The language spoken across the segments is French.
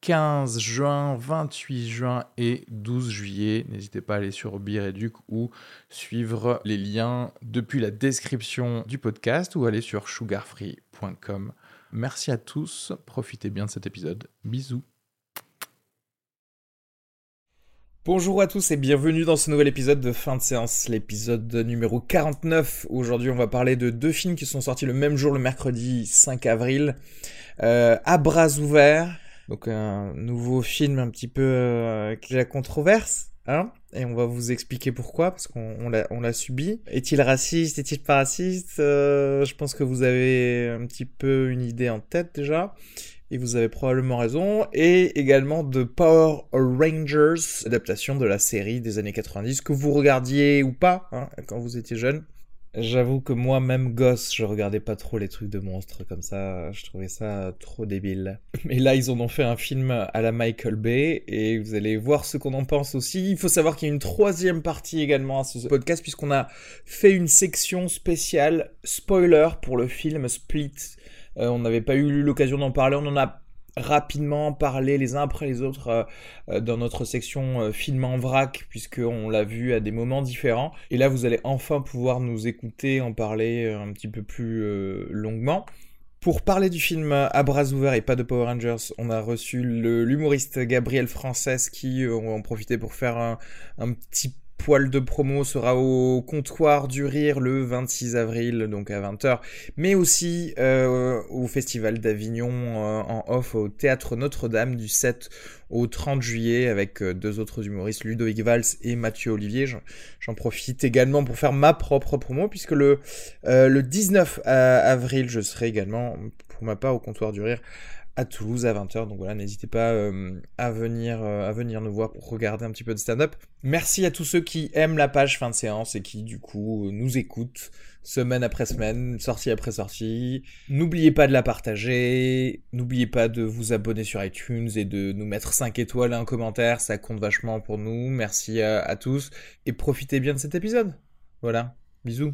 15 juin, 28 juin et 12 juillet. N'hésitez pas à aller sur Bireduc ou suivre les liens depuis la description du podcast ou aller sur sugarfree.com. Merci à tous, profitez bien de cet épisode. Bisous. Bonjour à tous et bienvenue dans ce nouvel épisode de fin de séance, l'épisode numéro 49. Aujourd'hui, on va parler de deux films qui sont sortis le même jour, le mercredi 5 avril. Euh, à bras ouverts, donc un nouveau film un petit peu euh, qui la controverse, hein et on va vous expliquer pourquoi, parce qu'on l'a subi. Est-il raciste, est-il pas raciste? Euh, Je pense que vous avez un petit peu une idée en tête déjà. Et vous avez probablement raison. Et également de Power Rangers, adaptation de la série des années 90, que vous regardiez ou pas hein, quand vous étiez jeune. J'avoue que moi, même gosse, je regardais pas trop les trucs de monstres comme ça. Je trouvais ça trop débile. Mais là, ils en ont fait un film à la Michael Bay et vous allez voir ce qu'on en pense aussi. Il faut savoir qu'il y a une troisième partie également à ce podcast puisqu'on a fait une section spéciale spoiler pour le film Split. Euh, on n'avait pas eu l'occasion d'en parler. On en a rapidement parler les uns après les autres euh, euh, dans notre section euh, film en vrac puisqu'on l'a vu à des moments différents. Et là vous allez enfin pouvoir nous écouter en parler un petit peu plus longuement. Pour parler du film à bras ouverts et pas de Power Rangers, on a reçu l'humoriste Gabriel Frances qui on va en profiter pour faire un, un petit poil de promo sera au comptoir du rire le 26 avril, donc à 20h, mais aussi euh, au Festival d'Avignon euh, en off au Théâtre Notre-Dame du 7 au 30 juillet avec euh, deux autres humoristes, Ludovic Valls et Mathieu Olivier. J'en profite également pour faire ma propre promo puisque le, le 19 avril, je serai également pour ma part au comptoir du rire à Toulouse à 20h. Donc voilà, n'hésitez pas euh, à, venir, euh, à venir nous voir pour regarder un petit peu de stand-up. Merci à tous ceux qui aiment la page fin de séance et qui du coup nous écoutent semaine après semaine, sortie après sortie. N'oubliez pas de la partager, n'oubliez pas de vous abonner sur iTunes et de nous mettre 5 étoiles et un commentaire, ça compte vachement pour nous. Merci à, à tous et profitez bien de cet épisode. Voilà, bisous.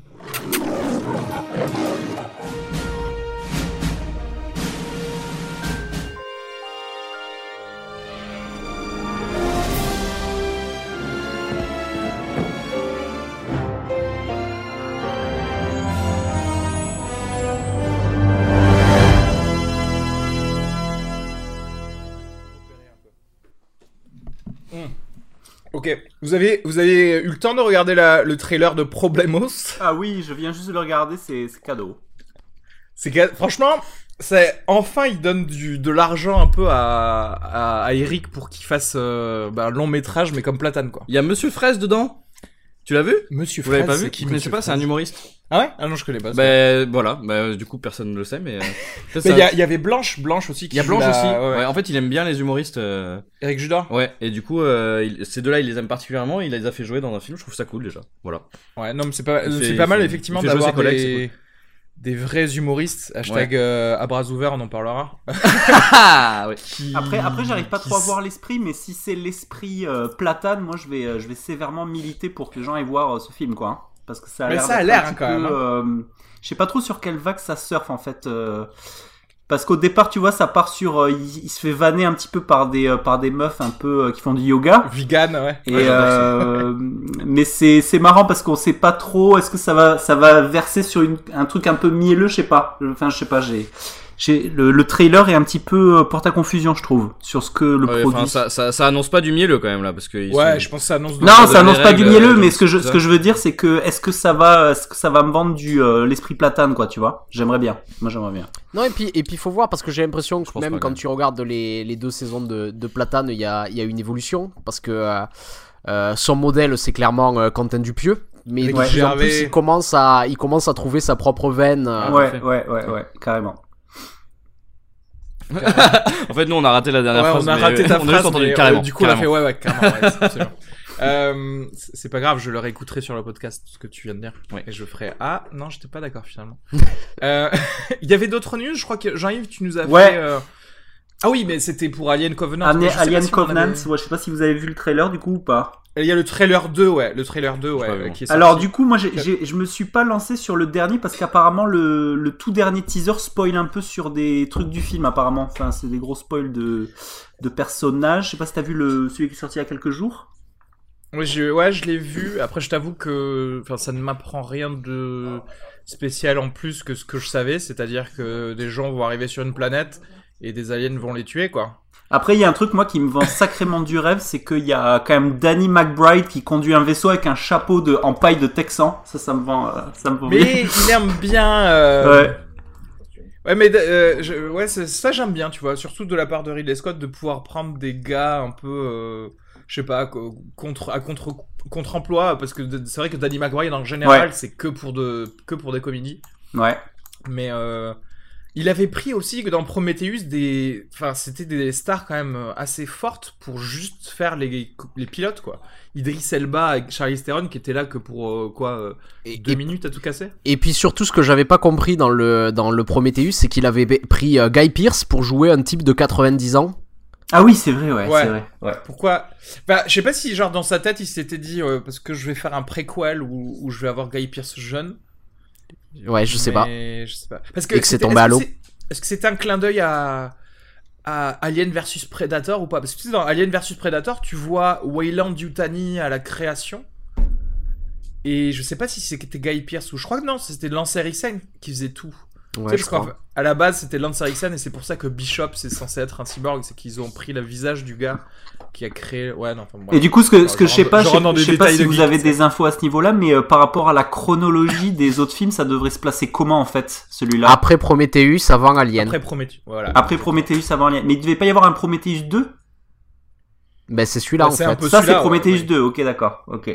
Ok, vous avez, vous avez eu le temps de regarder la, le trailer de Problemos? Ah oui, je viens juste de le regarder, c'est cadeau. C'est franchement, c'est enfin il donne du, de l'argent un peu à, à, Eric pour qu'il fasse euh, bah, un long métrage, mais comme Platane quoi. Il y a Monsieur Fraise dedans? Tu l'as vu? Monsieur Vous l'avez pas vu? Qui ne sais pas, c'est un humoriste. Ah ouais? Ah non, je connais pas. Ben voilà, bah, du coup personne ne le sait, mais. Euh, il y, y, avait Blanche, Blanche aussi. Il y a Blanche aussi. Ouais, en fait, il aime bien les humoristes. Euh... Eric Judor. Ouais, et du coup, euh, ces deux-là, il les aime particulièrement. Il les a fait jouer dans un film. Je trouve ça cool déjà. Voilà. Ouais, non, mais c'est pas, c'est pas mal effectivement d'avoir des des vrais humoristes. Hashtag euh, à bras ouverts, on en parlera. Ah, après, après j'arrive pas trop à voir l'esprit, mais si c'est l'esprit euh, platane, moi je vais, euh, je vais sévèrement militer pour que les gens aillent voir ce film, quoi. Hein. Parce que ça a l'air. ça a l'air hein, quand même. Hein. je sais pas trop sur quelle vague ça surfe en fait. Parce qu'au départ, tu vois, ça part sur, euh, il, se fait vanner un petit peu par des euh, par des meufs un peu euh, qui font du yoga. Vegan, ouais. Et mais c'est c'est marrant parce qu'on sait pas trop. Est-ce que ça va ça va verser sur une, un truc un peu mielleux, je sais pas. Enfin, je sais pas. J'ai le, le, trailer est un petit peu euh, porte à confusion, je trouve, sur ce que le produit. Ça, ça, ça, annonce pas du mielleux quand même là, parce que. Ouais, je pense que ça annonce. Non, ça annonce pas du mielleux, mais ce que je, ce que je veux dire, c'est que est-ce que ça va, est-ce que ça va me vendre du euh, l'esprit platane, quoi, tu vois? J'aimerais bien. Moi, j'aimerais bien. Non, et puis et puis faut voir parce que j'ai l'impression que même quand tu regardes les, les deux saisons de, de platane, il y a il y a une évolution parce que. Euh, euh son modèle, c'est clairement Quentin Dupieux, mais en plus, il commence à, il commence à trouver sa propre veine. ouais, ouais, ouais, ouais, carrément. en fait, nous, on a raté la dernière ouais, phrase. On a raté ta on phrase. A entendu, carrément, du coup, carrément. on a fait ouais, ouais, carrément. Ouais, Euh, c'est pas grave, je le réécouterai sur le podcast ce que tu viens de dire. Ouais. Et je ferai ah non, j'étais pas d'accord finalement. euh, il y avait d'autres news, je crois que Jean-Yves, tu nous as ouais. fait. Euh... Ah oui, mais c'était pour Alien Covenant. Alien Covenant, si ouais, je sais pas si vous avez vu le trailer du coup ou pas. Il y a le trailer 2, ouais, le trailer 2, ouais. Qui est Alors du coup, moi, je me suis pas lancé sur le dernier parce qu'apparemment le, le, tout dernier teaser spoil un peu sur des trucs du film. Apparemment, enfin, c'est des gros spoils de de personnages. Je sais pas si t'as vu le celui qui est sorti il y a quelques jours. Oui, je, ouais, je l'ai vu. Après, je t'avoue que, enfin, ça ne m'apprend rien de spécial en plus que ce que je savais, c'est-à-dire que des gens vont arriver sur une planète et des aliens vont les tuer, quoi. Après, il y a un truc, moi, qui me vend sacrément du rêve, c'est qu'il y a quand même Danny McBride qui conduit un vaisseau avec un chapeau de, en paille de Texan. Ça, ça me vend, euh, ça me vend Mais il aime bien, euh... Ouais. Ouais, mais euh, je, ouais, ça j'aime bien, tu vois, surtout de la part de Ridley Scott de pouvoir prendre des gars un peu, euh, je sais pas, contre à contre contre emploi, parce que c'est vrai que Danny McBride en général c'est que pour de que pour des comédies. Ouais. Mais euh, il avait pris aussi que dans Prometheus des, enfin c'était des stars quand même assez fortes pour juste faire les, les pilotes quoi. Idris Elba et Charlie Theron qui étaient là que pour euh, quoi euh, et, deux minutes à tout casser. Et puis surtout ce que j'avais pas compris dans le dans le Prometheus c'est qu'il avait pris euh, Guy Pearce pour jouer un type de 90 ans. Ah oui, c'est vrai, ouais, c'est vrai. Ouais. Pourquoi? Bah, je sais pas si genre dans sa tête il s'était dit parce que je vais faire un préquel où, où je vais avoir Guy Pearce jeune. Ouais, je sais pas. Je sais pas. Parce que, Et que c'est tombé à l'eau. Est-ce que c'était un clin d'œil à, à Alien versus Predator ou pas? Parce que tu sais, dans Alien versus Predator, tu vois Wayland Yutani à la création. Et je sais pas si c'était Guy Pierce ou je crois que non, c'était Lance Erickson qui faisait tout. Ouais, je crois. À la base, c'était Lance Erickson et c'est pour ça que Bishop c'est censé être un cyborg, c'est qu'ils ont pris le visage du gars qui a créé. Ouais, non. Enfin, Et du coup, ce que, ce que je sais pas, je, sais pas si vous avez des infos à ce niveau-là, mais euh, par rapport à la chronologie des autres films, ça devrait se placer comment en fait, celui-là? Après Prometheus, avant Alien. Après Prometheus, voilà. Après Prometheus, avant Alien. Mais il devait pas y avoir un Prometheus 2 Ben c'est celui-là Bah, en fait. peu Ça, c'est Prometheus ouais, 2, ok, d'accord, ok.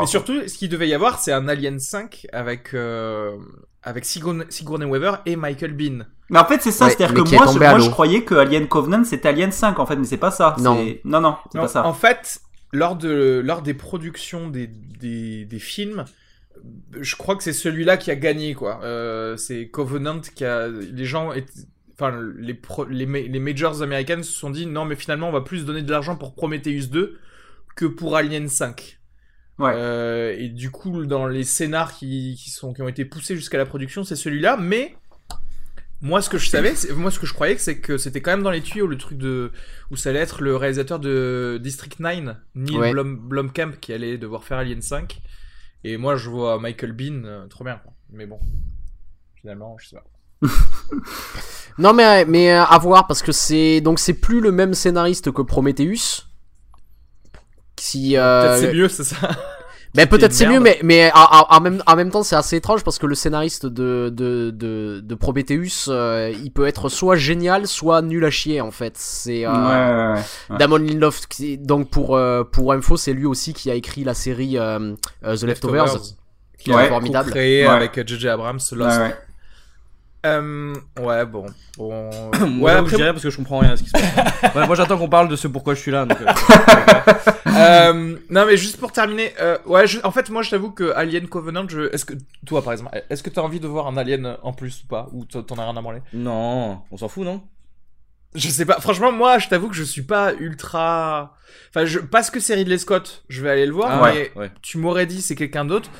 Mais surtout, ce qu'il devait y avoir, c'est un Alien 5 avec euh, avec Sigourney, Sigourney Weaver et Michael Bean. Mais en fait, c'est ça, Ouais, c'est-à-dire que moi, je, moi, croyais que Alien Covenant c'était Alien 5 en fait, mais c'est pas ça. Non. Non, non, c'est pas ça. En fait, lors de lors des productions des des, des films, je crois que c'est celui-là qui a gagné quoi. Euh, c'est Covenant qui a les gens Enfin, les, pro- les, ma- les majors américaines se sont dit non, mais finalement, on va plus donner de l'argent pour Prometheus 2 que pour Alien 5. Ouais. Euh, et du coup, dans les scénars qui, qui, sont, qui ont été poussés jusqu'à la production, c'est celui-là. Mais moi, ce que je savais, moi, ce que je croyais, c'est que c'était quand même dans les tuyaux le truc de où ça allait être le réalisateur de District 9, Neil Ouais. Blom, Blomkamp, qui allait devoir faire Alien 5. Et moi, je vois Michael Bean, euh, trop bien. quoi. Mais bon, finalement, je sais pas. Non mais mais euh, à voir parce que c'est donc c'est plus le même scénariste que Prometheus. Si euh, Peut-être c'est mieux, c'est ça. Ben C'était peut-être c'est mieux, mais, mais en, même, en même temps c'est assez étrange parce que le scénariste de, de, de, de Prometheus, euh, il peut être soit génial, soit nul à chier en fait. C'est euh, Ouais, ouais, ouais. ouais. Damon Lindelof, qui- donc pour, euh, pour info, c'est lui aussi qui a écrit la série euh, The Leftovers, qui Ouais. est formidable. Créé Ouais. avec J.J. Abrams, Lost. Euh, ouais, bon. bon... Ouais, je après, dirais parce que je comprends rien à ce qui se passe. Ouais, moi, j'attends qu'on parle de ce pourquoi je suis là. Donc, euh, euh, non mais juste pour terminer, ouais, je- en fait moi je t'avoue que Alien Covenant, je... est-ce que toi par exemple, est-ce que t'as envie de voir un Alien en plus ou pas, ou t'en t'en as rien à branler? Non, on s'en fout, non? Je sais pas, franchement moi je t'avoue que je suis pas ultra, enfin je parce que c'est Ridley Scott, je vais aller le voir, Ah, mais ouais. tu m'aurais dit c'est quelqu'un d'autre.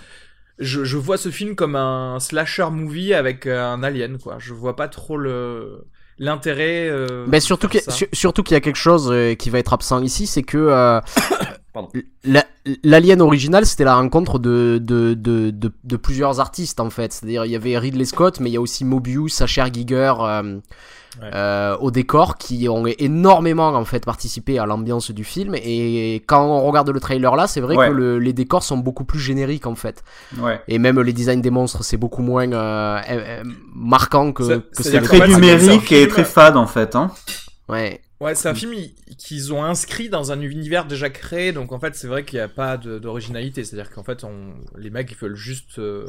Je, je vois ce film comme un slasher movie avec euh, un alien quoi. Je vois pas trop le l'intérêt. Euh, Ben surtout qu'il ça. sur- surtout qu'il y a quelque chose euh, qui va être absent ici, c'est que euh, l'alien original c'était la rencontre de, de, de, de, de plusieurs artistes en fait. C'est-à-dire il y avait Ridley Scott, mais il y a aussi Mobius, Sacher Giger euh, Ouais. euh, au décor qui ont énormément en fait participé à l'ambiance du film. Et quand on regarde le trailer là, c'est vrai Ouais. que le- les décors sont beaucoup plus génériques en fait. Ouais. Et même les designs des monstres c'est beaucoup moins euh, euh, marquant que, qu'en Très c'est- numérique c'est et très fade en fait. Hein. Ouais. Ouais, c'est un film qu'ils ont inscrit dans un univers déjà créé, donc en fait c'est vrai qu'il n'y a pas d'originalité, c'est-à-dire qu'en fait on, les mecs ils veulent juste euh,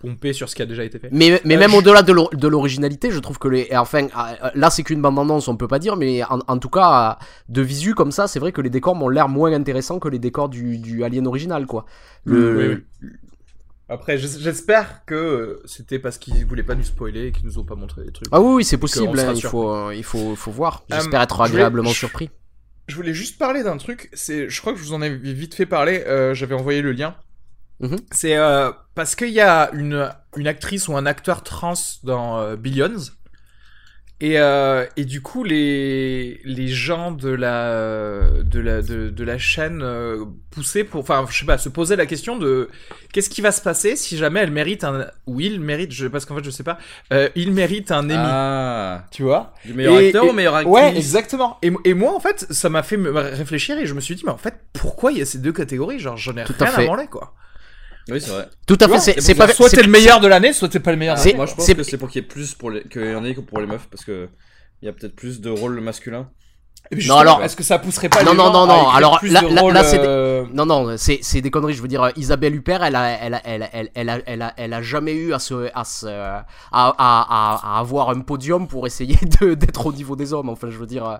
pomper sur ce qui a déjà été fait. Mais, mais même au-delà de l'originalité, je trouve que les. Enfin, là, c'est qu'une bande-annonce, on peut pas dire, mais en, tout cas, de visu comme ça, c'est vrai que les décors m'ont l'air moins intéressants que les décors du, du Alien original, quoi. Le, après, j'espère que c'était parce qu'ils voulaient pas nous spoiler et qu'ils nous ont pas montré des trucs. Ah oui, c'est possible, hein, il, faut, il faut, faut voir. Euh, j'espère être agréablement surpris. Je voulais juste parler d'un truc, c'est, je crois que je vous en ai vite fait parler, euh, j'avais envoyé le lien. Mhm. C'est euh, parce qu'il y a une, une actrice ou un acteur trans dans Billions et, euh, et du coup, les, les gens de la, de la, de, de la chaîne euh, poussaient pour, enfin, je sais pas, se posaient la question de qu'est-ce qui va se passer si jamais elle mérite un, ou il mérite, je, parce qu'en fait, je sais pas, euh, il mérite un Emmy. Ah. Tu vois Du meilleur acteur ou meilleur actrice Ouais, exactement. Et, et moi, en fait, ça m'a fait me réfléchir et je me suis dit, mais en fait, pourquoi il y a ces deux catégories? Genre, j'en ai rien à, à branler, quoi. Oui, c'est vrai. Tout à fait. C'est pas soit t'es le meilleur de l'année, soit t'es pas le meilleur. moi, je pense que c'est pour qu'il y ait plus pour les qu'il y en ait que pour les meufs parce que il y a peut-être plus de rôles masculins. non alors est-ce que ça pousserait pas non les non non non alors là, là, c'est euh, non non c'est c'est des conneries je veux dire euh, Isabelle Huppert elle a elle a, elle elle elle a, elle a, elle a jamais eu à se à se à, à, à, avoir un podium pour essayer de d'être au niveau des hommes enfin je veux dire euh,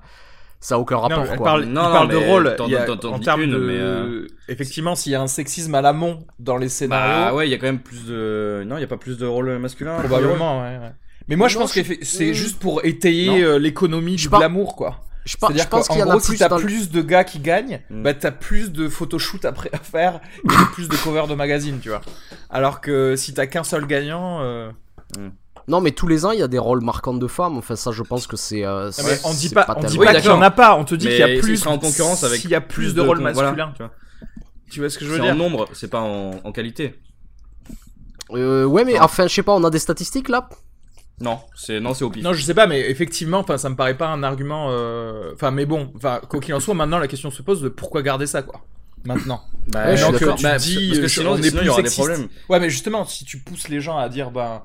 ça a aucun rapport. Non, quoi. Parle, il parle de rôle. en termes de, mais effectivement, s'il y a un sexisme à l'amont dans les scénarios. Bah ouais, il y a quand même plus de. Non, il y a pas plus de rôles masculins. Probablement, ouais. ouais. Mais moi, je pense que c'est juste pour étayer euh, l'économie du glamour, quoi. Je, C'est-à-dire qu'en gros, si t'as plus de gars qui gagnent, mm. bah t'as plus de photoshoot après à faire et plus de covers de magazines, tu vois. Alors que si t'as qu'un seul gagnant. Euh... Mm. Non, mais tous les ans, il y a des rôles marquants de femmes. Enfin, ça, je pense que c'est. Euh, on dit pas, on dit pas qu'il y en a pas. On te dit qu'il y a plus. en concurrence avec. S'il y a plus, de, rôles masculins, tu vois. Tu vois ce que je veux dire C'est en nombre, c'est pas en, en qualité. Euh, ouais, mais enfin, je sais pas, on a des statistiques là? Non, c'est non, c'est au pif. Non, je sais pas, mais effectivement, enfin, ça me paraît pas un argument. Euh, enfin, mais bon, enfin, quoi qu'il en soit, maintenant la question se pose de pourquoi garder ça, quoi. Maintenant. Bah, je suis tu bah, dis, parce que sinon, on est sinon il y aura des problèmes. Ouais, mais justement, si tu pousses les gens à dire, ben,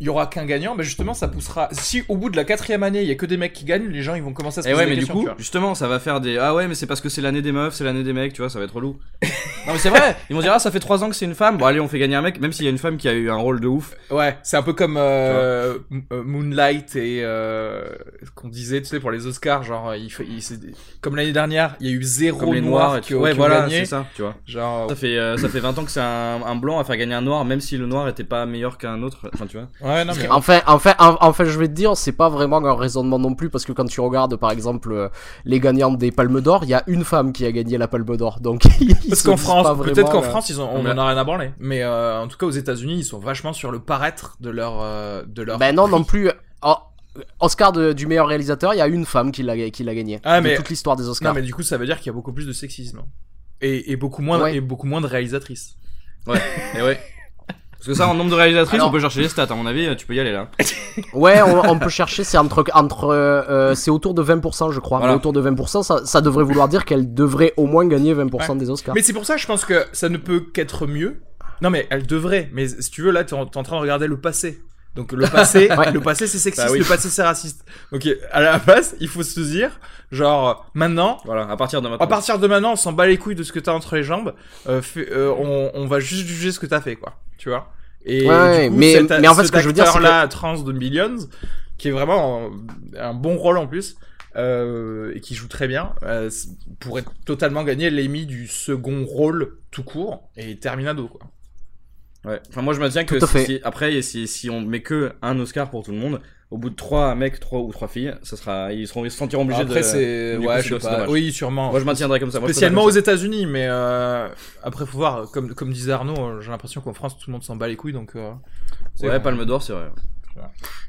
il y aura qu'un gagnant, mais justement ça poussera. Si au bout de la quatrième année il y a que des mecs qui gagnent, les gens ils vont commencer à se eh poser ouais, mais du coup, justement, ça va faire des ah ouais, mais c'est parce que c'est l'année des meufs, c'est l'année des mecs, tu vois, ça va être relou. non mais c'est vrai. Ils vont dire ah ça fait trois ans que c'est une femme. Bon allez, on fait gagner un mec, même s'il y a une femme qui a eu un rôle de ouf. Ouais, c'est un peu comme euh, euh, Moonlight et euh, qu'on disait, tu sais, pour les Oscars, genre il, il comme l'année dernière, il y a eu zéro comme les noirs, qui, ouais, voilà, c'est ça, tu vois. Genre ça fait ça fait 20 ans que c'est un, un, blanc à faire gagner un noir, même si le noir était pas meilleur qu'un autre. Enfin, tu vois. Ouais, non mais enfin en fait, en, fait, je vais te dire, c'est pas vraiment un raisonnement non plus, parce que quand tu regardes, par exemple, euh, les gagnantes des Palmes d'Or, il y a une femme qui a gagné la Palme d'Or. Donc, parce qu'en France, peut-être qu'en France, ils ont, on en a rien à branler. Mais euh, en tout cas, aux États-Unis, ils sont vachement sur le paraître de leur, euh, de leur. Ben non, non plus. Oh, Oscar du meilleur réalisateur, il y a une femme qui l'a qui l'a gagné. Ah, mais toute l'histoire des Oscars. Non, mais du coup, ça veut dire qu'il y a beaucoup plus de sexisme et, et beaucoup moins et beaucoup moins de réalisatrices. Ouais. et ouais. Parce que ça, en nombre de réalisatrices, on peut chercher les stats. À mon avis, tu peux y aller là. ouais, on, peut chercher. C'est entre entre euh, c'est autour de 20%, je crois. Autour de 20%, ça, ça devrait vouloir dire qu'elle devrait au moins gagner 20% des Oscars. Mais c'est pour ça, je pense que ça ne peut qu'être mieux. Non, mais elle devrait. Mais si tu veux, là, t'es en, en train de regarder le passé. Donc le passé, le passé c'est sexiste, bah le passé c'est raciste. Donc à la base, il faut se dire, genre maintenant, voilà, à partir de maintenant, à partir de maintenant, on s'en bat les couilles de ce que t'as entre les jambes. Euh, euh, on, on, va juste juger ce que t'as fait, quoi. Tu vois? Et ouais, mais, mais en fait, ce que je veux dire, c'est là, trans de Millions, qui est vraiment un, bon rôle en plus. Euh, et qui joue très bien, euh, pourrait totalement gagner l'Emmy du second rôle tout court et Terminado quoi. Ouais. Enfin moi je me tiens que si, après si, si on met que un Oscar pour tout le monde, au bout de trois mecs, trois ou trois filles, ça sera, ils seront, ils se sentiront obligés après, de. Après, c'est, ouais, je sais pas. Oui, sûrement. Moi, je maintiendrai comme ça. Spécialement aux États-Unis, mais euh... après, faut voir. Comme, comme disait Arnaud, j'ai l'impression qu'en France, tout le monde s'en bat les couilles, donc. Euh... Ouais, Palme d'Or, c'est vrai.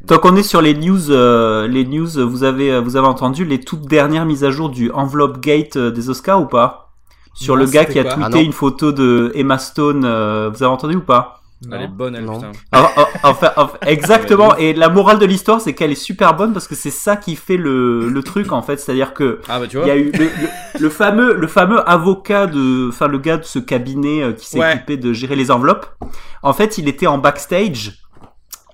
Tant qu'on est sur les news, euh, les news, vous avez, vous avez entendu les toutes dernières mises à jour du envelope gate euh, des Oscars ou pas? Sur le gars qui a tweeté ah, une photo de Emma Stone, euh, vous avez entendu ou pas? Elle est bonne, elle, putain. enfin, exactement. Et la morale de l'histoire, c'est qu'elle est super bonne parce que c'est ça qui fait le, le truc, en fait. C'est-à-dire que ah, bah, tu vois. il y a eu le, fameux, le fameux avocat de, enfin, le gars de ce cabinet euh, qui s'est occupé de gérer les enveloppes. En fait, il était en backstage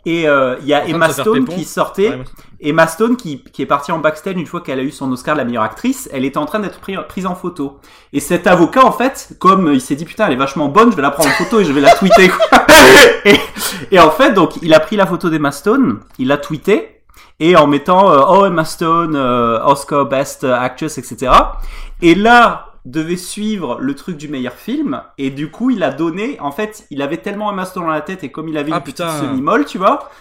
Et euh, il y a Emma Stone qui sortait. Emma Stone qui, qui est partie en backstage une fois qu'elle a eu son Oscar de la meilleure actrice. Elle était en train d'être prise en photo. Et cet avocat, en fait, comme il s'est dit putain, elle est vachement bonne, je vais la prendre en photo et je vais la tweeter. Et, et, en fait, donc il a pris la photo d'Emma Stone, il l'a tweeté et en mettant euh, oh Emma Stone, euh, Oscar Best Actress, etc. Et là, devait suivre le truc du meilleur film et du coup il a donné en fait il avait tellement un Stone dans la tête et comme il avait ah, une petite semi-molle tu vois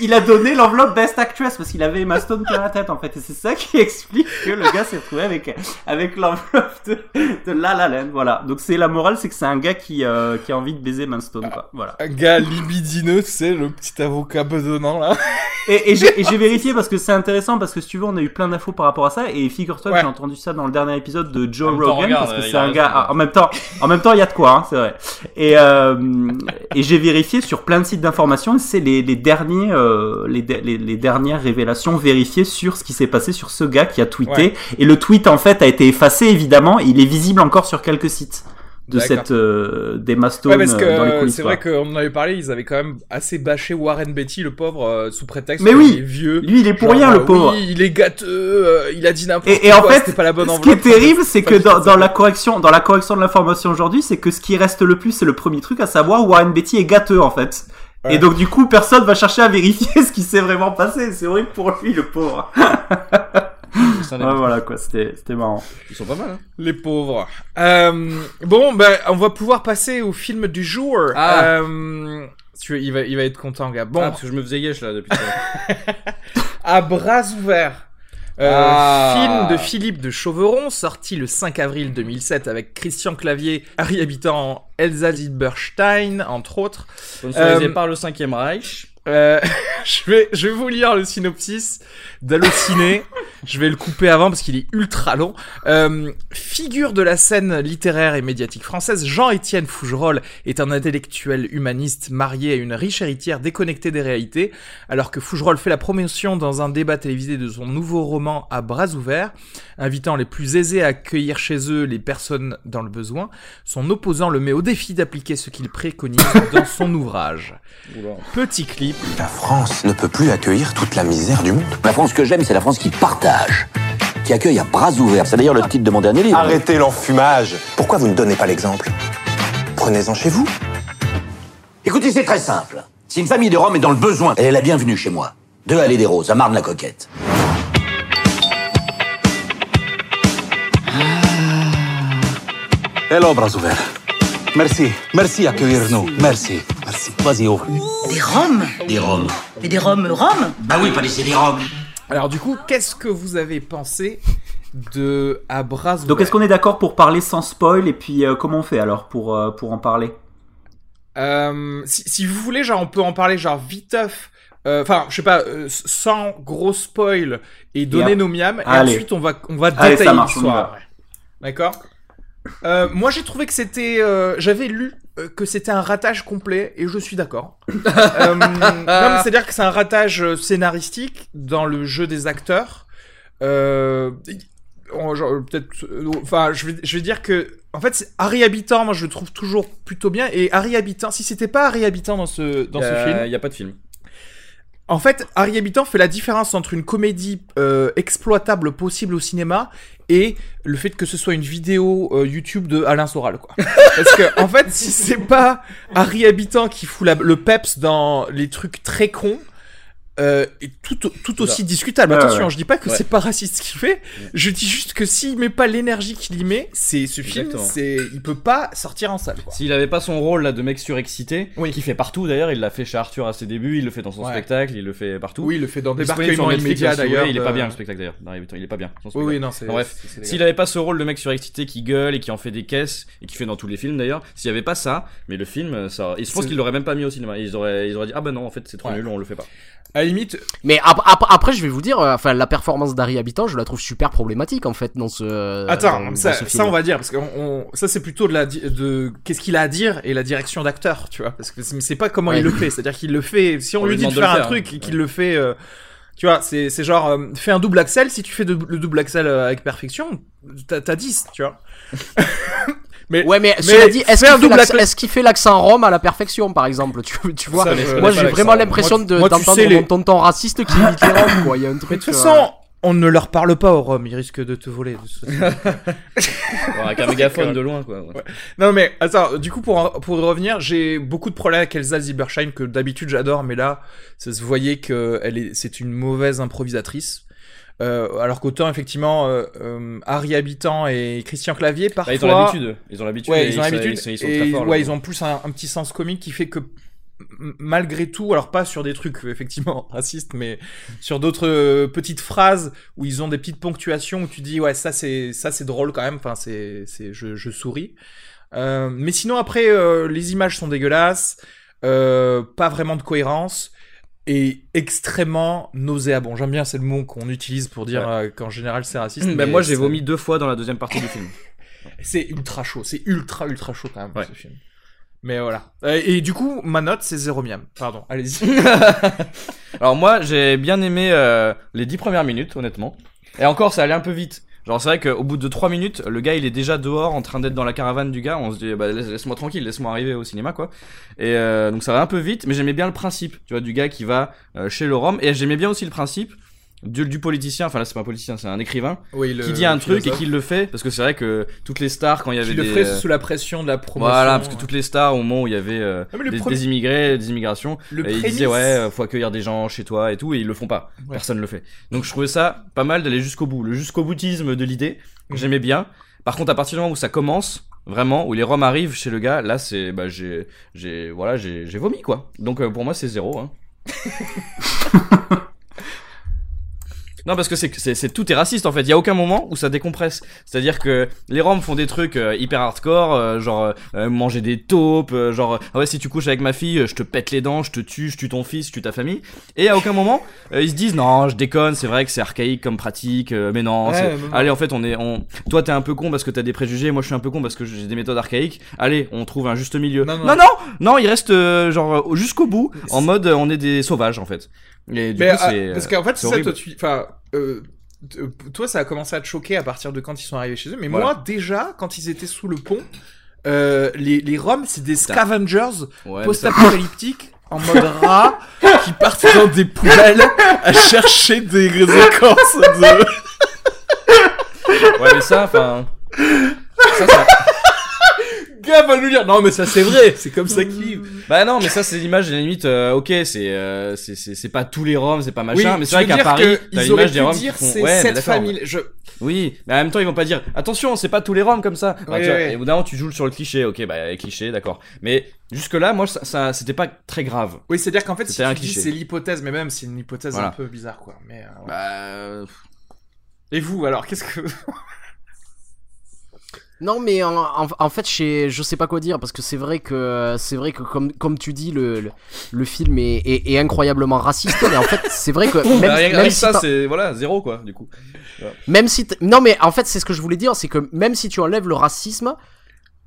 il, a donné l'enveloppe Best Actress parce qu'il avait Emma Stone dans la tête en fait et c'est ça qui explique que le gars s'est retrouvé avec avec l'enveloppe de, de, La La Land voilà. Donc c'est la morale c'est que c'est un gars qui euh, qui a envie de baiser Emma Stone quoi. Voilà. Un gars libidineux c'est le petit avocat bedonnant là. Et, et j'ai vérifié parce que c'est intéressant parce que si tu veux on a eu plein d'infos par rapport à ça et figure-toi que j'ai entendu ça dans le dernier épisode de Joe Rogan parce que c'est un gars. En même temps, en même temps, il y a de quoi, hein, c'est vrai. Et euh, et j'ai vérifié sur plein de sites d'information, c'est les, les derniers euh, les, les, dernières révélations vérifiées sur ce qui s'est passé sur ce gars qui a tweeté. Et le tweet en fait a été effacé évidemment. Il est visible encore sur quelques sites de cette euh, des Stone parce que euh, dans les coulisses. C'est vrai qu'on en avait parlé, ils avaient quand même assez bâché Warren Beatty, le pauvre, euh, sous prétexte Mais oui, est vieux. Lui, il est pour rien, le pauvre. Oui, il est gâteux, euh, il a dit n'importe quoi. Et en fait, pas la bonne ce qui est terrible, c'est que dans, dans la correction, dans la correction de l'information aujourd'hui, c'est que ce qui reste le plus, c'est le premier truc, à savoir Warren Beatty est gâteux en fait. Et donc du coup, personne va chercher à vérifier ce qui s'est vraiment passé. C'est horrible pour lui, le pauvre. ouais, voilà quoi, c'était marrant. Ils sont pas mal, hein. Les pauvres. Euh, bon, ben, on va pouvoir passer au film du jour. Ah. Euh, il va, il va être content, gars. Bon, ah, parce que je me faisais yesh là depuis. à bras ouverts. Euh, ah. Film de Philippe de Chauveron, sorti le 5 avril 2007 avec Christian Clavier, Harry Habitant, Elsa Zilberstein, entre autres. Sponsorisé par le 5 Reich. Euh, je, vais, je vais vous lire le synopsis d'Allociné. je vais le couper avant parce qu'il est ultra long. Euh, figure de la scène littéraire et médiatique française, Jean-Étienne Fougerolles est un intellectuel humaniste marié à une riche héritière déconnectée des réalités. Alors que Fougerolles fait la promotion dans un débat télévisé de son nouveau roman à bras ouverts, invitant les plus aisés à accueillir chez eux les personnes dans le besoin, son opposant le met au défi d'appliquer ce qu'il préconise dans son ouvrage. Petit clip. La France ne peut plus accueillir toute la misère du monde. La France que j'aime, c'est la France qui partage, qui accueille à bras ouverts. C'est d'ailleurs le titre de mon dernier livre. Arrêtez l'enfumage. Pourquoi vous ne donnez pas l'exemple? Prenez-en chez vous. Écoutez, c'est très simple. Si une famille de Rome est dans le besoin, elle est la bienvenue chez moi. Deux Allées des Roses, à Marne-la-Coquette. Hello, bras ouverts. Merci. Merci accueillir nous. Merci. Merci. Vas-y, ouvre. Des Roms Des Roms. Mais des Roms Roms Bah oui, pas laisser des Roms. Alors du coup, qu'est-ce que vous avez pensé de À bras Donc est-ce qu'on est d'accord pour parler sans spoil et puis euh, comment on fait alors pour, euh, pour en parler? Euh, si, vous voulez, genre on peut en parler genre viteuf. Enfin, je sais pas, sans gros spoil et donner nos miams. Et ensuite, on va, on va détailler l'histoire. D'accord? Euh, moi, j'ai trouvé que c'était. Euh, j'avais lu euh, que c'était un ratage complet et je suis d'accord. c'est-à-dire que c'est un ratage scénaristique dans le jeu des acteurs. peut-être. Enfin, je vais, je vais dire que. En fait, Harry Habitant, moi, je le trouve toujours plutôt bien. Et Harry Habitant, si c'était pas Harry Habitant dans ce, dans ce film. Il n'y a pas de film. En fait, Harry Habitant fait la différence entre une comédie exploitable possible au cinéma et le fait que ce soit une vidéo euh, YouTube de Alain Soral quoi. Parce que en fait, si c'est pas Harry Habitant qui fout le peps dans les trucs très cons, euh, et tout, tout aussi discutable. Attention, je dis pas que c'est pas raciste ce qu'il fait. Je dis juste que s'il met pas l'énergie qu'il y met, c'est ce film, c'est il peut pas sortir en salle. S'il avait pas son rôle là de mec surexcité, oui. qui fait partout d'ailleurs, il l'a fait chez Arthur à ses débuts, il le fait dans son spectacle, il le fait partout. Oui, il le fait dans des médias d'ailleurs. Il est pas bien le spectacle d'ailleurs. Il est pas bien. Oui, oui, non, c'est. Bref, s'il avait pas ce rôle de mec surexcité qui gueule et qui en fait des caisses et qui fait dans tous les films d'ailleurs, s'il y avait pas ça, mais le film, ça, je pense qu'il l'aurait même pas mis au cinéma. Ils auraient, ils auraient dit ah ben non, en fait c'est trop nul, on le fait pas. À limite. Mais après, je vais vous dire, euh, enfin, la performance d'Harry Habitant, je la trouve super problématique en fait dans ce. Attends, ça, ça, on va dire parce que ça c'est plutôt de la de qu'est-ce qu'il a à dire et la direction d'acteur, tu vois, parce que c'est pas comment il le fait, c'est-à-dire qu'il le fait. Si on, lui dit de faire un truc et qu'il le fait. Euh, tu vois, c'est, c'est genre, euh, fais un double axel, si tu fais le double axel avec perfection, t'as, 10, tu vois. Mais, ouais, mais, cela dit, est-ce qu'il fait l'accent rome à la perfection, par exemple tu, tu vois? Moi, j'ai vraiment l'impression d'entendre mon tonton raciste qui imite les roms, quoi. Il y a un truc. de toute façon, on ne leur parle pas aux Roms, ils risquent de te voler. avec un mégaphone de loin, quoi. Non, mais attends, du coup, pour, pour revenir, j'ai beaucoup de problèmes avec Elsa Zieberstein, que d'habitude j'adore, mais là, ça se voyait que elle est, c'est une mauvaise improvisatrice. Euh, alors qu'autant effectivement euh, euh, Harry Habitant et Christian Clavier parfois bah, ils ont l'habitude ils ont l'habitude ouais, ils ont l'habitude et, ouais, ils ont plus un, un, petit sens comique qui fait que malgré tout, alors pas sur des trucs effectivement racistes, mais sur d'autres euh, petites phrases où ils ont des petites ponctuations où tu dis ouais ça c'est ça c'est drôle quand même. Enfin c'est c'est je, je souris. Mais sinon après les images sont dégueulasses, pas vraiment de cohérence et extrêmement nauséabond. J'aime bien c'est le mot qu'on utilise pour dire qu'en général c'est raciste. Ben, mais moi j'ai vomi deux fois dans la deuxième partie du film. C'est ultra chaud, c'est ultra ultra chaud quand même ce film. Mais voilà. Euh, et, du coup, ma note, c'est 0 miam. Pardon, allez-y. Alors moi, j'ai bien aimé euh, les 10 premières minutes, honnêtement. Et encore, ça allait un peu vite. Genre c'est vrai qu'au bout de 3 minutes, le gars il est déjà dehors en train d'être dans la caravane du gars. On se dit bah laisse-moi tranquille, laisse-moi arriver au cinéma quoi. Et euh, donc ça va un peu vite, mais j'aimais bien le principe, tu vois, du gars qui va chez le Rome. Et j'aimais bien aussi le principe du, du politicien, enfin là c'est pas un politicien, c'est un écrivain, qui dit un truc et qui le fait, parce que c'est vrai que toutes les stars quand il y avait qui le fait sous la pression de la promotion. Voilà, parce que toutes les stars au moment où il y avait euh, des, immigrés, des immigrations, et ils disaient ouais, euh, faut accueillir des gens chez toi et tout, et ils le font pas, personne le fait. Donc je trouvais ça pas mal d'aller jusqu'au bout, le jusqu'au boutisme de l'idée, mhm. j'aimais bien. Par contre à partir du moment où ça commence, vraiment où les roms arrivent chez le gars là c'est bah j'ai j'ai voilà j'ai j'ai vomi quoi donc euh, pour moi c'est zéro hein. Non, parce que c'est, c'est, c'est tout est raciste en fait. Il y a aucun moment où ça décompresse. C'est-à-dire que les Roms font des trucs euh, hyper hardcore, euh, genre euh, manger des taupes, genre ah ouais si tu couches avec ma fille, je te pète les dents, je te tue, je tue ton fils, je tue ta famille. Et à aucun moment ils se disent non, je déconne, c'est vrai que c'est archaïque comme pratique, mais non. Allez, en fait on est, on, toi t'es un peu con parce que t'as des préjugés, moi je suis un peu con parce que j'ai des méthodes archaïques. Allez, on trouve un juste milieu. Non, non, non, non, il reste genre jusqu'au bout en mode on est des sauvages en fait. Et du coup, ah, c'est. Parce qu'en fait, c'est ça, toi, tu. Enfin, euh, toi, ça a commencé à te choquer à partir de quand ils sont arrivés chez eux. Mais moi, déjà, quand ils étaient sous le pont, euh, les, les Roms, c'est des scavengers post-apocalyptiques en mode rat qui partent dans des poubelles à chercher des écorces de. ouais, mais ça, enfin. Ça, ça gars va nous dire non mais ça c'est vrai. C'est comme ça qu'il bah non mais ça c'est l'image de la limite euh, ok c'est euh, c'est c'est pas tous les roms c'est pas machin mais c'est vrai qu'à Paris t'as l'image des roms qui font ouais cette famille. Je oui mais en même temps ils vont pas dire attention c'est pas tous les roms comme ça. Bah, et au bout d'un moment tu joues sur le cliché. Ok bah cliché d'accord. Mais jusque là moi ça, ça c'était pas très grave. Oui c'est à dire qu'en fait c'est l'hypothèse mais même c'est une hypothèse un peu bizarre quoi. Mais euh, bah et vous alors qu'est-ce que non, mais en, fait, je, je sais pas quoi dire parce que c'est vrai que c'est vrai que comme comme tu dis, le le, film est, est, incroyablement raciste. mais en fait, c'est vrai que même, bah, même si ça, c'est voilà zéro quoi. Du coup. Même si non, mais en fait, c'est ce que je voulais dire, c'est que même si tu enlèves le racisme.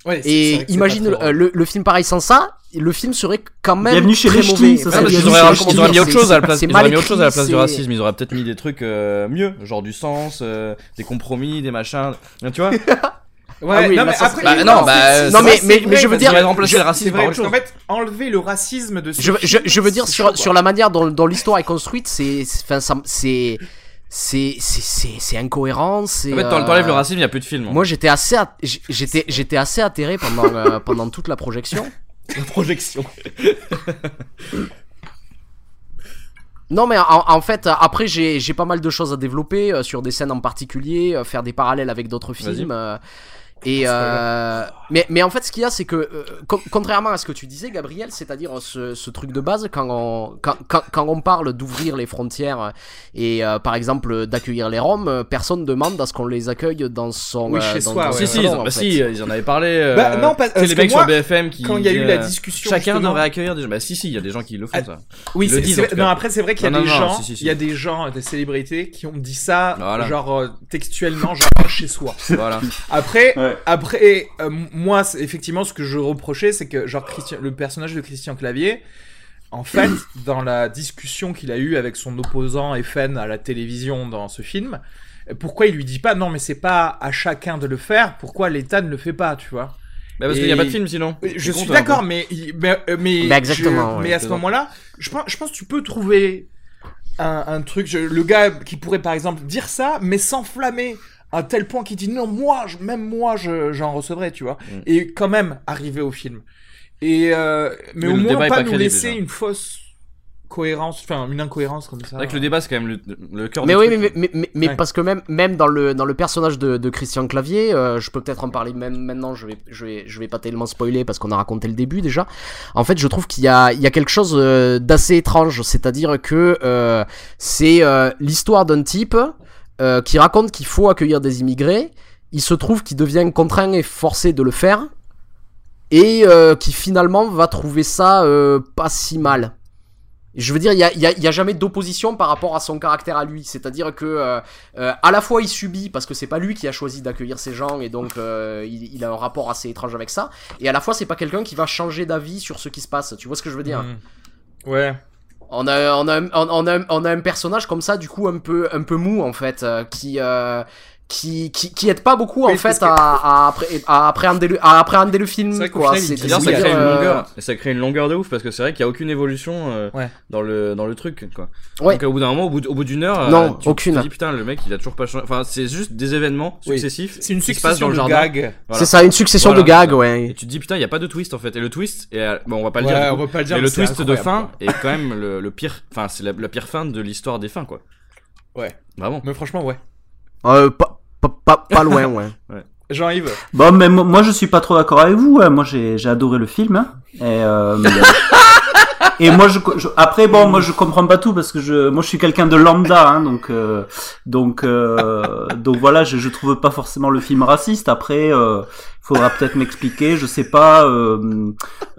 Ouais, et imagine le, le, film pareil sans ça, le film serait quand même Bienvenue chez très les mauvais. Ça, ils, auraient, mis autre chose à la place. Ils auraient mis autre chose à la place du racisme. Ils auraient peut-être mis des trucs euh, mieux, genre du sens, euh, des compromis, des machins. Tu vois? Ouais, ah non, mais après, bah, non, bah, non, mais, mais, mais je veux dire, remplacer le racisme par autre chose. En fait, enlever le racisme de. Je, je, je veux dire sur, sur la manière dont, dont l'histoire est construite, c'est, enfin, c'est, c'est c'est c'est incohérent c'est en fait t'enlèves le euh, racisme il y a plus de film moi j'étais assez j'étais j'étais assez atterré pendant euh, pendant toute la projection la projection Non, mais en, fait, après, j'ai pas mal de choses à développer euh, sur des scènes en particulier, faire des parallèles avec d'autres films. Et euh, mais, mais en fait, ce qu'il y a, c'est que euh, contrairement à ce que tu disais, Gabriel, c'est-à-dire ce, ce, truc de base, quand on, quand, quand, quand on parle d'ouvrir les frontières et euh, par exemple d'accueillir les Roms, personne demande à ce qu'on les accueille dans son. Oui, chez soi. si, si, bah, si, ils en avaient parlé. Bah, non, pas, les mecs sur BFM qui. Quand il y a eu la discussion. Chacun devrait accueillir des gens. Bah, si, si, il y a des gens qui le font, ça. Oui, c'est Non, après, c'est vrai qu'il y a des gens, il y a des gens, des célébrités qui ont dit ça, genre textuellement, genre chez soi. Voilà. Après, après euh, moi, effectivement, ce que je reprochais, c'est que genre Christian, le personnage de Christian Clavier, en fait, dans la discussion qu'il a eue avec son opposant FN à la télévision dans ce film, pourquoi il lui dit pas non mais c'est pas à chacun de le faire, pourquoi l'État ne le fait pas, tu vois? Bah parce qu'il n'y a pas de film sinon. Je suis d'accord, mais mais mais, bah, exactement, mais à ce moment-là, je pense je pense que tu peux trouver un, un truc. le gars qui pourrait par exemple dire ça, mais s'enflammer à tel point qu'il dit non moi je, même moi j'en recevrai tu vois mm. et quand même arriver au film et euh, mais, au moins pas, nous laisser une fausse cohérence, enfin une incohérence comme ça. C'est vrai que le débat c'est quand même le, le cœur. Mais oui, mais, mais, mais, mais parce que même même dans le dans le personnage de, de Christian Clavier, euh, je peux peut-être en parler même maintenant. Je vais je vais je vais pas tellement spoiler parce qu'on a raconté le début déjà. En fait, je trouve qu'il y a il y a quelque chose euh, d'assez étrange, c'est-à-dire que euh, c'est euh, l'histoire d'un type euh, qui raconte qu'il faut accueillir des immigrés. Il se trouve qu'il devient contraint et forcé de le faire et euh, qui finalement va trouver ça euh, pas si mal. Je veux dire, il y a, a, jamais d'opposition par rapport à son caractère à lui. C'est-à-dire que à la fois il subit parce que c'est pas lui qui a choisi d'accueillir ces gens et donc il, il, a un rapport assez étrange avec ça. Et à la fois c'est pas quelqu'un qui va changer d'avis sur ce qui se passe. Tu vois ce que je veux dire? Mmh. Ouais. On a, on, a, on, a, un personnage comme ça, du coup, un peu, un peu mou, en fait, euh, qui, euh, qui, qui, qui aide pas beaucoup en fait à, à, à, appréhender le, à appréhender le film quoi. c'est ça crée une longueur. ça crée une longueur de ouf parce que c'est vrai qu'il y a aucune évolution euh, ouais. dans le dans le truc quoi. Ouais. donc au bout d'un moment au bout, au bout d'une heure non euh, tu, aucune tu te dis putain le mec il a toujours pas changé. Enfin c'est juste des événements successifs c'est une succession de gags. Voilà. c'est ça une succession voilà, de gags ouais. Et tu te dis putain il y a pas de twist en fait. Et le twist et bon on va pas le dire on va pas le dire mais le twist de fin est quand même le, le pire enfin c'est la, la pire fin de l'histoire des fins quoi. Ouais. Vraiment. Mais franchement ouais. Euh, pas, pas, pas loin, ouais. ouais. Jean-Yves Bon, mais moi je suis pas trop d'accord avec vous. Moi j'ai adoré le film. Hein. Et, euh, et moi je, je, après bon moi je comprends pas tout parce que je moi je suis quelqu'un de lambda hein, donc euh, donc euh, donc voilà je je trouve pas forcément le film raciste. Après euh, faudra peut-être m'expliquer je sais pas euh,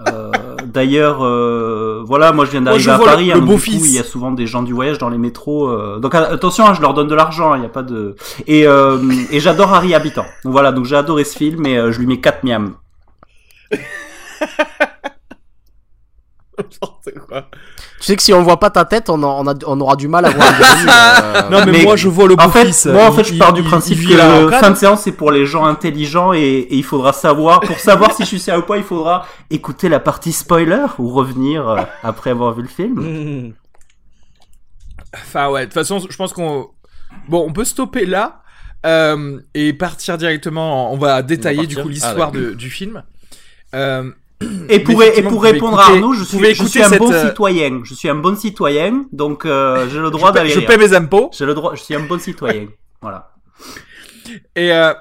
euh, d'ailleurs euh, voilà moi je viens d'arriver à Paris le, hein, le donc, beau du fils. coup, il y a souvent des gens du voyage dans les métros euh, donc attention hein, je leur donne de l'argent il y a pas de et euh, et j'adore Harry Habitant. Donc voilà donc j'ai adoré ce film et je lui mets 4 miams quoi. Tu sais que si on voit pas ta tête, on, on, a, on aura du mal à voir. euh... non mais, mais, moi je vois le beau en fait. Moi en fait je pars du il, principe il, que la fin de séance c'est pour les gens intelligents et, et, il faudra savoir, pour savoir si je suis sérieux ou pas, il faudra écouter la partie spoiler ou revenir euh, après avoir vu le film. Enfin ouais, de toute façon je pense qu'on... Bon on peut stopper là euh, et partir directement, on va détailler du coup l'histoire ah, du film. Euh, et pour, et pour répondre écouter, à Arnaud, je suis, je suis un cette... bon citoyen. Je suis un bon citoyen, donc euh, j'ai le droit d'aller. Je paie mes impôts. J'ai le droit. Je suis un bon citoyen. voilà. Et euh,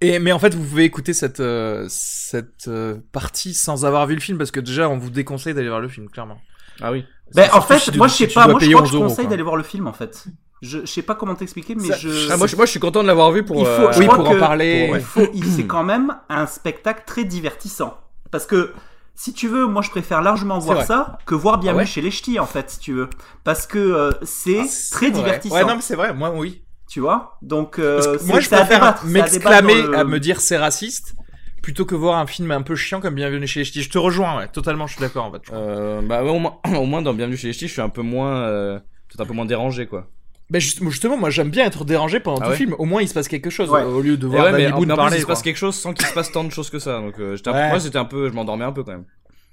et mais en fait, vous pouvez écouter cette euh, cette euh, partie sans avoir vu le film parce que déjà, on vous déconseille d'aller voir le film, clairement. Ah oui. Ben en fait, moi je sais pas. Moi je crois que je conseille d'aller voir le film en fait. Je, je sais pas comment t'expliquer, mais ça, je. Ah, moi, je, moi, je suis content de l'avoir vu pour. Il faut, oui, pour en parler. Pour, il faut, c'est quand même un spectacle très divertissant. Parce que si tu veux, moi je préfère largement voir ça que voir Bienvenue ah ouais chez les ch'tis en fait, si tu veux. Parce que euh, c'est ah, très vrai. divertissant. Ouais, non, mais c'est vrai, moi oui. Tu vois? Donc, euh, moi je préfère m'exclamer à, le... à me dire c'est raciste plutôt que voir un film un peu chiant comme Bienvenue chez les ch'tis. Je te rejoins, ouais, totalement, je suis d'accord en fait. Euh, bah, ouais, au, moins, au moins dans Bienvenue chez les ch'tis, je suis un peu moins. Euh, peut-être un peu moins dérangé quoi. Bah justement, moi j'aime bien être dérangé pendant ah tout ouais le film. Au moins il se passe quelque chose ouais. au lieu de voir ouais, Danny Boone parler. Plus, il se passe quelque chose sans qu'il se passe tant de choses que ça. Donc euh, ouais. moi c'était un peu, je m'endormais un peu quand même.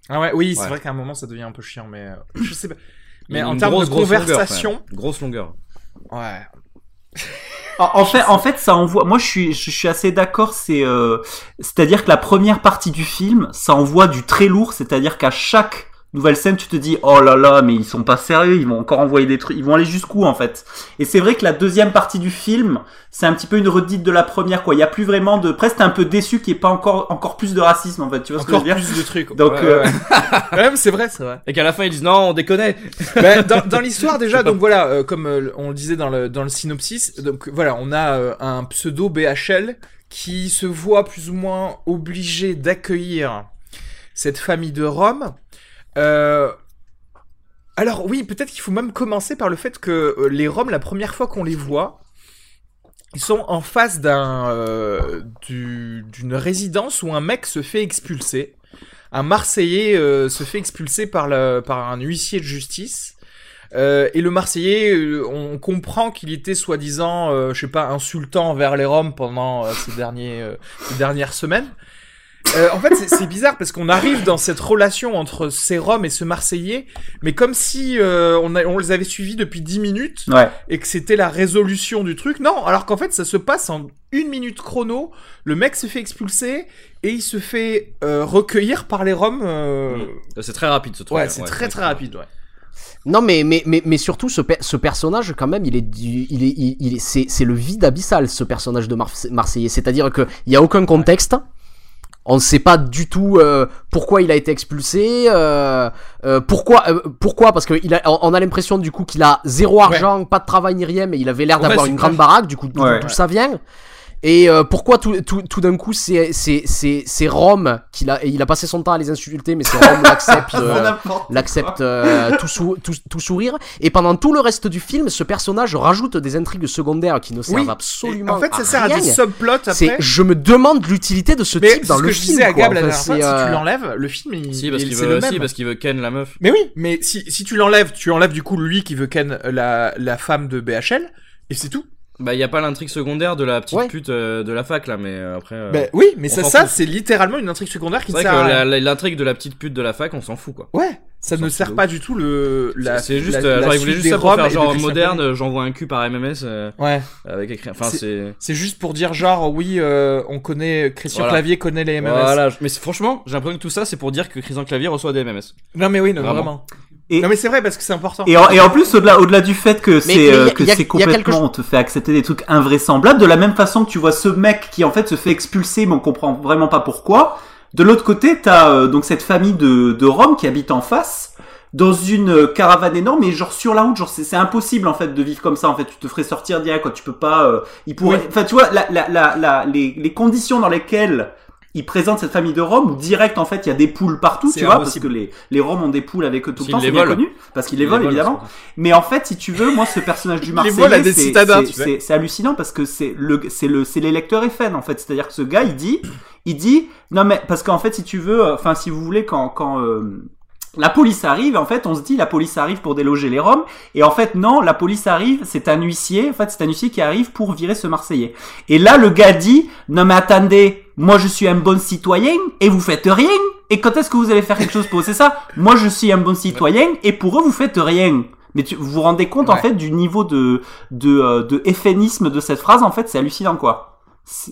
Ah ouais, oui, c'est ouais. vrai qu'à un moment ça devient un peu chiant, mais euh, je sais pas. Mais en termes de conversation, longueur, grosse longueur. Ouais. en fait, en fait, ça envoie. Moi, je suis, je suis assez d'accord. C'est, euh... c'est-à-dire que la première partie du film, ça envoie du très lourd. C'est-à-dire qu'à chaque nouvelle scène, tu te dis oh là là, mais ils sont pas sérieux, ils vont encore envoyer des trucs, ils vont aller jusqu'où en fait? Et c'est vrai que la deuxième partie du film, c'est un petit peu une redite de la première quoi. Il y a plus vraiment de, presque un peu déçu qu'il n'y ait pas encore encore plus de racisme en fait. Tu vois encore ce que je veux dire? plus de trucs. Donc ouais, euh... ouais. c'est vrai, c'est vrai. Et qu'à la fin ils disent non, on déconne. bah, dans, dans l'histoire déjà, donc voilà, euh, comme euh, on le disait dans le dans le synopsis, donc voilà, on a euh, un pseudo BHL qui se voit plus ou moins obligé d'accueillir cette famille de Roms. Euh, alors oui, peut-être qu'il faut même commencer par le fait que euh, les Roms, la première fois qu'on les voit, ils sont en face euh, d'une résidence où un mec se fait expulser. Un Marseillais se fait expulser par, par un huissier de justice. Et le Marseillais, on comprend qu'il était soi-disant, je sais pas, insultant envers les Roms pendant ces, derniers, ces dernières semaines. Euh, en fait, c'est bizarre parce qu'on arrive dans cette relation entre ces Roms et ce Marseillais, mais comme si euh, on, a, on les avait suivis depuis 10 minutes Ouais. et que c'était la résolution du truc. Non, alors qu'en fait, ça se passe en une minute chrono. Le mec se fait expulser et il se fait euh, recueillir par les Roms. euh, Mm. C'est très rapide ce truc. Ouais, c'est très très rapide. Ouais. Non, mais, mais, mais, mais surtout, ce, per- ce personnage, quand même, il est, du- il est, il, il est, c'est, c'est le vide abyssal, ce personnage de Marse- Marseillais. C'est-à-dire qu'il n'y a aucun contexte. On ne sait pas du tout euh, pourquoi il a été expulsé, euh, euh, pourquoi, euh, pourquoi parce qu'on a, on a l'impression du coup qu'il a zéro argent, pas de travail ni rien, mais il avait l'air d'avoir une grande baraque. Du coup, d'où Ouais. d'où ça vient Et euh, pourquoi tout, tout, tout d'un coup c'est c'est c'est c'est Rome qu'il a et il a passé son temps à les insulter, mais c'est Rome l'accepte. euh, l'accepte euh, tout, sou- tout, tout sourire. Et pendant tout le reste du film, ce personnage rajoute des intrigues secondaires qui ne servent Oui. absolument en fait, ça à sert à rien. des subplots C'est, après. je me demande l'utilité de ce Mais type c'est dans ce le que je film. disais à. Gab la dernière fois, c'est, si euh, tu l'enlèves, le film il, Si, parce il- qu'il c'est veut, le si, parce qu'il veut ken la meuf. Mais oui, mais si, si tu l'enlèves, tu enlèves du coup lui qui veut ken la, la femme de BHL, et c'est tout. Bah, y a pas l'intrigue secondaire de la petite Ouais. pute euh, de la fac là, mais euh, après. euh, Ben oui, mais ça, ça c'est littéralement une intrigue secondaire qui sert à la- la- l'intrigue de la petite pute de la fac, on s'en fout quoi. Ouais, ça ne sert pas du tout le. La, C'est juste, la- euh, la genre, il suite voulait juste ça pour faire genre moderne, j'envoie un cul par MMS euh, Ouais, avec écrit. Enfin, C'est- c'est. juste pour dire genre oui, on connaît Christian Voilà. Clavier connaît les MMS. Voilà, mais franchement, j'ai l'impression que tout ça, c'est pour dire que Christian Clavier reçoit des MMS. Non mais oui, non, Vraiment. Et- Non mais c'est vrai parce que c'est important. Et en, et en plus, au-delà, au-delà du fait que c'est, mais euh, que c'est complètement, chose- on te fait accepter des trucs invraisemblables, de la même façon que tu vois ce mec qui en fait se fait expulser, mais on comprend vraiment pas pourquoi. De l'autre côté, t'as euh, donc cette famille de, de Roms qui habite en face, dans une euh, caravane énorme, et genre sur la route, genre c'est, c'est impossible en fait de vivre comme ça. En fait, tu te ferais sortir direct, quoi. Tu peux pas. euh, il pourrait. Oui. Enfin, tu vois, la, la, la, la- les, les conditions dans lesquelles il présente cette famille de Roms, où direct en fait il y a des poules partout, tu vois, impossible. parce que les, les Roms ont des poules avec eux tout le temps, c'est bien connu, parce qu'ils les volent évidemment. Mais en fait, si tu veux, moi, ce personnage du Marseillais, c'est- hallucinant parce que c'est le, c'est le, c'est les lecteurs FN en fait. C'est-à-dire que ce gars, il dit, il dit, non mais parce qu'en fait, si tu veux, euh, enfin, si vous voulez, quand, quand euh, la police arrive, en fait, on se dit, la police arrive pour déloger les Roms, et en fait, non, la police arrive, c'est un huissier, en fait, c'est un huissier qui arrive pour virer ce Marseillais. Et là, le gars dit, non mais attendez, moi je suis un bon citoyen et vous faites rien. Et quand est-ce que vous allez faire quelque chose pour c'est ça? Moi je suis un bon citoyen et pour eux vous faites rien. Mais tu, vous vous rendez compte en fait du niveau de de euh, de effénisme de cette phrase? En fait c'est hallucinant quoi.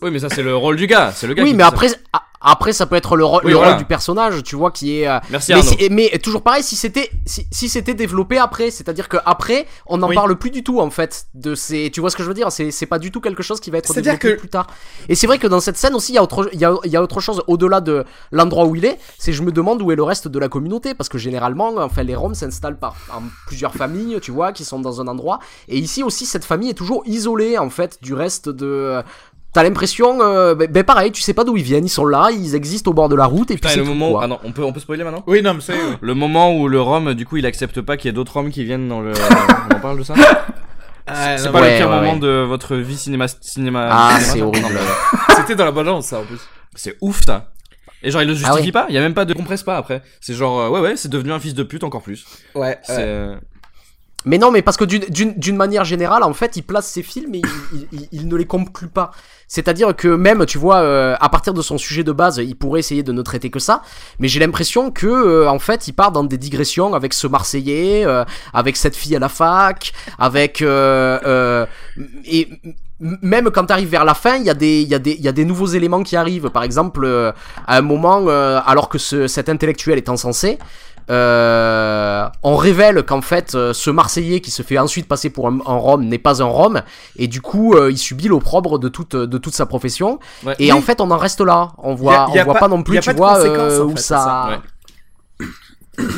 Oui, mais ça, c'est le rôle du gars. C'est le gars Oui, qui mais dit ça. Après, ça peut être le, rôle Oui, le voilà. rôle du personnage, tu vois, qui est. euh, Merci mais, si- mais toujours pareil, si c'était si, si c'était développé après, c'est-à-dire que après, on n'en Oui. parle plus du tout en fait de ces. Tu vois ce que je veux dire C'est pas du tout quelque chose qui va être développé que- plus tard. Et c'est vrai que dans cette scène aussi, il y a autre il y a, il y a autre chose au-delà de l'endroit où il est. C'est je me demande où est le reste de la communauté parce que généralement, enfin, les Roms s'installent par en plusieurs familles, tu vois, qui sont dans un endroit. Et ici aussi, cette famille est toujours isolée en fait du reste de. T'as l'impression, euh, ben ben pareil, tu sais pas d'où ils viennent, ils sont là, ils existent au bord de la route et Putain, puis c'est le tout, moment. quoi. Ah non, on peut, on peut spoiler maintenant? Oui, non, mais c'est. oui. Le moment où le Rome, du coup, il accepte pas qu'il y ait d'autres Roms qui viennent dans le. on en parle de ça? Ah, C'est non, pas le pire ouais, moment ouais. de votre vie cinéma. cinéma Ah, cinéma, c'est ça horrible. C'était dans la balance, ça en plus. C'est ouf ça. Et genre, il le Ah justifie oui. pas, il y a même pas de compresse pas après. C'est genre, euh, ouais, ouais, c'est devenu un fils de pute encore plus. Ouais. C'est. euh, Mais non, mais parce que d'une- manière générale, en fait, il place ses films et il, il- il- ne les conclut pas. C'est-à-dire que même, tu vois, euh, à partir de son sujet de base, il pourrait essayer de ne traiter que ça. Mais j'ai l'impression que, euh, en fait, il part dans des digressions avec ce Marseillais, euh, avec cette fille à la fac, avec euh, euh, et même quand tu arrives vers la fin, il y a des y a des y a des nouveaux éléments qui arrivent. Par exemple, euh, à un moment, alors que ce, cet intellectuel est encensé, euh, on révèle qu'en fait euh, ce Marseillais qui se fait ensuite passer pour un, un Rome n'est pas un Rome et du coup euh, il subit l'opprobre de toute de toute sa profession Ouais. et Oui. en fait on en reste là on voit Y a- y a on voit pas- pas, non plus tu vois euh, en où fait, ça, ça. Ouais.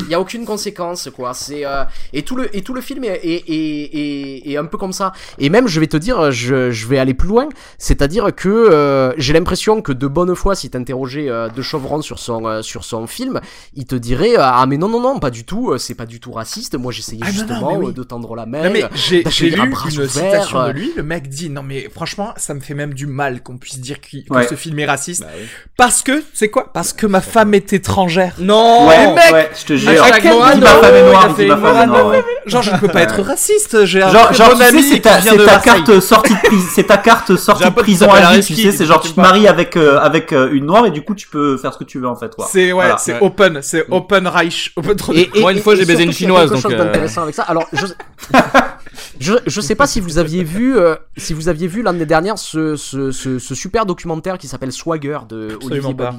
Il y a aucune conséquence quoi. C'est euh, et tout le et tout le film est, est, est, est- est un peu comme ça. Et même je vais te dire je, je vais aller plus loin. C'est-à-dire que euh, j'ai l'impression que de bonne foi si t'interrogeais euh, de Chevron sur son euh, sur son film il te dirait euh, ah mais non non non pas du tout. Euh, c'est pas du tout raciste. Moi j'essayais Ah, non, non, justement oui. euh, de tendre la main Non mais j'ai lu bras une citation de lui, le mec dit non mais franchement ça me fait même du mal qu'on puisse dire que ce film est raciste. Bah oui. parce que c'est quoi? Parce que ma femme est étrangère. Non ouais, mec, ouais, je te jure. Femme noire, femme noire. Genre, je ne peux pas être raciste. J'ai un Genre, genre bon tu sais, ami c'est ta, ta carte sortie de prison, c'est ta carte sortie J'ai un de prison à vie, tu sais, c'est genre tu te maries avec euh, avec euh, une noire et du coup tu peux faire ce que tu veux en fait. C'est ouais, Voilà. c'est Ouais. open, c'est open Reich, Moi, une fois, j'ai baisé une chinoise, donc, chose euh, d'intéressant avec ça. Alors, je... je sais pas si vous aviez vu euh, si vous aviez vu l'année dernière ce, ce, ce, ce super documentaire qui s'appelle Swagger de Absolument Olivier pas.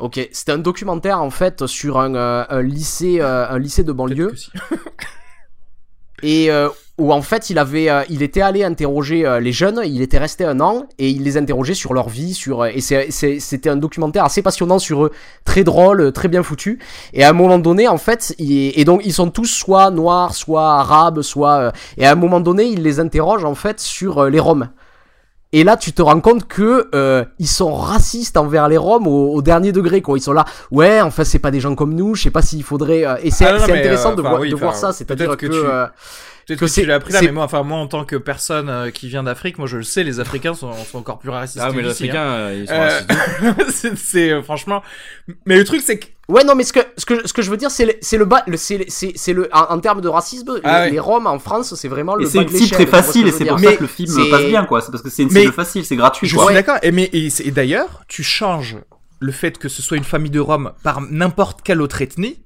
Ok, c'était un documentaire en fait sur un, euh, un lycée euh, un lycée de banlieue. et euh, où en fait il avait il était allé interroger les jeunes il était resté un an et il les interrogeait sur leur vie sur et c'était un documentaire assez passionnant sur eux. Très drôle très bien foutu. Et à un moment donné en fait il- et donc ils sont tous soit noirs soit arabes soit et à un moment donné il les interroge en fait sur les roms et là, tu te rends compte que euh, ils sont racistes envers les Roms au, au dernier degré, quoi. Ils sont là, ouais, en fait, c'est pas des gens comme nous. Je sais pas s'il faudrait. euh, et c'est Ah intéressant euh, de, enfin, oui, de voir enfin, ça, c'est-à-dire que. que tu- euh, Peut-être que que, c'est- tu l'as appris là, mais moi, enfin, moi, en tant que personne euh, qui vient d'Afrique, moi, je le sais, les Africains sont, sont encore plus racistes. Ah, mais les Africains, hein. ils sont Euh, racistes. c'est, c'est, euh, franchement. Mais le truc, c'est que. Ouais, non, mais ce que, ce que, ce que je veux dire, c'est le, c'est le bas, le, c'est, c'est, c'est le, en, en termes de racisme, Ah les, Roms en France, c'est vraiment le c'est une cible très facile et c'est pour ça que le film passe bien quoi. C'est parce que c'est une cible facile, c'est gratuit Je suis d'accord. Et, mais, et, c'est- et d'ailleurs, tu changes le fait que ce soit une famille de Roms par n'importe quelle autre ethnie.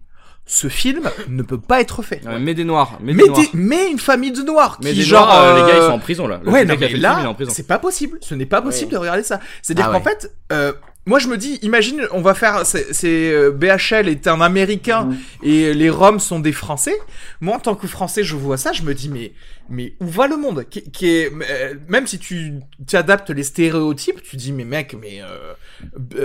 Ce film ne peut pas être fait. Ouais, mais des noirs. Mais, mais, des noirs. des- mais une famille de noirs Mais qui des genre noirs, euh, les gars, ils euh, sont en prison là. Le ouais, non, mais là, c'est pas possible. Ce n'est pas possible de regarder ça. C'est-à-dire Ah qu'en ouais. fait, euh, moi je me dis, imagine, on va faire, c'est c'est, euh, BHL est un Américain Mhm. et les Roms sont des Français. Moi, en tant que Français, je vois ça, je me dis, mais, mais où va le monde qui, qui est, euh, même si tu, tu adaptes les stéréotypes, tu dis, mais mec, mais. Euh,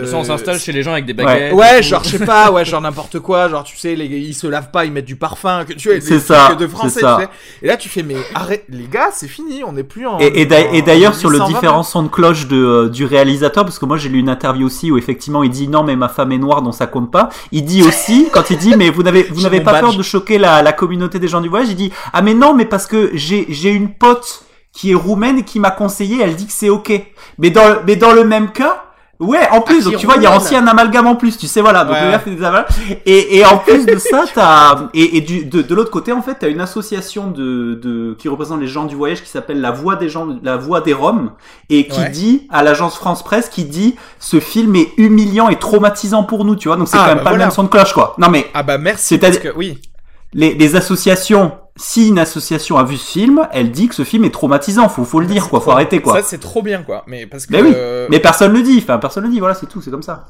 façon, on euh, s'installe chez les gens avec des baguettes. Ouais, genre je sais pas, ouais, genre n'importe quoi, genre tu sais, les, ils se lavent pas, ils mettent du parfum, que tu vois, C'est ça, de français, c'est ça. tu sais. Et là tu fais, mais arrête, les gars, c'est fini, on n'est plus en. Et, d'ailleurs sur le 1820. différent son de cloche de, euh, du réalisateur, parce que moi j'ai lu une interview aussi où effectivement il dit non mais ma femme est noire donc ça compte pas. Il dit aussi quand il dit mais vous n'avez vous pas peur de choquer la, la communauté des gens du voyage. Il dit ah mais non mais parce que j'ai une pote qui est roumaine qui m'a conseillé, elle dit que c'est ok. Mais dans le- mais dans le même cas. Ouais, en plus, donc tu vois, il y a aussi un amalgame en plus, tu sais, voilà. Donc Ouais. le gars fait des amalgames. Et, et en plus de ça, t'as et, et du, de, de l'autre côté, en fait, t'as une association de, de qui représente les gens du voyage qui s'appelle la Voix des gens, la Voix des Roms, et qui Ouais. dit à l'agence France Presse, qui dit ce film est humiliant et traumatisant pour nous, tu vois. Donc c'est Ah, quand même bah pas voilà. le même son de cloche, quoi. Non mais Ah bah merci, C'est-à-dire- oui. les, les associations, si une association a vu ce film, elle dit que ce film est traumatisant. Faut, faut le dire, quoi. Faut arrêter, quoi. Ça c'est trop bien, quoi. Mais parce que. Mais oui. euh, Mais personne le dit. Enfin, personne le dit. Voilà, c'est tout. C'est comme ça.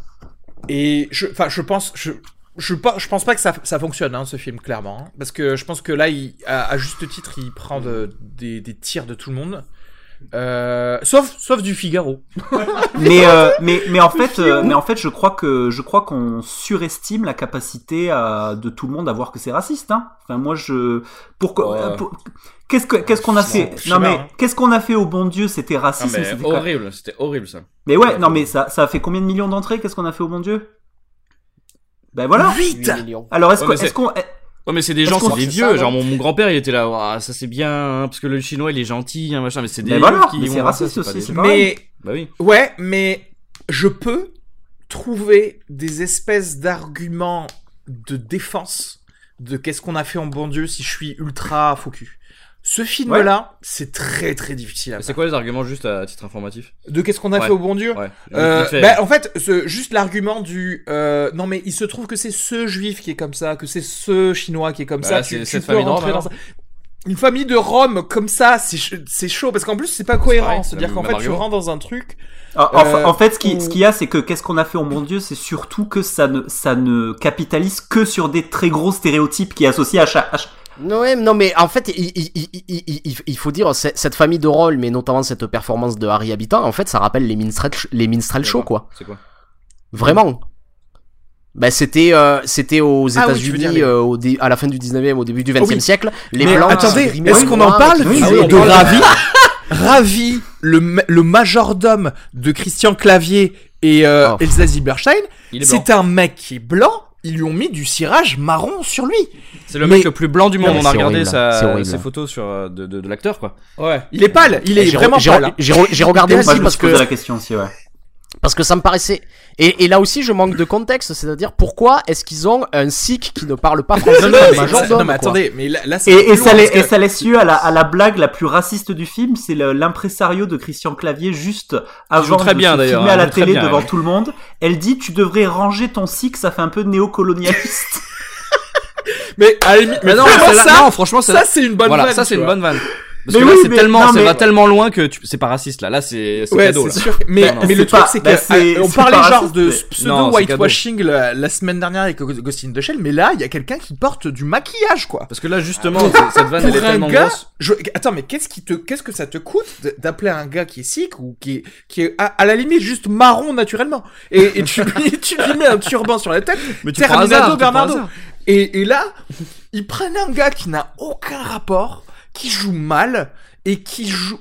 Et je, enfin, je pense, je, je, pas- je pense pas que ça, ça fonctionne, hein, ce film, clairement. hein. parce que je pense que là, il, à, à juste titre, il prend de- des, des tirs de tout le monde. Euh, sauf, sauf du Figaro. mais euh, mais mais en fait euh, mais en fait je crois que je crois qu'on surestime la capacité à, de tout le monde à voir que c'est raciste hein. Enfin moi je pourquoi Ouais. euh, pour- qu'est-ce que qu'est-ce qu'on a Non, fait? non mais qu'est-ce qu'on a fait au bon Dieu? C'était Ah, mais c'était quoi? horrible, c'était horrible ça. mais ouais non mais ça ça a fait combien de millions d'entrées qu'est-ce qu'on a fait au bon Dieu? Ben voilà 8 8 millions. alors est-ce Ouais, que- mais c'est- est-ce qu'on Ouais, mais c'est des gens, c'est des vieux. ça, genre, mon, mon grand-père, il était là, ça c'est bien, hein, parce que le chinois, il est gentil, hein, machin, mais c'est des Mais vieux voilà, qui mais c'est ça, raciste aussi, des-. Mais, Bah oui. ouais, mais je peux trouver des espèces d'arguments de défense de qu'est-ce qu'on a fait en bon Dieu si je suis ultra faux cul. Ce film-là, c'est très très difficile à C'est quoi les arguments juste à titre informatif De qu'est-ce qu'on a Ouais. fait au bon Dieu Ouais. Euh, fait. bah, en fait, ce, juste l'argument du euh, non mais il se trouve que c'est ce juif qui est comme ça, que c'est ce chinois qui est comme Bah ça. là, tu, c'est tu cette peux rentrer dans ça. Une famille de Roms comme ça, c'est ch- c'est chaud parce qu'en plus c'est pas cohérent. C'est-à-dire c'est qu'en fait tu rentres dans un truc. En, en- Euh, en fait, ce qui, ou- ce qu'il y a, c'est que qu'est-ce qu'on a fait au bon Dieu, c'est surtout que ça ne, ça ne capitalise que sur des très gros stéréotypes qui est associé à chaque. à ouais, non, mais en fait, il, il, il, il, faut dire, c'est- cette famille de rôle, mais notamment cette performance de Harry Habitant, en fait, ça rappelle les minstrel, les minstrel show, quoi. C'est quoi Vraiment. Bah, c'était, euh, c'était aux Ah oui, États-Unis, euh, au à la fin du 19e, au début du 20e oui. siècle. Les mais blancs. attendez, est-ce qu'on en parle de, Ah Ravi Ravi, le, ma- le majordome de Christian Clavier et euh, Oh. Elsa blanc. c'est un mec qui est blanc. Ils lui ont mis du cirage marron sur lui. C'est le Mais- mec le plus blanc du monde. Non, On a regardé horrible, sa, ses photos sur, euh, de, de, de l'acteur, quoi. Ouais. Il est pâle. Il est vraiment j'ai pâle. hein. J'ai re- j'ai regardé aussi parce que la question aussi, ouais. Parce que ça me paraissait. Et, et là aussi, je manque de contexte, c'est-à-dire pourquoi est-ce qu'ils ont un Sikh qui ne parle pas français Non, mais, non, mais attendez, mais là, là, c'est Et, ça, et ça laisse lieu à la, à la blague la plus raciste du film, c'est l'impresario de Christian Clavier juste avant très de bien, se filmer à elle la télé bien, devant tout le monde. Elle dit tu devrais ranger ton sic, ça fait un peu néocolonialiste. Mais à la limite, Mais non, là- ça, non, franchement, c'est ça c'est une bonne voilà, vanne, ça c'est une vois. bonne vanne. Parce Mais que là, oui, c'est mais- tellement, non, ça mais- va tellement loin que tu... c'est pas raciste là. Là, c'est c'est Ouais, cadeau. c'est là. sûr. Mais, Non, mais c'est le truc, c'est que bah, c'est- euh, on c'est parlait genre de pseudo c'est whitewashing la, la semaine dernière avec Ghost in the Shell, mais là, il y a quelqu'un qui porte du maquillage, quoi. Parce que là, justement, c'est- cette vanne, elle est tellement gars, grosse. je- attends, mais qu'est-ce qui te, qu'est-ce que ça te coûte d'appeler un gars qui est sikh ou qui est, qui est à, à la limite juste marron naturellement? Et, et tu lui, tu lui mets un turban sur la tête, Mais tu Terminado Bernardo. et là, ils prennent un gars qui n'a aucun rapport, qui joue mal et qui joue,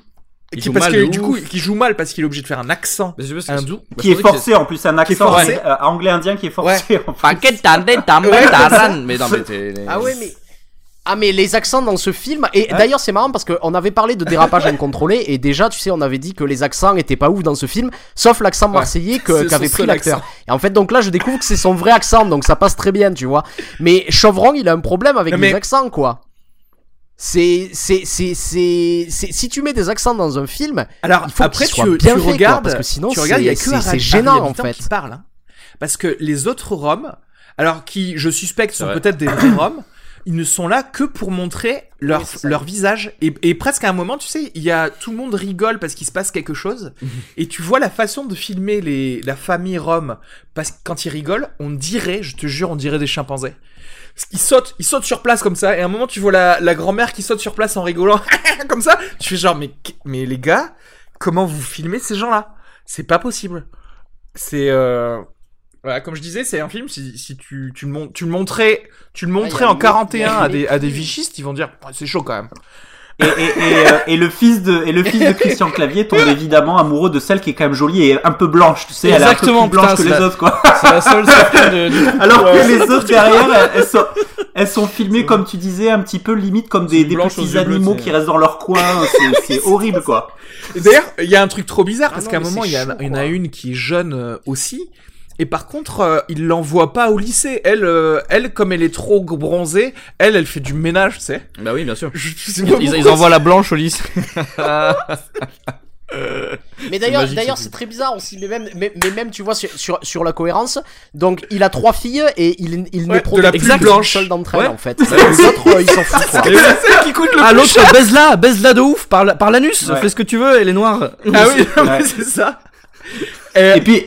Il qui, joue parce mal que du ouf. coup, qui joue mal parce qu'il est obligé de faire un accent que- bah, qui est forcé en plus, un accent forcé. euh, anglais-indien qui est forcé. en plus. Mais non, mais. Ah ouais, mais. Ah mais les accents dans ce film et d'ailleurs c'est marrant parce qu'on avait parlé de dérapage incontrôlé et déjà tu sais on avait dit que les accents étaient pas ouf dans ce film sauf l'accent marseillais qu'avait pris l'acteur et en fait donc là je découvre que c'est son vrai accent donc ça passe très bien tu vois mais Chevron il a un problème avec Non, les mais- accents quoi c'est c'est c'est c'est c'est- si tu mets des accents dans un film Alors Il faut après tu, bien tu fait, quoi, regardes, parce que sinon, tu regardes, il y a que c'est- gênant, en fait. qui parle, hein. parce que les autres Roms, alors qui je suspecte sont peut-être des vrais Roms, ils ne sont là que pour montrer leur Oui, leur visage et, et presque à un moment, tu sais, il y a tout le monde rigole parce qu'il se passe quelque chose et tu vois la façon de filmer les la famille Rom parce que quand ils rigolent, on dirait, je te jure, on dirait des chimpanzés. Ils sautent, ils sautent sur place comme ça, et à un moment tu vois la, la grand-mère qui saute sur place en rigolant, comme ça. Tu fais genre, mais, mais les gars, comment vous filmez ces gens-là? C'est pas possible. C'est, euh... voilà, comme je disais, c'est un film, si, si tu, tu, le mon- tu le montrais, tu le montrais y a en une- 41 il y a à des, à des vichistes, ils vont dire, c'est chaud quand même. Et, et, et, euh, et le fils de et le fils de Christian Clavier tombe évidemment amoureux de celle qui est quand même jolie et un peu blanche, tu sais, elle est un peu Exactement, plus blanche putain, que les la- autres quoi. C'est la seule de- du. Alors que les autres derrière, elles, sont elles sont filmées comme tu disais un petit peu limite comme des, petits animaux qui restent dans leur coin, c'est horrible quoi. D'ailleurs, il y a un truc trop bizarre parce non, qu'à un moment, il y, a- chaud, il y en a une qui est jeune euh, aussi. Et par contre, euh, il l'envoie pas au lycée. Elle, euh, elle, comme elle est trop bronzée, elle, elle fait du ménage, tu sais. Bah oui, bien sûr. Je, je sais pas Ils, envoient la blanche au lycée. Mais d'ailleurs, magique, d'ailleurs, ce c'est très bizarre aussi. Mais même, mais, mais même, tu vois, sur, sur, sur la cohérence. Donc, il a trois filles et il, il Ouais, ne de la plus blanche. seule d'entre elles, Ouais. en fait. Les autres, euh, ils s'en foutent, quoi. C'est celle qui coûte le Ah, plus l'autre, cher. baise-la, baise-la de ouf, par, la- par l'anus, Ouais. fais ce que tu veux, elle est noire. Ah oui, c'est ça. Euh, Et puis,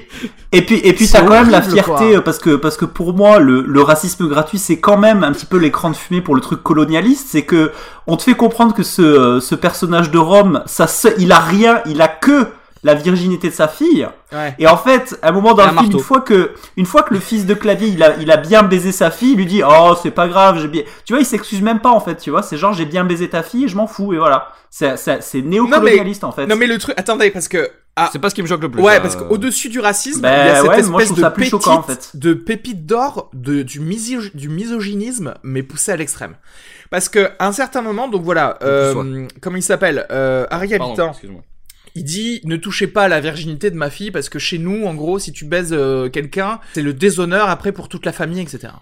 et puis, et puis, t'as quand même la fierté quoi. euh, parce que, parce que pour moi, le, le racisme gratuit, c'est quand même un petit peu l'écran de fumée pour le truc colonialiste. C'est que on te fait comprendre que ce, euh, ce personnage de Rome, ça, se- il a rien, il a que la virginité de sa fille. Ouais. Et en fait, à un moment dans le un film, marteau. une fois que, une fois que le fils de clavier, il a, il a bien baisé sa fille, il lui dit, oh, c'est pas grave, j'ai bien, tu vois, il s'excuse même pas, en fait, tu vois, c'est genre, j'ai bien baisé ta fille, je m'en fous, et voilà. C'est, c'est, c'est néocolonialiste, en fait. Non mais le truc, attendez, parce que ah, C'est pas ce qui me choque le plus. ouais, ça. parce qu'au-dessus du racisme, Ben il y a cette ouais, moi, je espèce trouve de ça plus pépite, choquant, en fait. de pépite d'or de du, miso- du misogynisme, mais poussé à l'extrême. Parce que à un certain moment, donc voilà, euh, comment il s'appelle, euh, Harry Habitant. Il dit ne touchez pas à la virginité de ma fille parce que chez nous, en gros, si tu baises euh, quelqu'un, c'est le déshonneur après pour toute la famille, etc.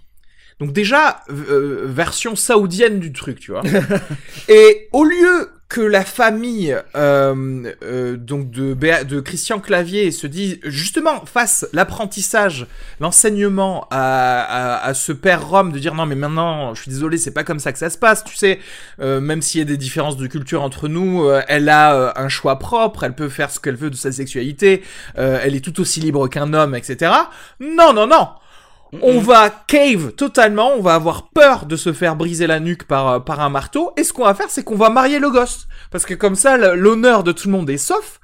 Donc déjà, euh, version saoudienne du truc, tu vois. Et au lieu que la famille euh, euh, donc de, Béa- de Christian Clavier se dise justement fasse l'apprentissage, l'enseignement à, à, à ce père Rome de dire non mais maintenant je suis désolé c'est pas comme ça que ça se passe tu sais. Euh, même s'il y a des différences de culture entre nous euh, elle a euh, un choix propre elle peut faire ce qu'elle veut de sa sexualité euh, elle est tout aussi libre qu'un homme etc non non non on va cave totalement, on va avoir peur de se faire briser la nuque par, euh, par un marteau, et ce qu'on va faire, c'est qu'on va marier le gosse. Parce que comme ça, l'honneur de tout le monde est sauf.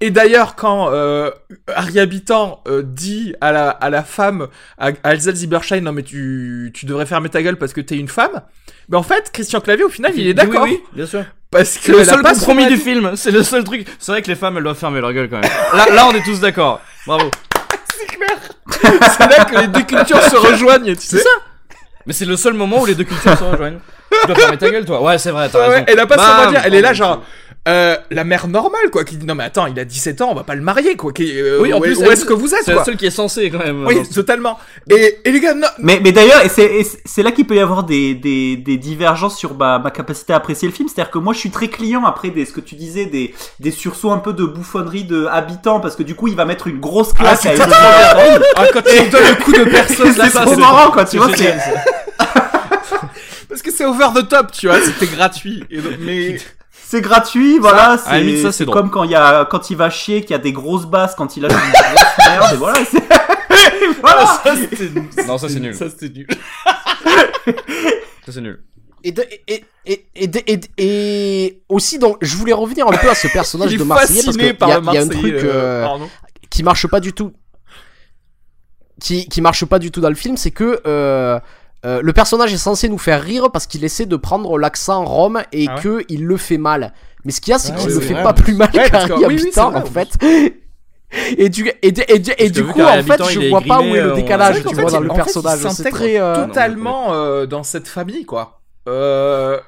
Et d'ailleurs, quand euh, Harry Habitant euh, dit à la, à la femme, à, à Elsa Zieberstein, non mais tu, tu devrais fermer ta gueule parce que t'es une femme, ben en fait, Christian Clavier, au final, il est d'accord. Oui, oui, bien sûr. Parce que C'est le seul compromis du film, c'est le seul truc. C'est vrai que les femmes, elles doivent fermer leur gueule quand même. Là, là on est tous d'accord. Bravo. C'est là que les deux cultures se rejoignent, tu sais. Mais c'est le seul moment où les deux cultures se rejoignent. Tu dois fermer ta gueule, toi. Ouais, c'est vrai, t'as raison. ouais, elle a pas son Bam, mot à dire. Elle est là, genre, euh, la mère normale, quoi, qui dit non mais attends, il a 17 ans, on va pas le marier, quoi. Qui, euh, oui, en plus, où, est-ce que vous êtes, C'est la seule qui est censée quand même. Oui, totalement. Et, et les gars, non. Mais, mais d'ailleurs, c'est, c'est là qu'il peut y avoir des, des, des divergences sur ma, ma capacité à apprécier le film. C'est-à-dire que moi, je suis très client après des, ce que tu disais, des, des sursauts un peu de bouffonnerie de habitants, parce que du coup, il va mettre une grosse claque ah, à ah, quand il donne le coup de personne, c'est trop marrant, quoi, tu vois. Parce que c'est over the top, tu vois, c'était gratuit. mais c'est gratuit, voilà. C'est c'est comme quand il y a quand il va chier, qu'il y a des grosses basses, quand il a une grosse merde, et voilà. voilà. Ça, non, ça c'est nul. Ça c'était nul. ça c'est nul. Et, et, et, et, et, aussi, donc, je voulais revenir un peu à ce personnage de Marseillais parce qu'il y, y, a un truc euh, euh qui marche pas du tout. Qui, qui marche pas du tout dans le film, c'est que euh, euh, le personnage est censé nous faire rire parce qu'il essaie de prendre l'accent rome et ah que il le fait mal. Mais ce qu'il y a, c'est qu'il le fait pas plus mal ouais, qu'Harry Habitant, en fait. Et du, et, et, et du coup, en fait, je vois pas où est le décalage, tu vois, dans le personnage. C'est très euh... totalement euh, dans cette famille, quoi. Euh...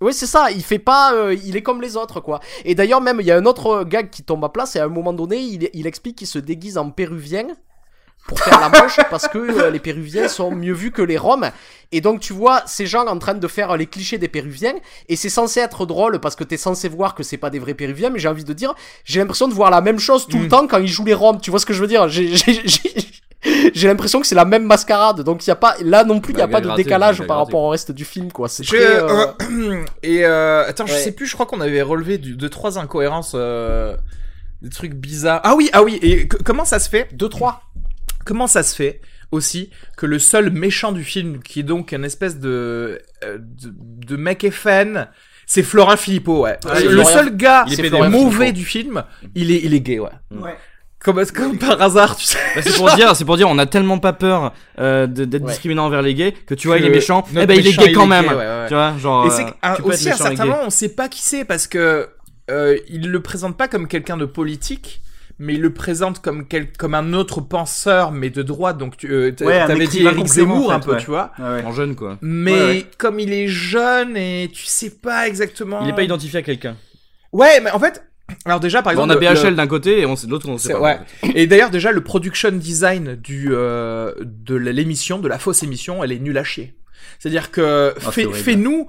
Oui, c'est ça, il fait pas. Euh, il est comme les autres, quoi. Et d'ailleurs, même, il y a un autre gag qui tombe à place, et à un moment donné, il, il explique qu'il se déguise en péruvien pour faire la manche parce que euh, les Péruviens sont mieux vus que les Roms. Et donc tu vois ces gens en train de faire les clichés des Péruviens et c'est censé être drôle parce que t'es censé voir que c'est pas des vrais Péruviens. Mais j'ai envie de dire, j'ai l'impression de voir la même chose tout le mm. temps quand ils jouent les Roms. Tu vois ce que je veux dire? J'ai l'impression que c'est la même mascarade, donc il y a pas là non plus, il y a bah, pas de décalage par rapport au reste du film, quoi. C'est très. Euh, et euh... attends, je sais plus, je crois qu'on avait relevé deux trois incohérences, euh... des trucs bizarres. Ah oui, ah oui. Et comment ça se fait? Deux trois. Comment ça se fait aussi que le seul méchant du film, qui est donc une espèce de euh, de, de mec FN, c'est Florin Philippot, ouais. le seul gars mauvais du film, il est il est gay, ouais. Ouais. Comme, comme par hasard, tu sais. Bah, c'est pour dire, c'est pour dire, on a tellement pas peur euh, d'être discriminant envers les gays que tu vois, il est méchant. Eh ben, il est gay quand même. tu vois, genre. Et c'est euh, aussi à certains moments, on sait pas qui c'est parce que euh, il le présente pas comme quelqu'un de politique mais il le présente comme quel, comme un autre penseur, mais de droite. Donc, tu euh, avais dit Eric Zemmour un peu, tu vois. En jeune, quoi. Mais comme il est jeune et tu sais pas exactement. Il est pas identifié à quelqu'un. Ouais, mais en fait, alors déjà, par exemple, on a BHL d'un côté et on sait l'autre on sait pas. Ouais. Et d'ailleurs déjà le production design du euh, de l'émission, de la fausse émission, elle est nulle à chier. C'est-à-dire que oh, fais, nous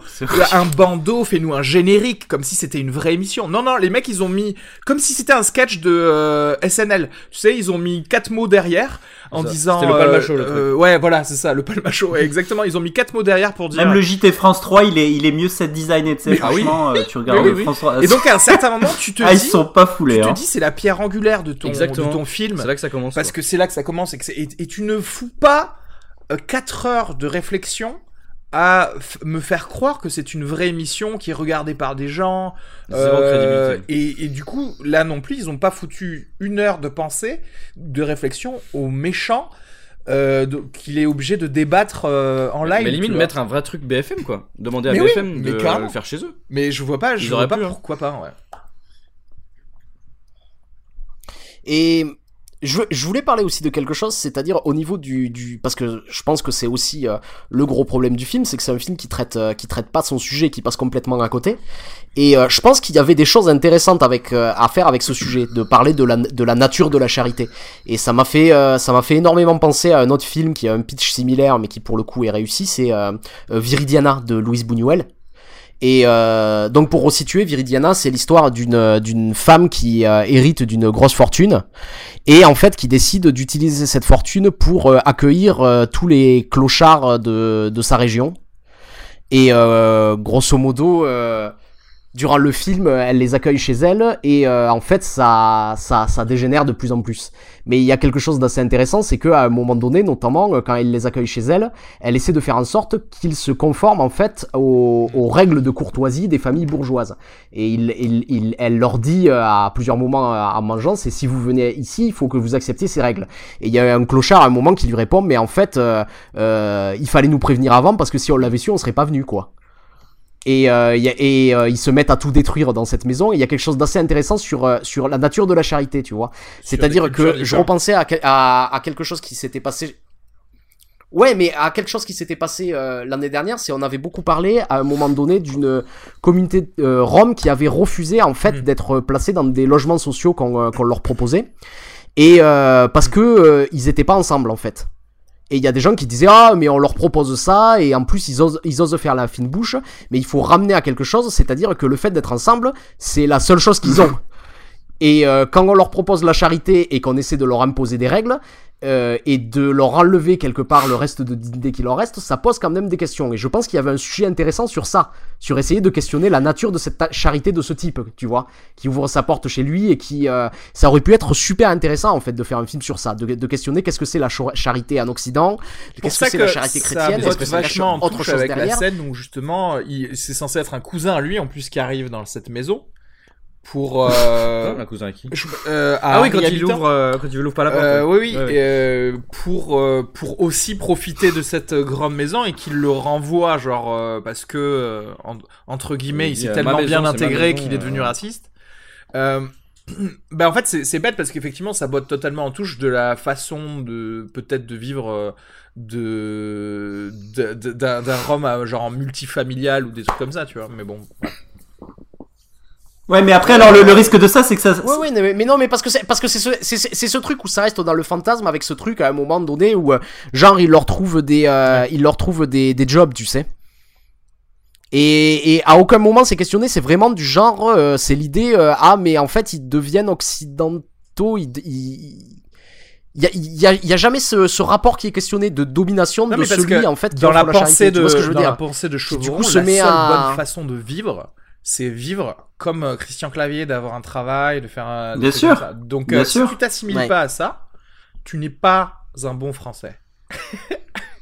un bandeau, fais-nous un générique, comme si c'était une vraie émission. Non, non, les mecs, ils ont mis, comme si c'était un sketch de euh, SNL. Tu sais, ils ont mis quatre mots derrière en disant... C'était le palmacho, le euh, Ouais, voilà, c'est ça, le palmacho, ouais, exactement. Ils ont mis quatre mots derrière pour dire... Même le JT France 3, il est, il est mieux set designé, tu sais, franchement, euh, tu regardes France 3. Et donc, à un certain moment, tu te ah, ils sont pas foulés, Tu te hein. dis, c'est la pierre angulaire de ton, de ton film. C'est là que ça commence. Parce que c'est là que ça commence et, que et, et tu ne fous pas 4 heures de réflexion à me faire croire que c'est une vraie émission qui est regardée par des gens. Euh, et, et, du coup, là non plus, ils ont pas foutu une heure de pensée, de réflexion aux méchants. Euh, qu'il est obligé de débattre euh, en live. Mais limite mettre un vrai truc BFM quoi. Demander à BFM de le faire chez eux. Mais je vois pas, je vois pas hein. pourquoi pas. Ouais. Et je, je, voulais parler aussi de quelque chose, c'est-à-dire au niveau du, du, parce que je pense que c'est aussi euh, le gros problème du film, c'est que c'est un film qui traite euh, qui traite pas son sujet, qui passe complètement à côté. Et euh, je pense qu'il y avait des choses intéressantes avec à faire avec ce sujet, de parler de la de la nature de la charité. Et ça m'a fait ça m'a fait énormément penser à un autre film qui a un pitch similaire, mais qui pour le coup est réussi, c'est Viridiana de Louise Buñuel. Et euh, donc pour resituer, Viridiana, c'est l'histoire d'une d'une femme qui euh, hérite d'une grosse fortune et en fait qui décide d'utiliser cette fortune pour euh, accueillir euh, tous les clochards de de sa région. Et grosso modo, durant le film, elle les accueille chez elle et en fait ça ça ça dégénère de plus en plus. Mais il y a quelque chose d'assez intéressant, c'est qu'à un moment donné, notamment euh, quand elle les accueille chez elle, elle essaie de faire en sorte qu'ils se conforment en fait aux, règles de courtoisie des familles bourgeoises. Et il, il, elle leur dit euh, à plusieurs moments euh, en mangeant, c'est si vous venez ici, il faut que vous acceptiez ces règles. Et il y a un clochard à un moment qui lui répond, mais en fait, euh, il fallait nous prévenir avant parce que si on l'avait su, on serait pas venu quoi et, euh, et euh, ils se mettent à tout détruire dans cette maison. Il y a quelque chose d'assez intéressant sur euh, sur la nature de la charité, tu vois. C'est-à-dire que je repensais à, à, à, quelque chose qui s'était passé. Ouais, mais à quelque chose qui s'était passé euh, l'année dernière, c'est on avait beaucoup parlé à un moment donné d'une communauté euh, Rome qui avait refusé en fait mm. d'être placée dans des logements sociaux qu'on qu'on leur proposait et parce que ils étaient pas ensemble en fait. Et il y a des gens qui disaient ah mais on leur propose ça et en plus ils osent, ils osent faire la fine bouche, mais il faut ramener à quelque chose, c'est-à-dire que le fait d'être ensemble, c'est la seule chose qu'ils ont. Et euh, quand on leur propose la charité et qu'on essaie de leur imposer des règles, euh, et de leur enlever quelque part le reste de dignité qui leur reste, ça pose quand même des questions. Et je pense qu'il y avait un sujet intéressant sur ça, sur essayer de questionner la nature de cette charité de ce type, tu vois, qui ouvre sa porte chez lui et qui, euh, ça aurait pu être super intéressant en fait de faire un film sur ça, de, questionner qu'est-ce que c'est la charité en Occident, qu'est-ce que c'est la charité chrétienne, est-ce que c'est vachement autre chose avec la scène où justement, c'est censé être un cousin à lui en plus qui arrive dans cette maison pour euh, cousin à qui euh, ah oui quand il ouvre euh, quand il ouvre pas la porte euh, oui oui euh, pour euh, pour aussi profiter de cette grande maison et qu'il le renvoie genre parce que entre guillemets il s'est tellement bien intégré qu'il est devenu raciste. Ben en fait c'est bête parce qu'effectivement ça botte totalement en touche de la façon de peut-être de vivre de d'un Rome genre en multifamilial ou des trucs comme ça tu vois. Mais bon Ouais, mais après, alors le, risque de ça, c'est que ça. Ouais, ouais, mais, non, mais parce que c'est parce que c'est ce, c'est, ce truc où ça reste dans le fantasme avec ce truc à un moment donné où euh, genre il leur trouve des euh, il leur trouve des, des jobs, tu sais. Et, et à aucun moment c'est questionné, c'est vraiment du genre, euh, c'est l'idée ah mais en fait ils deviennent occidentaux, ils, il y a, y, a, y a, jamais ce, ce, rapport qui est questionné de domination de celui en fait qui dans la, pensée de, ce que je veux dans dire. la pensée de Chevron, du coup, se la met seule à... bonne façon de vivre c'est vivre comme euh, Christian Clavier, d'avoir un travail, de faire un. Bien sûr. Donc, euh, si tu t'assimiles pas à ça, tu n'es pas un bon français.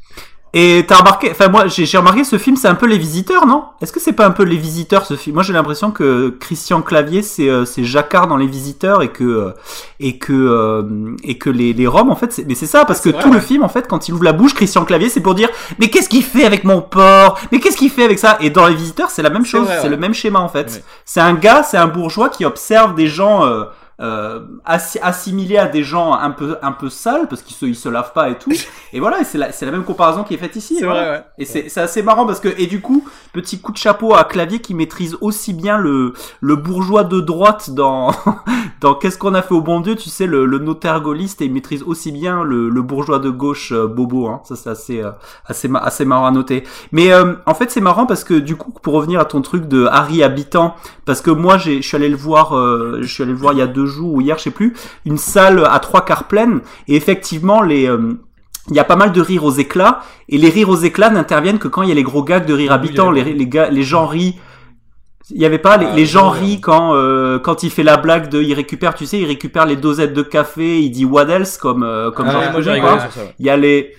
Et t'as remarqué, enfin moi j'ai remarqué ce film c'est un peu les visiteurs non? Est-ce que c'est pas un peu les visiteurs ce film? Moi j'ai l'impression que Christian Clavier c'est euh, c'est Jacquard dans les visiteurs et que euh, et que euh, et que les les Roms en fait mais c'est ça parce que tout le film en fait quand il ouvre la bouche Christian Clavier c'est pour dire mais qu'est-ce qu'il fait avec mon porc? Mais qu'est-ce qu'il fait avec ça? Et dans les visiteurs c'est la même chose, c'est le même schéma en fait. C'est un gars, c'est un bourgeois qui observe des gens euh, assimilé à des gens un peu un peu sales parce qu'ils se ils se lavent pas et tout et voilà c'est la c'est la même comparaison qui est faite ici et, vrai, ouais. et c'est c'est assez marrant parce que et du coup petit coup de chapeau à Clavier qui maîtrise aussi bien le le bourgeois de droite dans dans qu'est-ce qu'on a fait au bon Dieu tu sais le, le notaire gaulliste et il maîtrise aussi bien le, le bourgeois de gauche euh, bobo hein. ça c'est assez euh, assez assez marrant à noter mais euh, en fait c'est marrant parce que du coup pour revenir à ton truc de Harry habitant parce que moi j'ai je suis allé le voir je suis allé le voir il y a deux jours ou hier, je sais plus, une salle à trois quarts pleine, et effectivement, les, euh, il y a pas mal de rires aux éclats, et les rires aux éclats n'interviennent que quand il y a les gros gags de rire habitant, les, les, gars, les gens rient. Il y avait pas les, ah, gens rient quand euh, quand il fait la blague de il récupère tu sais il récupère les dosettes de café il dit what else comme euh, comme ah, il y a les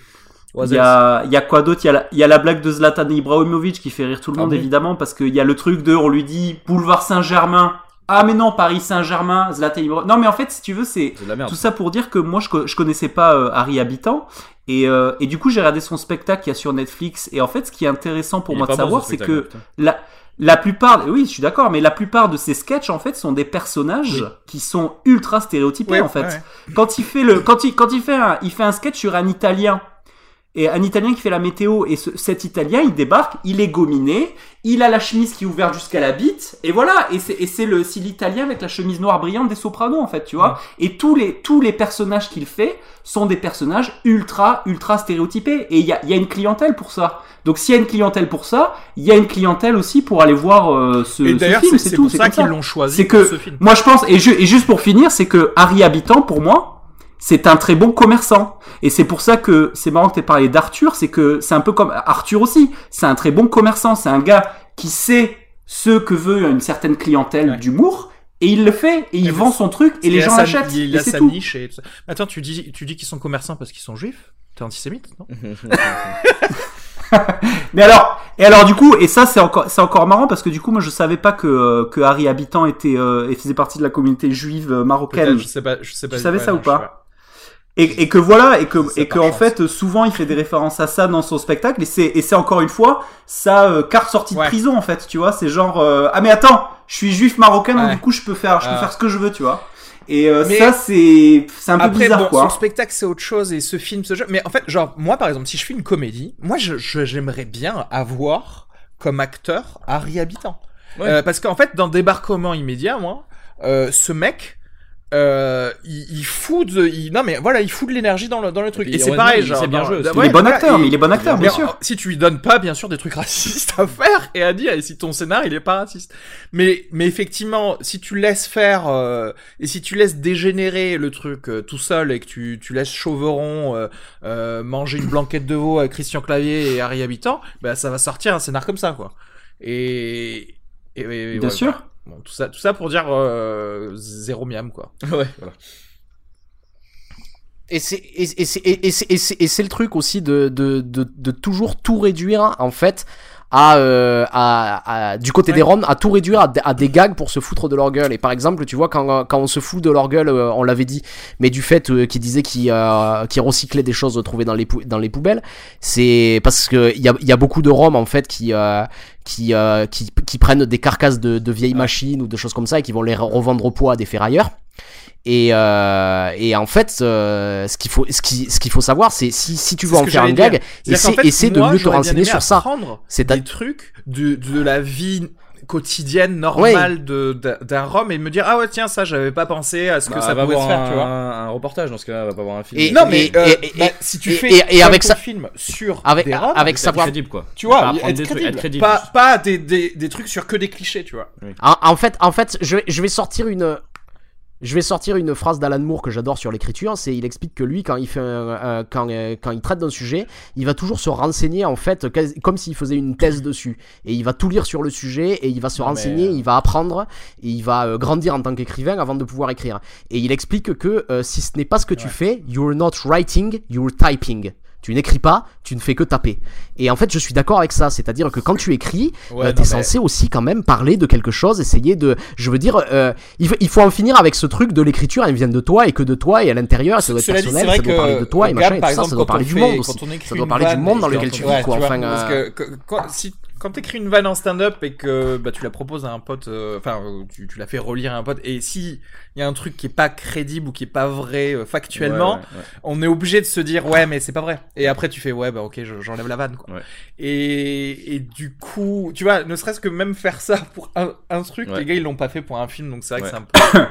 il y a, il y a quoi d'autre? Il, y a la, il y a la blague de Zlatan Ibrahimovic qui fait rire tout le ah monde évidemment parce qu'il y a le truc de on lui dit boulevard Saint-Germain ah mais non, Paris Saint-Germain, Zlatan Ibrahimovic. Non mais en fait, si tu veux, c'est tout ça pour dire que moi je, je connaissais pas euh, Harry Habitant. Et, euh, et du coup j'ai regardé son spectacle qui y a sur Netflix. Et en fait ce qui est intéressant pour moi de savoir c'est que la la plupart, oui, je suis d'accord, mais la plupart de ses sketchs en fait sont des personnages qui sont ultra stéréotypés en fait. Quand il fait le, quand il, quand il fait un, il fait un sketch sur un Italien et un Italien qui fait la météo, et cet Italien, il débarque, il est gominé, il a la chemise qui est ouverte jusqu'à la bite, et voilà, et c'est le c'est l'Italien avec la chemise noire brillante des sopranos, en fait, tu vois. Et tous les, tous les personnages qu'il fait sont des personnages ultra, ultra stéréotypés, et il y a, y a une clientèle pour ça. Donc s'il y a une clientèle pour ça, il y a une clientèle aussi pour aller voir euh, ce, et ce film, c'est tout. C'est pour ça qu'ils l'ont choisi. C'est que, moi je pense, et, et juste pour finir, c'est que Harry Habitant, pour moi, c'est un très bon commerçant. Et c'est pour ça que c'est marrant que tu aies parlé d'Arthur, c'est que c'est un peu comme Arthur aussi. C'est un très bon commerçant. C'est un gars qui sait ce que veut une certaine clientèle d'humour. Et il le fait, et il vend son truc, et les gens l'achètent. Il a sa niche et tout ça. Attends, tu dis, tu dis qu'ils sont commerçants parce qu'ils sont juifs? T'es antisémite, non? Mais alors, et alors du coup, et ça c'est encore, c'est encore marrant parce que du coup, moi je savais pas que euh, que Harry Habitant était euh, et faisait partie de la communauté juive euh, marocaine. Je sais pas, je sais pas. Tu savais ça ou pas et, et, que voilà et que et que en fait souvent il fait des références à ça dans son spectacle et c'est et c'est encore une fois sa euh, carte sortie de prison en fait tu vois c'est genre euh, ah mais attends je suis juif marocain donc du coup je peux faire je peux faire ce que je veux tu vois Et euh, ça, c'est c'est un peu après, bizarre, bon, quoi. Son spectacle, c'est autre chose, et ce film, ce jeu. Mais en fait, genre, moi, par exemple, si je fais une comédie, moi, je, je- j'aimerais bien avoir comme acteur Harry Habitant. Ouais. Euh, parce qu'en fait, dans Débarquement immédiat, moi, euh, ce mec, euh, il, il fout de, il, non mais voilà, il fout de l'énergie dans le, dans le truc. Et c'est pareil, il genre. sait bien ouais, il est bon voilà, acteur, mais il est bon acteur, bien sûr. euh, Si tu lui donnes pas, bien sûr, des trucs racistes à faire et à dire, et si ton scénar, il est pas raciste. Mais, mais effectivement, si tu laisses faire, euh, et si tu laisses dégénérer le truc euh, tout seul et que tu, tu laisses Chauveron euh, euh, manger une blanquette de veau avec Christian Clavier et Harry Habitant, bah ça va sortir un scénar comme ça, quoi. Et, et, et- Bien ouais, sûr. voilà. Bon, tout ça, tout ça pour dire euh, zéro miam, quoi. Ouais, voilà. Et c'est et, et c'est et, et c'est et c'est et c'est le truc aussi de, de, de, de toujours tout réduire en fait à, euh, à, à- du côté des Roms à tout réduire à, des- à des gags pour se foutre de leur gueule. Et par exemple tu vois quand, quand on se fout de leur gueule euh, on l'avait dit mais du fait euh, qu'ils disaient qu'ils euh, recyclaient des choses trouvées dans les pou- dans les poubelles c'est parce que il y a, y a beaucoup de Roms en fait qui euh, qui, euh, qui qui prennent des carcasses de, de vieilles machines ou de choses comme ça et qui vont les re- revendre au poids à des ferrailleurs et, euh, et en fait, euh, ce qu'il faut, ce qui, ce qu'il faut savoir, c'est si, si tu veux en faire un j'allais gag, dire. C'est-à-dire essaie, qu'en fait, essaie de moi, mieux te renseigner sur ça. apprendre C'est des trucs de, de la vie quotidienne normale de d'un- Rome et me dire ah ouais tiens ça j'avais pas pensé à ce que Bah, ça va pouvait se voir faire un, tu vois un reportage dans ce cas-là, va pas voir un film. Et- non mais et- euh, et- bah, et- si tu et- fais et- avec ça- film sur avec, des Roms avec C'est savoir, crédible quoi. tu vois Pas apprendre être des trucs, crédible, être crédible. pas pas des, des, des trucs sur que des clichés tu vois en, en fait, en fait, je, vais- je vais sortir une, je vais sortir une phrase d'Alan Moore que j'adore sur l'écriture. C'est, il explique que lui, quand il fait, un- un- quand, euh, quand il traite d'un sujet, il va toujours se renseigner en fait, comme s'il faisait une thèse dessus. Et il va tout lire sur le sujet et il va se Non, renseigner, euh, il va apprendre, et il va euh, grandir en tant qu'écrivain avant de pouvoir écrire. Et il explique que euh, si ce n'est pas ce que tu fais, you're not writing, you're typing. Tu n'écris pas, tu ne fais que taper. Et en fait, je suis d'accord avec ça. C'est-à-dire que quand tu écris, Ouais, euh, t'es mais- censé aussi quand même parler de quelque chose, essayer de. Je veux dire, euh, il, faut, il faut en finir avec ce truc de l'écriture, elle vient de toi et que de toi et à l'intérieur, ça doit être dit, personnel, ça doit parler de toi et machin et tout ça, exemple, ça doit parler du monde aussi. Ça doit parler du monde dans lequel tu vis, quoi. Enfin, si, quand t'écris une vanne en stand-up et que bah, tu la proposes à un pote, euh, enfin euh, tu, tu la fais relire à un pote, et si il y a un truc qui est pas crédible ou qui est pas vrai euh, factuellement, Ouais, ouais, ouais. on est obligé de se dire ouais mais c'est pas vrai. Et après tu fais ouais bah ok je- j'enlève la vanne quoi. Et, et du coup tu vois ne serait-ce que même faire ça pour un, un truc, les gars ils l'ont pas fait pour un film donc c'est vrai que c'est un peu.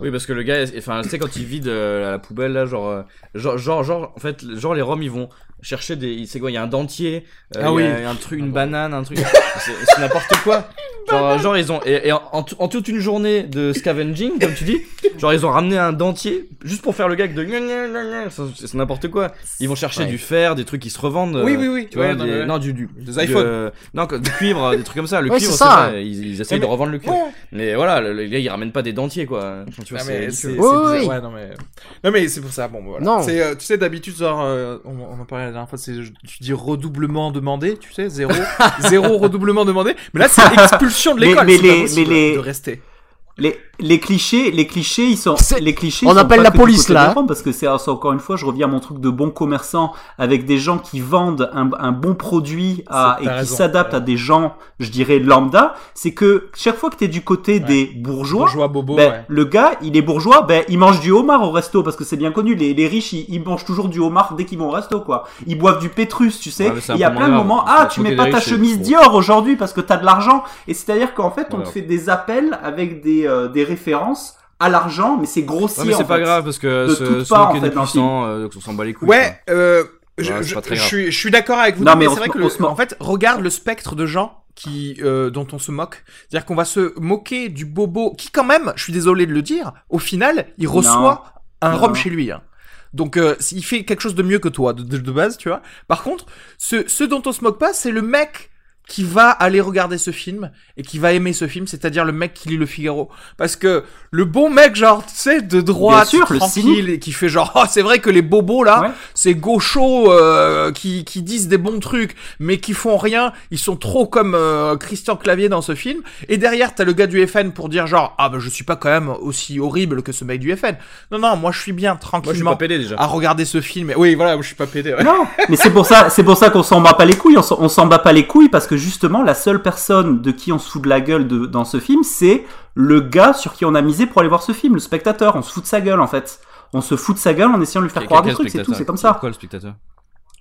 Oui, parce que le gars, enfin, tu sais, quand il vide euh, la poubelle, là, genre, genre, genre, genre, en fait, genre, les Roms, ils vont chercher des, c'est quoi, il y a un dentier, euh, Ah oui. y a un truc, une banane, un truc, c'est c'est n'importe quoi. Genre, genre, ils ont, et, et en, en tout- en toute une journée de scavenging, comme tu dis, genre, ils ont ramené un dentier, juste pour faire le gag de gna gna gna gna, c'est c'est n'importe quoi. Ils vont chercher Ouais. du fer, des trucs qui se revendent. Oui, euh, oui, oui. Tu vois, non, des- non, du, du, Des iPhones. euh, non, du cuivre, des trucs comme ça. Le Ouais, cuivre, ça. ils, ils essayent mais- de revendre le cuivre. Ouais. Mais voilà, le- les gars, ils ramènent pas des dentiers, quoi. Tu vois, Ah, c'est mais c'est Oui, oui, bizarre. oui. Ouais, non mais non mais c'est pour ça bon voilà. Non. C'est euh, tu sais d'habitude genre euh, on, en parlait la dernière fois c'est tu dis redoublement demandé, tu sais zéro zéro redoublement demandé. Mais là c'est expulsion de l'école, mais c'est les- mais les- de rester. Les, les clichés, les clichés, ils sont, C'est- les clichés. on ils sont appelle la police, là, hein. Parce que c'est c'est encore une fois, je reviens à mon truc de bon commerçant avec des gens qui vendent un, un bon produit à, C'est- et qui s'adaptent ouais. à des gens, je dirais lambda. C'est que chaque fois que t'es du côté des bourgeois, Bourgeois bobo. ben, ouais. le gars, il est bourgeois, ben, il mange du homard au resto parce que c'est bien connu. Les, les riches, ils, ils mangent toujours du homard dès qu'ils vont au resto, quoi. Ils boivent du pétrus, tu sais. C'est il y a plein de moments, C'est ah, tu mets pas ta riches, c'est- chemise. Dior aujourd'hui parce que t'as de l'argent. Et c'est-à-dire qu'en fait, on te fait des appels avec des, euh, des références à l'argent, mais c'est grossier. Ouais, mais c'est pas fait. grave parce que De ce, ce moquer en fait, euh, on s'en bat les couilles. Ouais, euh, je, Ouais, suis, je suis d'accord avec vous. Non, mais, c'est vrai que le- en fait, regarde le spectre de gens qui, euh, dont on se moque. C'est-à-dire qu'on va se moquer du bobo qui, quand même, je suis désolé de le dire, au final, il reçoit un Non. rhum chez lui. hein. Donc, euh, il fait quelque chose de mieux que toi, de, de- de base, tu vois. Par contre, ce, ce dont on se moque pas, c'est le mec qui va aller regarder ce film et qui va aimer ce film, c'est-à-dire le mec qui lit le Figaro. Parce que le bon mec, genre, tu sais, de droite, sûr, le tranquille, et qui fait genre, oh, c'est vrai que les bobos là, Ouais. ces gauchos euh, qui, qui disent des bons trucs, mais qui font rien, ils sont trop comme euh, Christian Clavier dans ce film. Et derrière, t'as le gars du FN pour dire genre, ah bah je suis pas quand même aussi horrible que ce mec du FN. Non, non, moi je suis bien, Moi, je suis tranquillement, pas pédé déjà. à regarder ce film. Oui, voilà, je suis pas pédé. ouais. Non, mais c'est pour ça, c'est pour ça qu'on s'en bat pas les couilles. On s'en- on s'en bat pas les couilles parce que que justement, la seule personne de qui on se fout de la gueule de, dans ce film, c'est le gars sur qui on a misé pour aller voir ce film, le spectateur. On se fout de sa gueule en fait. On se fout de sa gueule en essayant de lui faire croire des trucs, c'est tout, c'est comme ça. Quoi le spectateur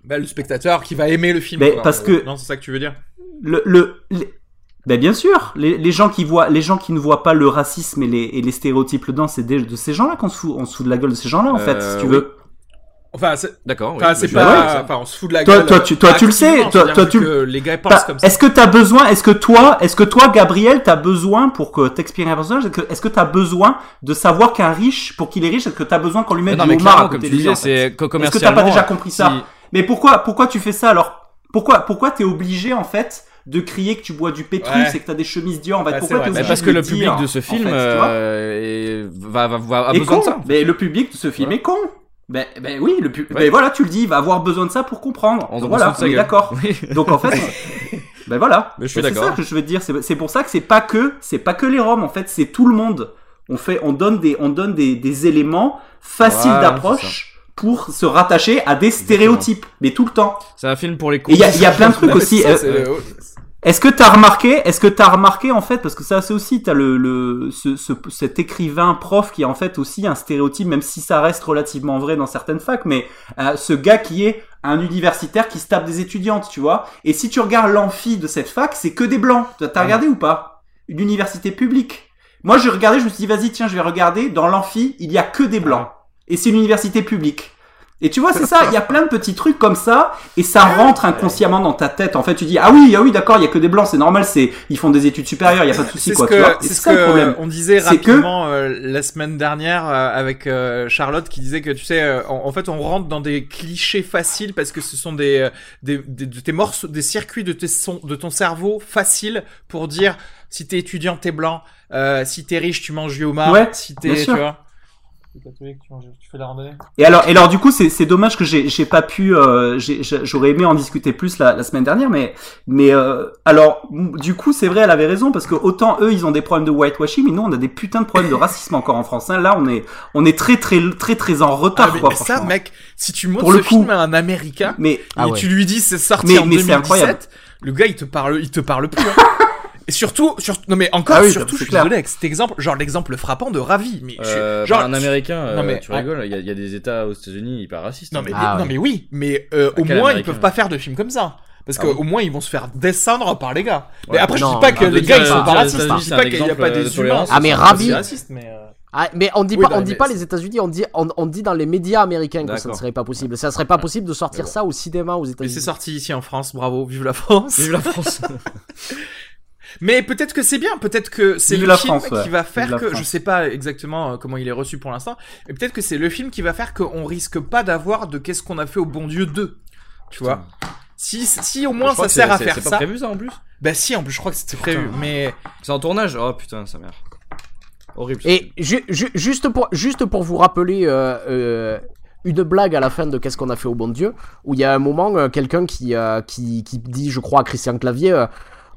bah, le spectateur qui va aimer le film. Mais parce que non, c'est ça que tu veux dire. Le, le, ben bien sûr, les, les, gens qui voient, les gens qui ne voient pas le racisme et les, et les stéréotypes dedans, c'est de ces gens-là qu'on se fout, on se fout de la gueule de ces gens-là en fait, si tu veux. Enfin, d'accord. Enfin, c'est pas. Enfin, on se fout de la toi, gueule. Toi, tu, toi, tu le sais. Toi, toi, tu. les gars pensent comme ça. Est-ce que t'as besoin Est-ce que toi, est-ce que toi, Gabriel, t'as besoin pour que t'expires un personnage Est-ce que est-ce que t'as besoin de savoir qu'un riche, pour qu'il est riche, est-ce que t'as besoin qu'on lui mette non, du homard à comme côté tu disais, fait c'est Est-ce que t'as pas déjà compris ça Mais pourquoi, pourquoi tu fais ça alors Pourquoi, pourquoi t'es obligé en fait de crier que tu bois du pétrus Ouais. et que t'as des chemises Dior en fait Ouais, pourquoi c'est obligé Parce que le dire, public de ce en film fait, euh, va, va, va, a besoin con. de ça. Mais le public de ce film Ouais. est con. Ben, ben oui, le pu- Ouais. ben voilà, tu le dis, il va avoir besoin de ça pour comprendre. On voilà, on est d'accord. Oui. Donc en fait, ben voilà. Mais je suis Ben, C'est d'accord. ça que je veux te dire. C'est c'est pour ça que c'est pas que, c'est pas que les Roms. En fait, c'est tout le monde. On fait, on donne des, on donne des, des éléments faciles Voilà, d'approche pour se rattacher à des stéréotypes, mais tout le temps. C'est un film pour les il y y a plein de trucs aussi. Euh, c'est Est-ce que t'as remarqué, est-ce que t'as remarqué en fait, parce que ça c'est aussi, t'as le, le ce, ce- cet écrivain prof qui est en fait aussi un stéréotype, même si ça reste relativement vrai dans certaines facs, mais euh, ce gars qui est un universitaire qui se tape des étudiantes, tu vois. Et si tu regardes l'amphi de cette fac, c'est que des blancs. T'as regardé ou pas? Une université publique. Moi j'ai regardé, je me suis dit vas-y tiens je vais regarder. Dans l'amphi il y a que des blancs. Et c'est une université publique. Et tu vois, c'est ça, il y a plein de petits trucs comme ça, et ça rentre inconsciemment dans ta tête. En fait, tu dis, ah oui, ah oui, d'accord, il y a que des blancs, c'est normal, c'est, ils font des études supérieures, il y a pas de souci, quoi, c'est ce ça le que problème. on disait que- rapidement euh, la semaine dernière euh, avec euh, Charlotte qui disait que tu sais, euh, en, en fait, on rentre dans des clichés faciles parce que ce sont des, euh, des, des- de tes morceaux, des circuits de tes sons, de ton cerveau faciles pour dire si t'es étudiant t'es blanc, euh, si t'es riche tu manges du homard, Ouais, si t'es, tu vois. Tu, tu fais. Et alors, et alors, du coup, c'est, c'est dommage que j'ai, j'ai pas pu, euh, j'aurais aimé en discuter plus la, la semaine dernière, mais, mais, euh, alors, du coup, c'est vrai, elle avait raison, parce que autant eux, ils ont des problèmes de whitewashing, mais nous, on a des putains de problèmes de racisme encore en France, hein. Là, on est, on est très, très, très, très en retard, Ah, mais quoi, ça, mec, si tu montres Pour ce le coup. film à un Américain Mais, Ah et ouais. tu lui dis c'est sorti Mais- en mais c'est 2017, incroyable. le gars il te parle, il te parle plus. hein. Et surtout, sur, non mais encore, Ah oui, surtout, je suis clair. désolé avec cet exemple, genre l'exemple frappant de Ravi, mais je- Euh, genre bah, un américain, euh, Non, mais- tu rigoles, il y, a- il y a des États aux États-Unis hyper racistes. Non hein. mais, Ah, non ouais. mais oui, mais euh, au quel moins ils Américain peuvent pas faire de films comme ça. Parce Ah que au moins ils vont se faire descendre par les gars. mais Ouais, après je non, dis pas que non, les gars dire- ils sont pas les racistes, je États-Unis, dis c'est pas un qu'il y a exemple pas de des humains. tolérance. Ah, mais Ravi- aussi mais euh, Ah, mais on dit Oui, pas, non, on dit mais pas c'est- les États-Unis, on dit, on, on dit dans les médias américains que ça ne D'accord. serait pas possible. Ça serait pas possible de sortir ça au cinéma aux Mais États-Unis. c'est sorti ici en France, bravo, vive la France. Vive la France. Mais peut-être que c'est bien, peut-être que c'est le la film France, ouais. qui va faire que, France. je sais pas exactement euh, comment il est reçu pour l'instant, mais peut-être que c'est le film qui va faire qu'on risque pas d'avoir de qu'est-ce qu'on a fait au bon Dieu 2. Tu vois si, si au moins ça sert à faire C'est pas ça. prévu ça en plus? Bah si, en plus je crois que c'était prévu, Putain. mais C'est en tournage? Oh putain, sa mère. Horrible. Et ju- ju- juste pour juste pour vous rappeler euh, euh, une blague à la fin de Qu'est-ce qu'on a fait au bon Dieu, où il y a un moment euh, quelqu'un qui, euh, qui qui dit, je crois à Christian Clavier.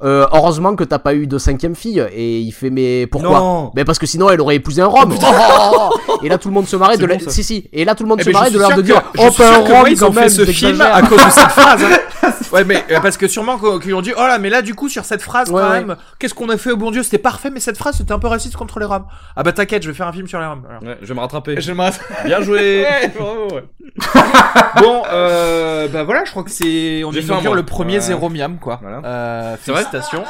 Euh, heureusement que t'as pas eu de cinquième fille et il fait mais pourquoi? Non. Mais parce que sinon elle aurait épousé un rhum. Oh et là tout le monde se marrait de la... si si et là tout le monde Eh se ben, marrait je de l'air de dire oh je un rhum moi, ils ont fait ce film à cause de cette phrase. hein. Ouais, mais euh, parce que sûrement qu'ils ont dit, oh là, mais là, du coup, sur cette phrase, Ouais, quand ouais. même, qu'est-ce qu'on a fait au bon Dieu? C'était parfait, mais cette phrase, c'était un peu raciste contre les Roms. Ah bah t'inquiète, je vais faire un film sur les Roms. Alors. Ouais, je vais me rattraper. J'aimerais. Bien joué. Bravo, bon, euh, bah voilà, je crois que c'est, on J'ai fait le premier zéro miam, quoi. Voilà. Euh, C'est vrai? Félicitations.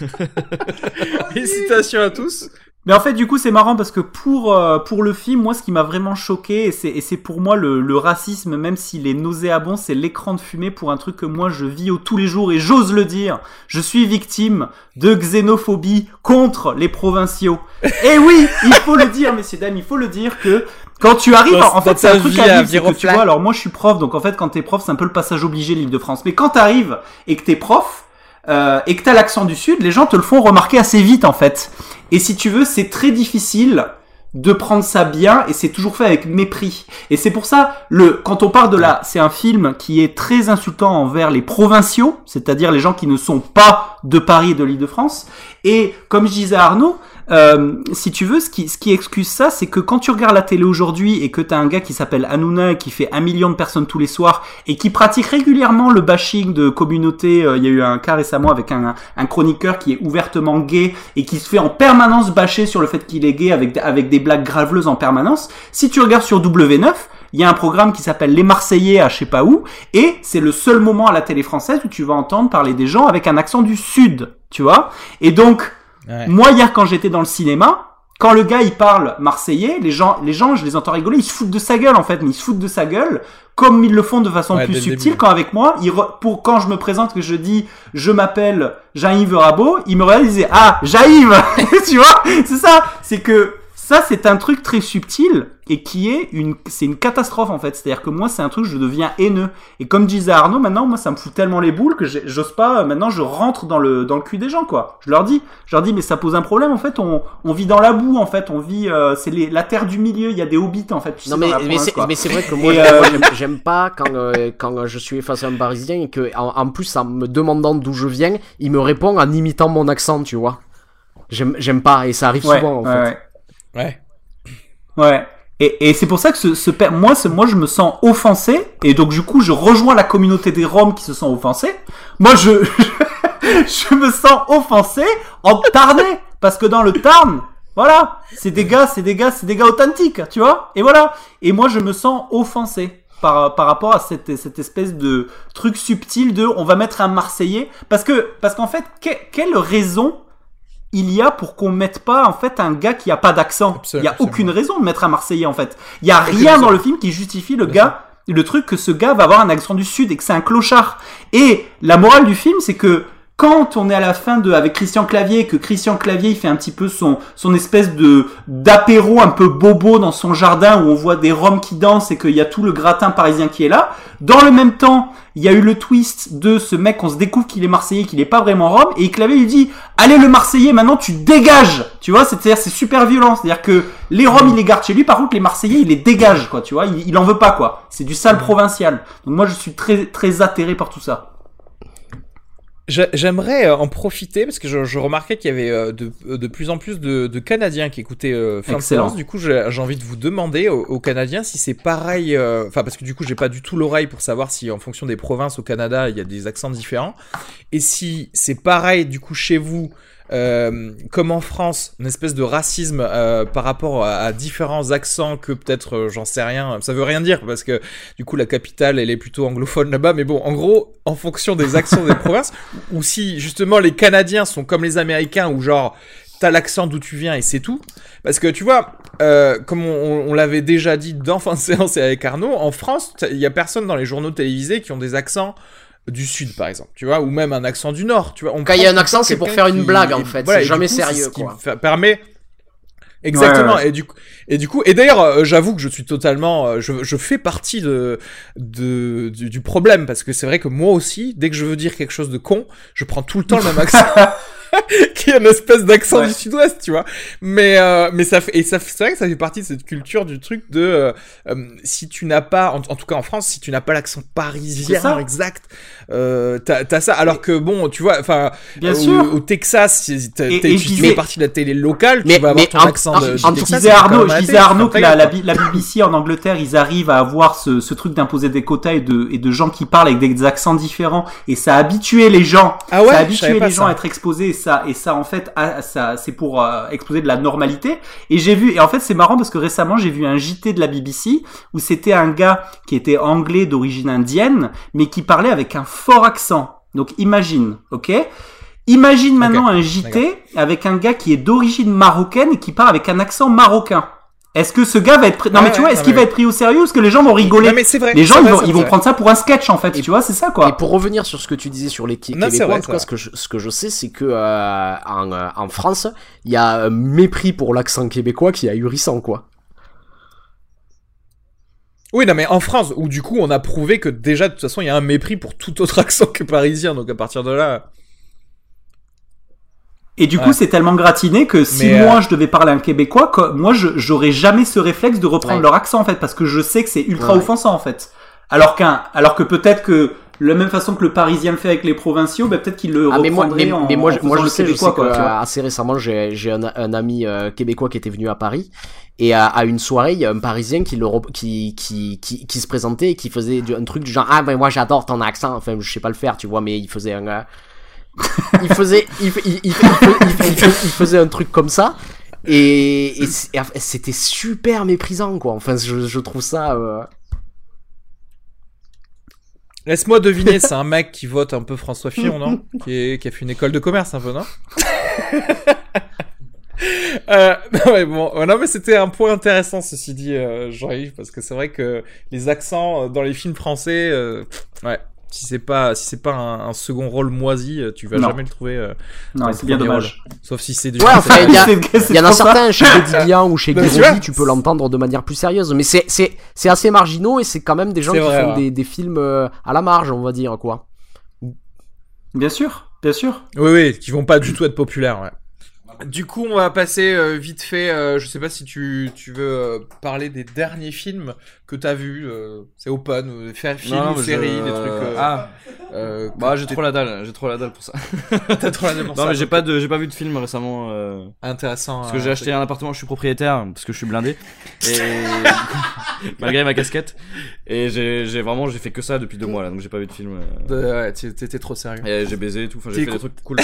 félicitations à tous. Mais en fait, du coup, c'est marrant parce que pour euh, pour le film, moi, ce qui m'a vraiment choqué, et c'est pour moi le, le racisme, même s'il est nauséabond, c'est l'écran de fumée pour un truc que moi je vis au tous les jours et j'ose le dire. Je suis victime de xénophobie contre les provinciaux. Et oui, il faut le dire, messieurs dames, il faut le dire que quand tu arrives, Dans- en fait, c'est un truc à vivre, que tu vois. Alors moi, je suis prof, donc en fait, quand t'es prof, c'est un peu le passage obligé de l'Île-de-France. Mais quand t'arrives et que t'es prof euh, et que t'as l'accent du Sud, les gens te le font remarquer assez vite, en fait. Et si tu veux, c'est très difficile de prendre ça bien et c'est toujours fait avec mépris. Et c'est pour ça, le, quand on parle de là, c'est un film qui est très insultant envers les provinciaux, c'est-à-dire les gens qui ne sont pas de Paris et de l'Île-de-France. Et comme je disais à Arnaud, euh, si tu veux, ce qui, ce qui excuse ça, c'est que quand tu regardes la télé aujourd'hui et que t'as un gars qui s'appelle Hanouna qui fait un million de personnes tous les soirs et qui pratique régulièrement le bashing de communauté, euh, il y a eu un cas récemment avec un, un chroniqueur qui est ouvertement gay et qui se fait en permanence bâcher sur le fait qu'il est gay avec, avec des blagues graveleuses en permanence. Si tu regardes sur W9, il y a un programme qui s'appelle Les Marseillais à je sais pas où, et c'est le seul moment à la télé française où tu vas entendre parler des gens avec un accent du sud, tu vois. Et donc, moi hier quand j'étais dans le cinéma, quand le gars il parle marseillais, les gens, les gens, je les entends rigoler, ils se foutent de sa gueule en fait, mais ils se foutent de sa gueule, comme ils le font de façon plus subtile. Quand avec moi, ils pour quand je me présente que je dis je m'appelle Jean-Yves Rabot, ils me regardent, ils ah Jean-Yves, tu vois, c'est ça, c'est que ça, c'est un truc très subtil et qui est une, c'est une catastrophe en fait. C'est-à-dire que moi, c'est un truc, je deviens haineux. Et comme disait Arnaud, maintenant, moi, ça me fout tellement les boules que j'ose pas. Maintenant, je rentre dans le dans le cul des gens, quoi. Je leur dis, je leur dis, mais ça pose un problème en fait. On, on vit dans la boue en fait. On vit, euh, c'est la terre du milieu. Il y a des hobbits en fait. non mais mais c'est vrai que moi, euh, j'aime pas quand euh, quand je suis face à un Parisien et que en, plus, en me demandant d'où je viens, il me répond en imitant mon accent, tu vois. J'aime pas et ça arrive souvent en fait. Ouais. Ouais. Et, et c'est pour ça que ce, ce moi, moi, je me sens offensé, et donc du coup, je rejoins la communauté des Roms qui se sont offensés. Moi, je, je me sens offensé en Tarnais, parce que dans le Tarn, voilà, c'est des gars, c'est des gars, c'est des gars authentiques, tu vois. Et voilà. Et moi, je me sens offensé par, par rapport à cette, cette espèce de truc subtil de, on va mettre un Marseillais, parce que, parce qu'en fait, quelle raison il y a pour qu'on mette pas en fait un gars qui a pas d'accent. Il y a aucune raison de mettre un Marseillais en fait. Il y a rien dans le film qui justifie le gars, le truc que ce gars va avoir un accent du sud et que c'est un clochard. Et la morale du film, c'est que quand on est à la fin de avec Christian Clavier que Christian Clavier il fait un petit peu son son espèce de d'apéro un peu bobo dans son jardin où on voit des roms qui dansent et qu'il y a tout le gratin parisien qui est là. Dans le même temps, il y a eu le twist de ce mec on se découvre qu'il est marseillais, qu'il est pas vraiment rom et Clavier lui dit "Allez le marseillais, maintenant tu dégages." Tu vois, c'est-à-dire c'est super violent, c'est-à-dire que les roms il les garde chez lui, par contre les marseillais il les dégage quoi, tu vois, il, il en veut pas quoi. C'est du sale provincial. Donc moi je suis très très atterré par tout ça. J'aimerais euh, en profiter parce que je, remarquais qu'il y avait euh, de, de, plus en plus de, de Canadiens qui écoutaient euh, fin de séance. Du coup, j'ai envie de vous demander aux, Canadiens si c'est pareil. Euh, enfin, parce que du coup, j'ai pas du tout l'oreille pour savoir si en fonction des provinces au Canada, il y a des accents différents. Et si c'est pareil du coup chez vous euh, comme en France, une espèce de racisme euh, par rapport à, différents accents que peut-être, euh, j'en sais rien, ça veut rien dire parce que du coup la capitale elle est plutôt anglophone là-bas, mais bon, en gros, en fonction des accents des provinces, ou si justement les Canadiens sont comme les Américains ou genre t'as l'accent d'où tu viens et c'est tout. Parce que tu vois, euh, comme on, l'avait déjà dit dans fin de séance et avec Arnaud, en France, il y a personne dans les journaux télévisés qui ont des accents du sud par exemple, tu vois, ou même un accent du nord, tu vois. Quand il y a un accent, c'est pour faire une blague en fait, c'est jamais sérieux quoi. Qui permet Exactement. Et du coup, et du coup, et d'ailleurs, euh, j'avoue que je suis totalement, euh, je, je fais partie de, de du, problème parce que c'est vrai que moi aussi, dès que je veux dire quelque chose de con, je prends tout le temps le même accent. qui est une espèce d'accent du sud-ouest, tu vois. Mais euh, mais ça fait et ça c'est vrai que ça fait partie de cette culture du truc de si tu n'as pas en, tout cas en France si tu n'as pas l'accent parisien exact euh, t'as as ça. Alors que bon tu vois enfin bien sûr. au Texas t'es tu fais partie de la télé locale mais, tu vas avoir ton accent en, de, en, je disais Arnaud je disais Arnaud que la, la, la, BBC en Angleterre ils arrivent à avoir ce, ce truc d'imposer des quotas et de et de gens qui parlent avec des, accents différents. Et ça a habitué les gens. Ah ouais, ça a habitué les gens à être exposés. Ça et ça en fait ça c'est pour euh, exposer de la normalité. Et j'ai vu et en fait c'est marrant parce que récemment j'ai vu un JT de la BBC où c'était un gars qui était anglais d'origine indienne mais qui parlait avec un fort accent. Donc imagine ok? Imagine maintenant un JT avec un gars qui est d'origine marocaine et qui parle avec un accent marocain. Est-ce que ce gars va être pris... non mais tu vois est-ce qu'il va être pris au sérieux? Est-ce que les gens vont rigoler. mais c'est vrai, les gens ils vont, ils vont prendre ça pour un sketch en fait tu vois c'est ça quoi. et pour revenir sur ce que tu disais sur les québécois en tout cas ce que je, ce que je sais c'est que euh, en, euh, en France il y a un mépris pour l'accent québécois qui est ahurissant quoi oui, non, mais en France, où du coup, on a prouvé que déjà, de toute façon, il y a un mépris pour tout autre accent que parisien, donc à partir de là. Et du coup, c'est tellement gratiné que si moi euh, je devais parler un québécois, moi j'aurais jamais ce réflexe de reprendre leur accent en fait, parce que je sais que c'est ultra offensant en fait. Alors qu'un, alors que peut-être que la même façon que le Parisien le fait avec les provinciaux, bah, peut-être qu'il le ah, mais moi, mais, en, moi, je, moi je sais, je sais que, assez récemment, j'ai un, un, ami euh, québécois qui était venu à Paris et à, à, une soirée, il y a un Parisien qui, le, qui, qui, qui, qui, se présentait et qui faisait un truc du genre ah ben moi j'adore ton accent. Enfin, je sais pas le faire, tu vois, mais il faisait un il faisait il, il, il, il, faisait un truc comme ça et, et c'était super méprisant quoi. Enfin, je, je trouve ça. Euh... Laisse-moi deviner, c'est un mec qui vote un peu François Fillon, non qui, est, qui, a fait une école de commerce un peu, non euh, non, mais bon, non mais c'était un point intéressant ceci dit, euh, Jean-Yves, parce que c'est vrai que les accents euh, dans les films français, euh, ouais, si c'est pas si c'est pas un, un, second rôle moisi, euh, tu vas jamais le trouver. Euh, non, c'est bien dommage. Rôle. Sauf si c'est du. Ouais, enfin, il y, a, y en a certains chez Guédiguian ou chez Guéroli, tu peux l'entendre de manière plus sérieuse, mais c'est c'est c'est assez marginaux et c'est quand même des gens qui vrai, font ouais. des, des films euh, à la marge, on va dire quoi. Bien sûr, bien sûr. Oui, oui, qui vont pas du tout être populaires. Ouais. Du coup, on va passer euh, vite fait. Euh, je sais pas si tu, tu veux euh, parler des derniers films que t'as vus. Euh, c'est open, euh, faire film, non, série, je... des trucs. ah, bah j'ai trop la dalle. J'ai trop la dalle pour ça. T'as trop la dalle pour non, ça. mais j'ai pas de, j'ai pas vu de film récemment. Intéressant. Parce que j'ai acheté un appartement, je suis propriétaire parce que je suis blindé. Et malgré ma casquette. Et j'ai, j'ai vraiment, j'ai fait que ça depuis deux mois là, donc j'ai pas vu de film. ouais, t'étais trop sérieux. Et j'ai baisé et tout. Enfin, j'ai fait des trucs cool.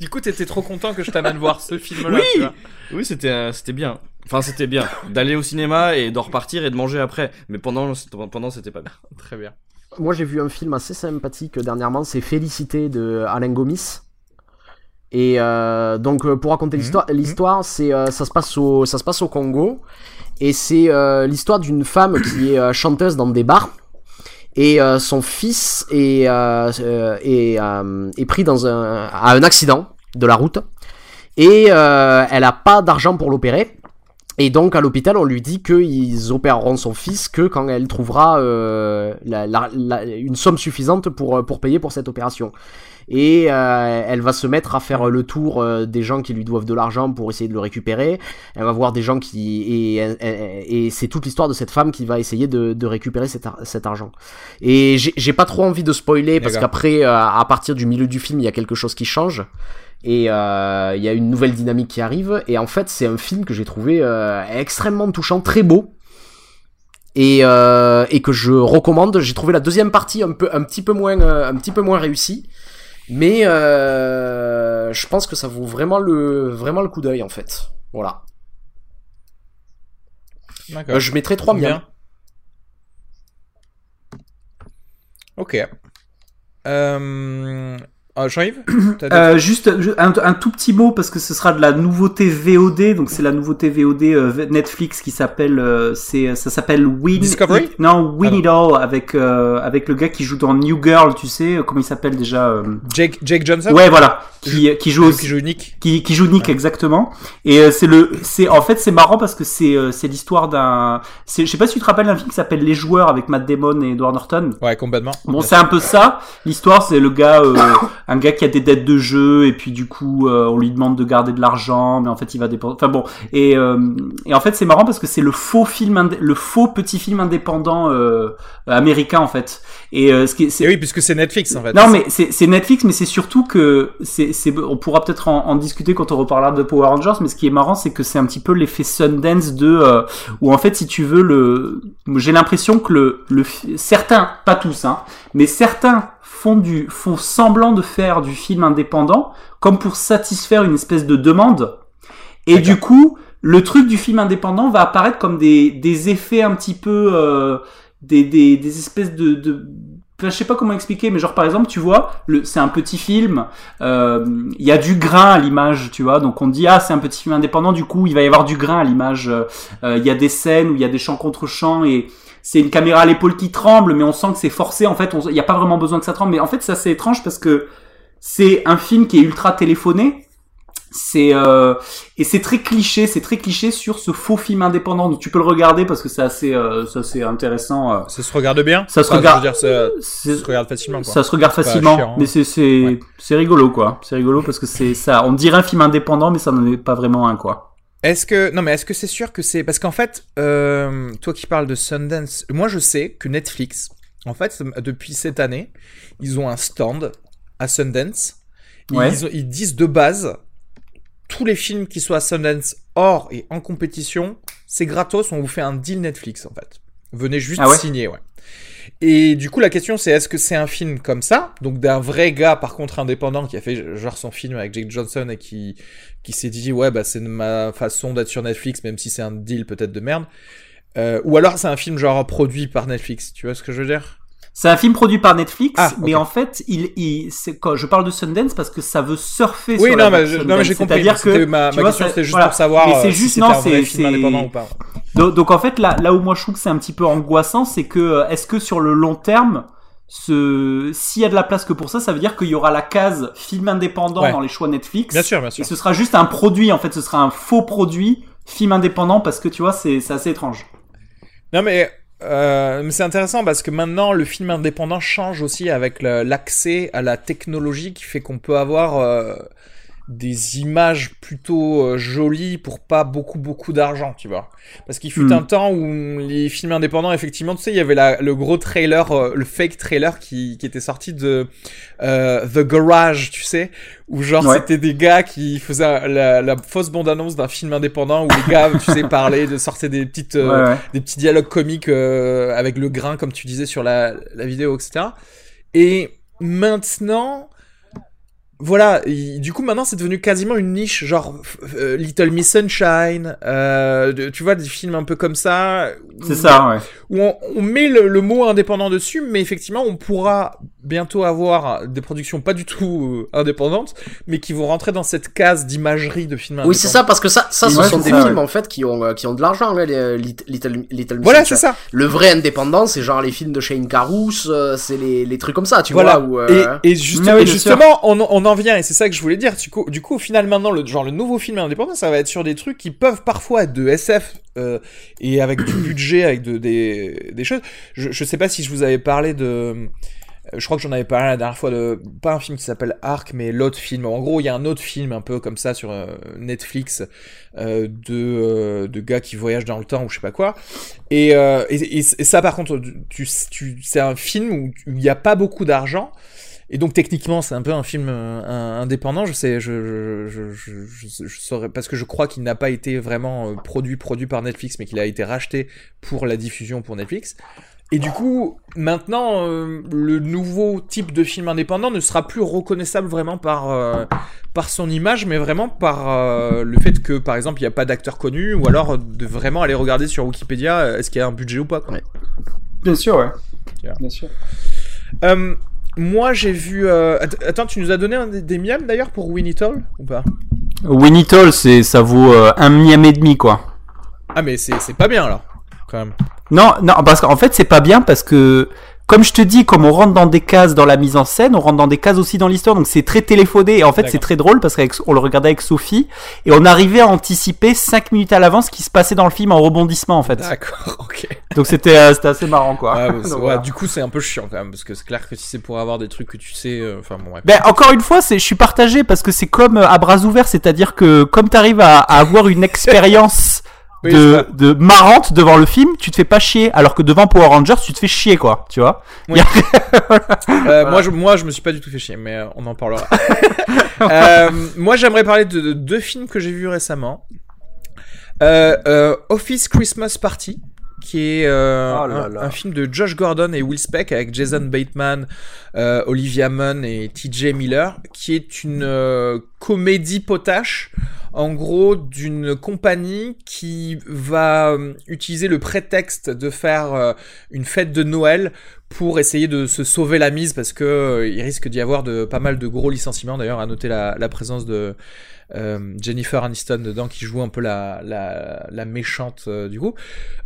Du coup, t'étais trop content que je t'amène voir ce film-là. Oui, tu vois oui, c'était euh, c'était bien. Enfin, c'était bien d'aller au cinéma et de repartir et de manger après. Mais pendant pendant c'était pas bien. Très bien. Moi, j'ai vu un film assez sympathique dernièrement. C'est Félicité de Alain Gomis. Et euh, donc, pour raconter mmh. l'histoire, l'histoire, c'est euh, ça se passe au ça se passe au Congo et c'est euh, l'histoire d'une femme qui est euh, chanteuse dans des bars et euh, son fils est, euh, est, euh, est, pris dans un, à un accident de la route et elle a pas d'argent pour l'opérer. Et donc à l'hôpital, on lui dit qu'ils opéreront son fils que quand elle trouvera une somme suffisante pour payer pour cette opération et euh, elle va se mettre à faire le tour euh, des gens qui lui doivent de l'argent pour essayer de le récupérer. Elle va voir des gens qui et, et, et c'est toute l'histoire de cette femme qui va essayer de, de récupérer cet, ar cet, argent. Et j'ai pas trop envie de spoiler parce qu'après, euh, à partir du milieu du film, il y a quelque chose qui change. Et il euh, y a une nouvelle dynamique qui arrive. Et en fait c'est un film que j'ai trouvé euh, extrêmement touchant très beau. Et, euh, et que je recommande. J'ai trouvé la deuxième partie un peu un petit peu moins un petit peu moins réussie mais euh, je pense que ça vaut vraiment le, vraiment le coup d'œil en fait. Voilà. Euh, je mettrai 3 bien. Ok. Euh, ah, Jean-Yves euh, Juste un, un, tout petit mot parce que ce sera de la nouveauté VOD, donc c'est la nouveauté VOD euh, Netflix qui s'appelle, euh, c'est ça s'appelle Win. Discovery? It, Non, Win It All avec euh, avec le gars qui joue dans New Girl, tu sais comment il s'appelle déjà euh, Jake Jake Johnson? Ouais, voilà, qui qui joue qui joue Nick. Qui qui joue Nick ouais. exactement. Et c'est le c'est en fait c'est marrant parce que c'est c'est l'histoire d'un, je sais pas si tu te rappelles un film qui s'appelle Les Joueurs avec Matt Damon et Edward Norton. Ouais, complètement. Bon, c'est un peu ça. L'histoire, c'est le gars un gars qui a des dettes de jeu et puis du coup euh, on lui demande de garder de l'argent mais en fait il va dépenser enfin bon et, euh, et en fait c'est marrant parce que c'est le faux film le faux petit film indépendant euh, américain en fait. Et euh, ce qui c'est oui puisque c'est Netflix en fait. Non mais c'est Netflix mais c'est surtout que c'est c'est on pourra peut-être en, en, discuter quand on reparlera de Power Rangers mais ce qui est marrant c'est que c'est un petit peu l'effet Sundance de euh, où en fait si tu veux le j'ai l'impression que le le certains pas tous hein mais certains font du font semblant de faire du film indépendant comme pour satisfaire une espèce de demande. Et du coup le truc du film indépendant va apparaître comme des, des effets un petit peu euh, des, des, des espèces de, de je sais pas comment expliquer, mais genre par exemple, tu vois, c'est un petit film, il euh, y a du grain à l'image, tu vois, donc on dit ah c'est un petit film indépendant, du coup il va y avoir du grain à l'image, il euh, y a des scènes où il y a des chants contre chants et c'est une caméra à l'épaule qui tremble, mais on sent que c'est forcé. En fait, il n'y a pas vraiment besoin que ça tremble. Mais en fait, ça c'est étrange parce que c'est un film qui est ultra téléphoné. C'est euh, et c'est très cliché, c'est très cliché sur ce faux film indépendant. Donc tu peux le regarder parce que c'est assez, euh, ça c'est intéressant. Euh. Ça se regarde bien. Ça se regarde. Dire, ça, ça, se regarde facilement. Quoi. Ça se regarde facilement, chiant, mais c'est c'est ouais. c'est rigolo quoi. C'est rigolo parce que c'est ça. On dirait un film indépendant, mais ça n'en est pas vraiment un quoi. Est-ce que non mais est-ce que c'est sûr que c'est parce qu'en fait euh, toi qui parles de Sundance, moi je sais que Netflix En fait, depuis cette année, ils ont un stand à Sundance. Ils, disent de base, tous les films qui soient à Sundance hors et en compétition, c'est gratos, on vous fait un deal Netflix en fait. Venez juste ah signer, ouais. Et du coup, la question c'est est-ce que c'est un film comme ça, donc d'un vrai gars par contre indépendant qui a fait genre son film avec Jake Johnson et qui qui s'est dit ouais bah c'est ma façon d'être sur Netflix même si c'est un deal peut-être de merde, euh, ou alors c'est un film genre produit par Netflix, tu vois ce que je veux dire? C'est un film produit par Netflix, ah, mais en fait, il, il quand je parle de Sundance parce que ça veut surfer oui, sur non, mais je, non, mais j'ai compris. C'est-à-dire que ma, ma question c'était juste pour savoir mais c'est euh, juste, si non, c'est un film indépendant ou pas. Donc, donc, en fait, là, là où moi je trouve que c'est un petit peu angoissant, c'est que euh, est-ce que sur le long terme, ce... s'il y a de la place que pour ça, ça veut dire qu'il y aura la case film indépendant dans les choix Netflix. Bien sûr, bien sûr. Et ce sera juste un produit, en fait, ce sera un faux produit film indépendant parce que tu vois, c'est assez étrange. Non mais euh, c'est intéressant parce que maintenant le film indépendant change aussi avec l'accès à la technologie qui fait qu'on peut avoir euh, des images plutôt euh, jolies pour pas beaucoup beaucoup d'argent, tu vois. Parce qu'il fut hmm. un temps où les films indépendants, effectivement, tu sais, il y avait la, le gros trailer, euh, le fake trailer qui, qui était sorti de euh, The Garage, tu sais, où genre c'était des gars qui faisaient la, la fausse bande-annonce d'un film indépendant où les gars, tu sais, parlaient, de sortir des petites, des petits dialogues comiques avec le grain, comme tu disais sur la, la vidéo, etc. Et maintenant voilà, du coup maintenant c'est devenu quasiment une niche, genre euh, Little Miss Sunshine, euh, tu vois des films un peu comme ça. C'est ça, ouais. Où on, met le, mot indépendant dessus, mais effectivement on pourra bientôt avoir des productions pas du tout euh, indépendantes, mais qui vont rentrer dans cette case d'imagerie de films. Oui, c'est ça, parce que ça, ça, ce sont des films en fait qui ont euh, qui ont de l'argent, les, euh, Little, Little Miss Voilà, c'est ça. Le vrai indépendant, c'est genre les films de Shane Carruth, c'est les, les trucs comme ça, tu vois. Où, et, et, justement, on, on, en vient, et c'est ça que je voulais dire. Du coup, au final, maintenant, le genre le nouveau film indépendant, ça va être sur des trucs qui peuvent parfois être de SF et avec du budget, avec de, des, des choses. Je, je sais pas si je vous avais parlé de je crois que j'en avais parlé la dernière fois de pas un film qui s'appelle Arc mais l'autre film en gros il y a un autre film un peu comme ça sur euh, Netflix euh, de euh, de gars qui voyagent dans le temps ou je sais pas quoi et, ça par contre c'est un film où il n'y a pas beaucoup d'argent et donc techniquement c'est un peu un film indépendant je sais je je, je, je, je saurais parce que je crois qu'il n'a pas été vraiment produit produit par Netflix mais qu'il a été racheté pour la diffusion pour Netflix et du coup, maintenant, euh, le nouveau type de film indépendant ne sera plus reconnaissable vraiment par, euh, par son image, mais vraiment par euh, le fait que, par exemple, il n'y a pas d'acteur connu, ou alors de vraiment aller regarder sur Wikipédia est-ce qu'il y a un budget ou pas. Quoi. Bien sûr, ouais. Bien sûr. Moi, j'ai vu. Attends, tu nous as donné un des, miams d'ailleurs pour Winnie Toll ou pas? Winnie Toll, ça vaut un miam et demi, quoi. Ah, mais c'est pas bien alors, quand même. Non, non, parce qu'en fait, c'est pas bien parce que, comme je te dis, comme on rentre dans des cases dans la mise en scène, on rentre dans des cases aussi dans l'histoire, donc c'est très téléphoné. Et en fait, c'est très drôle parce qu'on le regardait avec Sophie et on arrivait à anticiper 5 minutes à l'avance ce qui se passait dans le film en rebondissement, en fait. D'accord, ok. Donc c'était euh, c'était assez marrant, quoi. Ah, ouais, Du coup, c'est un peu chiant quand même parce que c'est clair que si c'est pour avoir des trucs que tu sais, euh, enfin bon. Ouais. Ben encore une fois, c'est je suis partagé parce que c'est comme euh, à bras ouverts, c'est-à-dire que comme t'arrives à, à avoir une expérience de, de marrante devant le film, tu te fais pas chier, alors que devant Power Rangers, tu te fais chier, quoi, tu vois. euh, moi, je, moi, je me suis pas du tout fait chier, mais euh, on en parlera. euh, moi, j'aimerais parler de, de, deux films que j'ai vus récemment. Office Christmas Party, qui est euh, oh un, un, film de Josh Gordon et Will Speck avec Jason Bateman, euh, Olivia Munn et T.J. Miller, qui est une euh, comédie potache en gros d'une compagnie qui va utiliser le prétexte de faire une fête de Noël pour essayer de se sauver la mise parce que il risque d'y avoir de pas mal de gros licenciements d'ailleurs à noter la, la présence de euh, Jennifer Aniston dedans qui joue un peu la, la, la méchante du coup.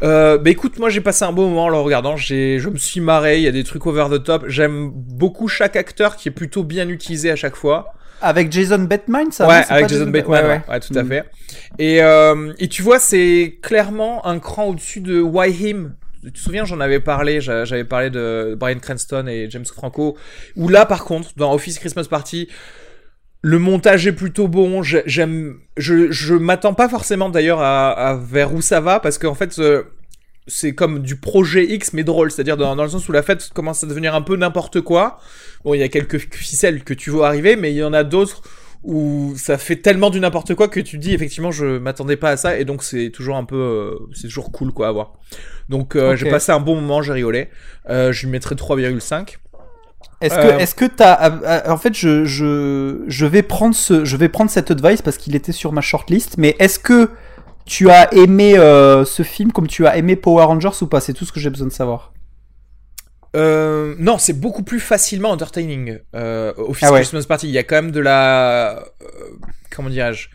Euh, bah écoute, moi j'ai passé un beau moment en le regardant, j'ai, je me suis marré, il y a des trucs over the top, j'aime beaucoup chaque acteur qui est plutôt bien utilisé à chaque fois. Avec Jason Bateman, ça Ouais, avec Jason, Bateman, ouais, ouais. tout à mm. fait. Et, euh, et tu vois, c'est clairement un cran au-dessus de Why Him. Tu te souviens, j'en avais parlé, j'avais parlé de Brian Cranston et James Franco. Où là, par contre, dans Office Christmas Party, le montage est plutôt bon. J'aime, je, je m'attends pas forcément d'ailleurs à, à, vers où ça va parce qu'en fait, euh, c'est comme du projet X mais drôle, c'est-à-dire dans, le sens où la fête commence à devenir un peu n'importe quoi. Bon, il y a quelques ficelles que tu vois arriver, mais il y en a d'autres où ça fait tellement du n'importe quoi que tu dis effectivement je m'attendais pas à ça et donc c'est toujours un peu euh, c'est toujours cool quoi à voir. Donc euh, j'ai passé un bon moment, j'ai rigolé. Euh, je lui mettrais 3,5. Est-ce que, est-ce que t'as, en fait, je, je, je vais prendre ce, je vais prendre cette advice parce qu'il était sur ma shortlist. Mais est-ce que tu as aimé ce film comme tu as aimé Power Rangers ou pas? C'est tout ce que j'ai besoin de savoir. Euh, non, c'est beaucoup plus facilement entertaining. Euh, Office ah Christmas Party, il y a quand même de la. Euh, comment dirais-je?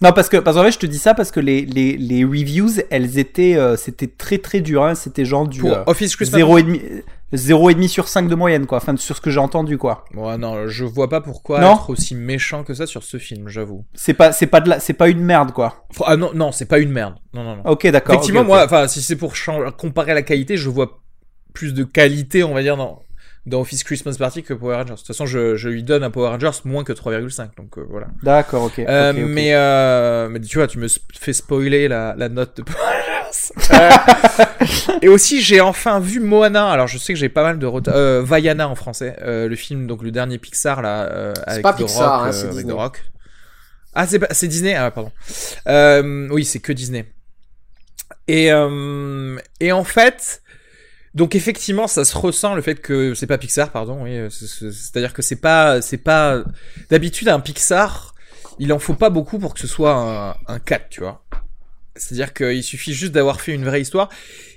Non, parce que, parce qu'en fait, je te dis ça parce que les, les, les reviews, elles étaient. Euh, c'était très très dur. Hein, c'était genre du. Pour Office Christmas 0,5 sur 5 de moyenne, quoi. Enfin, sur ce que j'ai entendu, quoi. Ouais, non, je vois pas pourquoi être aussi méchant que ça sur ce film, j'avoue. C'est pas, c'est pas de la, c'est pas une merde, quoi. Ah non, non, c'est pas une merde. Non, non, non. Ok, d'accord. Effectivement, moi, enfin, si c'est pour comparer la qualité, je vois plus de qualité, on va dire, dans, dans Office Christmas Party que Power Rangers. De toute façon, je, je lui donne à Power Rangers moins que 3,5. Donc euh, voilà. D'accord, ok. Euh, Mais, euh, mais tu vois, tu me fais spoiler la, la note de Power Rangers. et aussi, j'ai enfin vu Moana. Alors, je sais que j'ai pas mal de retard. Euh, Vaiana en français. le film, donc le dernier Pixar là, avec pas Pixar, Rock. Hein, avec The Rock. Ah, c'est Disney Ah, pardon. oui, c'est que Disney. Et, et en fait, donc effectivement, ça se ressent le fait que c'est pas Pixar, pardon. Oui, c'est-à-dire que c'est pas, c'est pas. D'habitude, un Pixar, il en faut pas beaucoup pour que ce soit un, un 4, tu vois. C'est-à-dire qu'il suffit juste d'avoir fait une vraie histoire.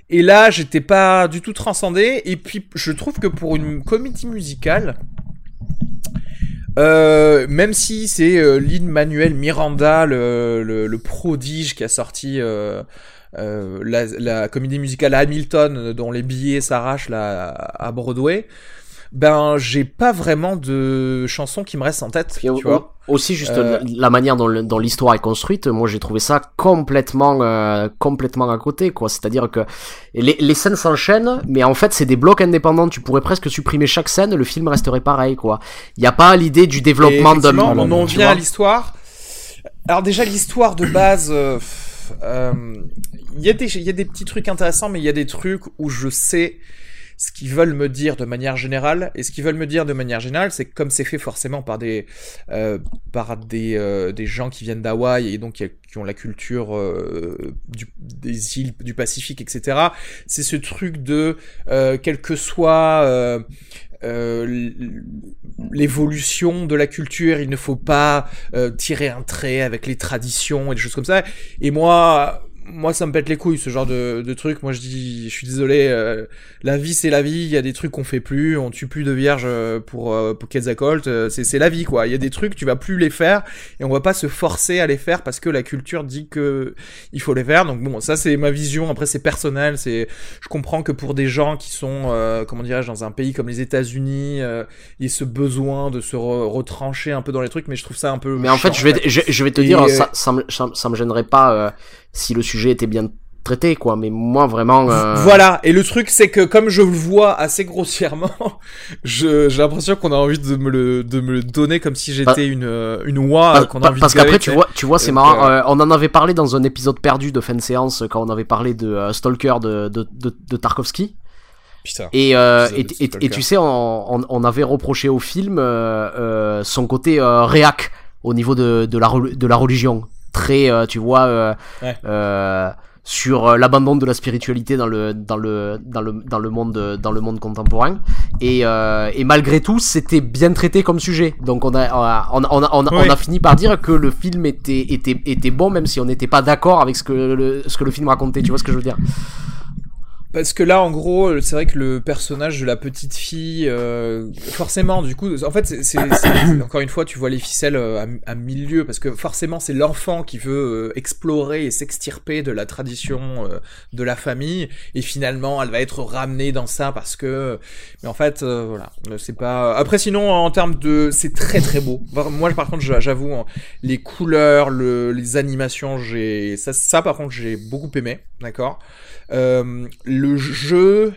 Et là, j'étais pas du tout transcendé. Et puis, je trouve que pour une comédie musicale, euh, même si c'est euh, Lin Manuel Miranda, le, prodige qui a sorti euh, euh, la, la, comédie musicale Hamilton dont les billets s'arrachent là à Broadway ben j'ai pas vraiment de chansons qui me restent en tête. tu vois. Aussi juste euh, la manière dont, l'histoire est construite, moi j'ai trouvé ça complètement complètement à côté quoi. C'est-à-dire que les, les scènes s'enchaînent, mais en fait c'est des blocs indépendants. Tu pourrais presque supprimer chaque scène, le film resterait pareil quoi. Il y a pas l'idée du développement d'un. On en vient à l'histoire. Alors déjà l'histoire de base. Euh, il y, a des, y a des petits trucs intéressants, mais il y a des trucs où je sais ce qu'ils veulent me dire de manière générale. Et ce qu'ils veulent me dire de manière générale, c'est comme c'est fait forcément par des, euh, par des, euh, des gens qui viennent d'Hawaï et donc qui ont la culture euh, des îles du Pacifique, etc. C'est ce truc de, quel que soit l'évolution de la culture, il ne faut pas tirer un trait avec les traditions et des choses comme ça. Et moi, moi ça me pète les couilles ce genre de, de truc. Moi je dis je suis désolé euh, la vie c'est la vie. Il y a des trucs qu'on fait plus. On tue plus de vierges euh, pour euh, pour Quetzalcoatl euh, c'est c'est la vie quoi. Il y a des trucs tu vas plus les faire. Et on va pas se forcer à les faire parce que la culture dit que il faut les faire. Donc bon ça c'est ma vision. Après c'est personnel. C'est je comprends que pour des gens qui sont comment dirais-je dans un pays comme les États-Unis il y ait ce besoin de se retrancher un peu dans les trucs. Mais je trouve ça un peu mais en fait je vais je, je, vais te dire ça ça me, ça me gênerait pas si le sujet était bien traité quoi. Mais moi vraiment euh... voilà. Et le truc c'est que comme je le vois assez grossièrement j'ai l'impression qu'on a envie de me le de me le donner comme si j'étais bah, une euh, une oie qu'on a envie parce qu'après tu vois tu vois c'est marrant euh, euh, on en avait parlé dans un épisode perdu de fin de séance quand on avait parlé de Stalker de de, de, de Tarkovsky. Putain, et, et, et, et, tu sais, on, on, on, avait reproché au film son côté réac au niveau de, de, la, de la religion très, euh, tu vois, euh, euh, sur l'abandon de la spiritualité dans le dans le dans le dans le monde dans le monde contemporain. Et, et malgré tout c'était bien traité comme sujet. Donc on a on, on, on, on a fini par dire que le film était était était bon même si on n'était pas d'accord avec ce que le, ce que le film racontait. Tu vois ce que je veux dire? Parce que là, en gros, c'est vrai que le personnage de la petite fille, euh, forcément, du coup, en fait, c'est encore une fois, tu vois les ficelles euh, à, à mille parce que forcément, c'est l'enfant qui veut euh, explorer et s'extirper de la tradition de la famille, et finalement, elle va être ramenée dans ça parce que, mais en fait, voilà, c'est pas. Après, sinon, en termes de, c'est très très beau. Moi, par contre, j'avoue, les couleurs, le, les animations, j'ai ça, par contre, j'ai beaucoup aimé, d'accord? Le jeu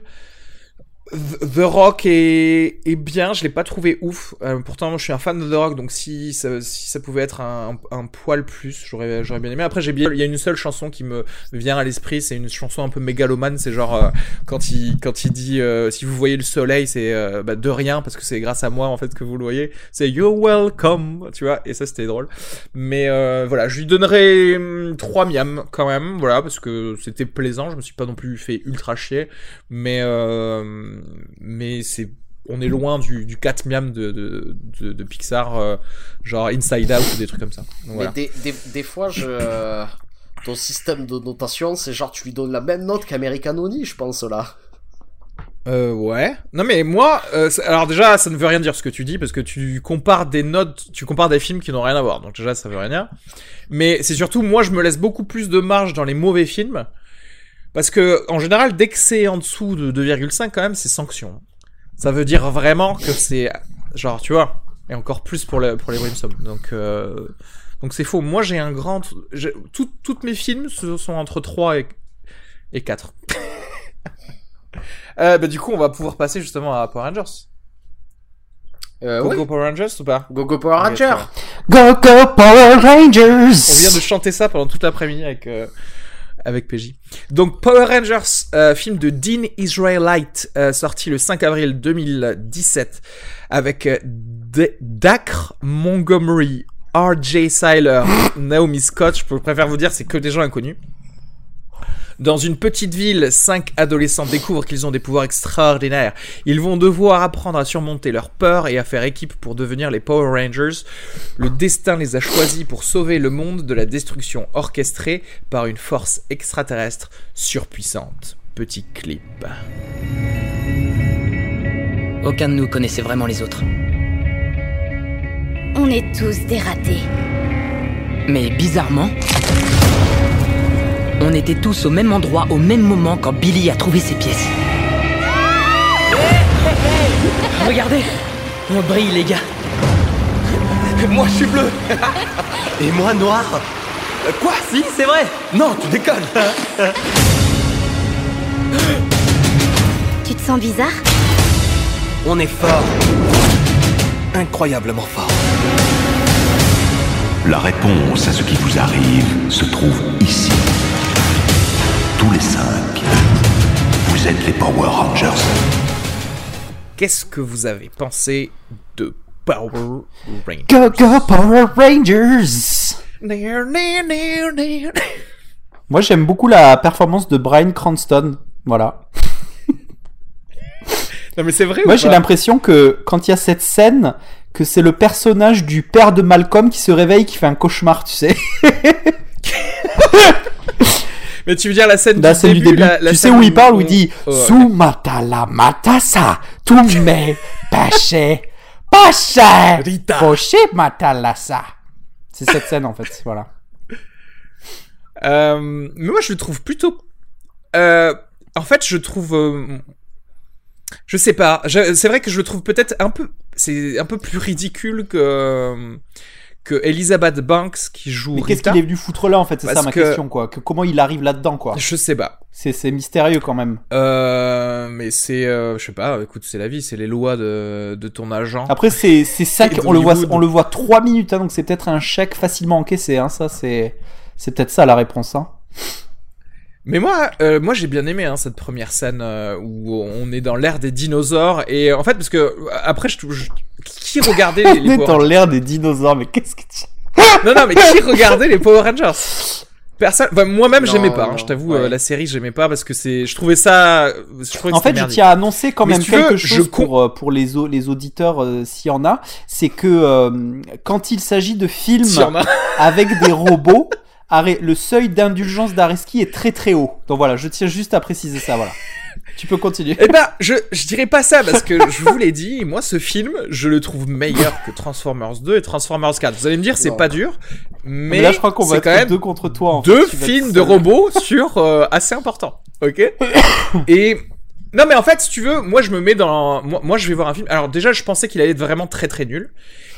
The Rock est, est bien, je l'ai pas trouvé ouf. Euh, pourtant, je suis un fan de The Rock, donc si ça, si ça pouvait être un, un, poil plus, j'aurais, j'aurais bien aimé. Après, j'ai bien, il y a une seule chanson qui me vient à l'esprit, c'est une chanson un peu mégalomane. C'est genre euh, quand il quand il dit euh, si vous voyez le soleil, c'est bah, de rien parce que c'est grâce à moi en fait que vous le voyez. C'est You're welcome, tu vois. Et ça, c'était drôle. Mais voilà, je lui donnerais 3 hum, miams quand même, voilà, parce que c'était plaisant. Je me suis pas non plus fait ultra chier, mais mais c'est on est loin du, du 4 miam de, de, de, Pixar, euh, genre Inside Out ou des trucs comme ça. Mais des, des, des, fois, je... ton système de notation, c'est genre tu lui donnes la même note qu'American Oni, je pense là. Euh, ouais. Non mais moi, euh, alors déjà, ça ne veut rien dire ce que tu dis parce que tu compares des notes, tu compares des films qui n'ont rien à voir. Donc déjà, ça veut rien dire. Mais c'est surtout, moi, je me laisse beaucoup plus de marge dans les mauvais films parce que, en général, dès que c'est en dessous de 2,5, quand même, c'est sanction. Ça veut dire vraiment que c'est, genre, tu vois, et encore plus pour, le, pour les Brimstone. Donc, euh, donc c'est faux. Moi, j'ai un grand, tout, toutes mes films sont entre 3 et, et 4. euh, bah, du coup, on va pouvoir passer justement à Power Rangers. Euh, Go Go Power Rangers ou pas? Go Go Power Rangers Go Go Power Rangers On vient de chanter ça pendant toute l'après-midi avec euh, avec PJ. Donc Power Rangers, euh, film de Dean Israelite, euh, sorti le 5 avril 2017, avec euh, Dacre Montgomery, R.J. Seiler, Naomi Scott. Je préfère vous dire, c'est que des gens inconnus. Dans une petite ville, cinq adolescents découvrent qu'ils ont des pouvoirs extraordinaires. Ils vont devoir apprendre à surmonter leur peur et à faire équipe pour devenir les Power Rangers. Le destin les a choisis pour sauver le monde de la destruction orchestrée par une force extraterrestre surpuissante. Petit clip. Aucun de nous connaissait vraiment les autres. On est tous des ratés. Mais bizarrement, on était tous au même endroit au même moment quand Billy a trouvé ses pièces. Regardez. On brille, les gars. Moi, je suis bleu. Et moi, noir. Quoi? Si, c'est vrai. Non, tu déconnes. Tu te sens bizarre? On est fort. Incroyablement fort. La réponse à ce qui vous arrive se trouve ici tous les cinq. Vous êtes les Power Rangers. Qu'est-ce que vous avez pensé de Power Rangers? Go Go Power Rangers Moi j'aime beaucoup la performance de Brian Cranston. Voilà. non mais c'est vrai. Moi j'ai l'impression que quand il y a cette scène, que c'est le personnage du père de Malcolm qui se réveille, qui fait un cauchemar, tu sais. Mais tu veux dire la scène, la scène du début, Tu sais où il parle, où il dit Sumata la matasa, tume pache, pache, poche matalasa. C'est cette scène en fait, voilà. Euh, mais moi je le trouve plutôt. Euh, en fait, je trouve. Euh, je sais pas. C'est vrai que je le trouve peut-être un peu. C'est un peu plus ridicule que que Elizabeth Banks qui joue. Mais qu'est-ce qu'il est venu foutre là en fait? C'est ça ma question quoi. Que, comment il arrive là-dedans quoi? Je sais pas. C'est mystérieux quand même. Euh, mais c'est, euh, je sais pas. Écoute, c'est la vie, c'est les lois de, de ton agent. Après c'est c'est ça qu'on le voit on le voit trois minutes hein, donc c'est peut-être un chèque facilement encaissé hein, ça c'est c'est peut-être ça la réponse hein. Mais moi, euh, moi j'ai bien aimé hein, cette première scène euh, où on est dans l'ère des dinosaures et en fait parce que après je, je qui regardait les, les On est dans l'ère des dinosaures, mais qu'est-ce que tu Non non, mais qui regardait les Power Rangers? Personne. moi-même, j'aimais pas. Hein, je t'avoue, euh, la série, j'aimais pas parce que c'est. Je trouvais ça. Je en fait, je tiens à annoncer quand même quelque chose pour pour les les auditeurs s'il y en a, c'est que quand il s'agit de films avec des robots le seuil d'indulgence d'Areski est très très haut. Donc voilà, je tiens juste à préciser ça, voilà. tu peux continuer. Eh ben, je, je dirais pas ça parce que je vous l'ai dit, moi ce film, je le trouve meilleur que Transformers 2 et Transformers 4. Vous allez me dire, c'est pas dur, mais, là je crois qu'on va quand même deux contre toi. deux films de robots sur euh, assez important, ok? Et Non, mais en fait, si tu veux, moi, je me mets dans. Moi, moi je vais voir un film. Alors, déjà, je pensais qu'il allait être vraiment très très nul.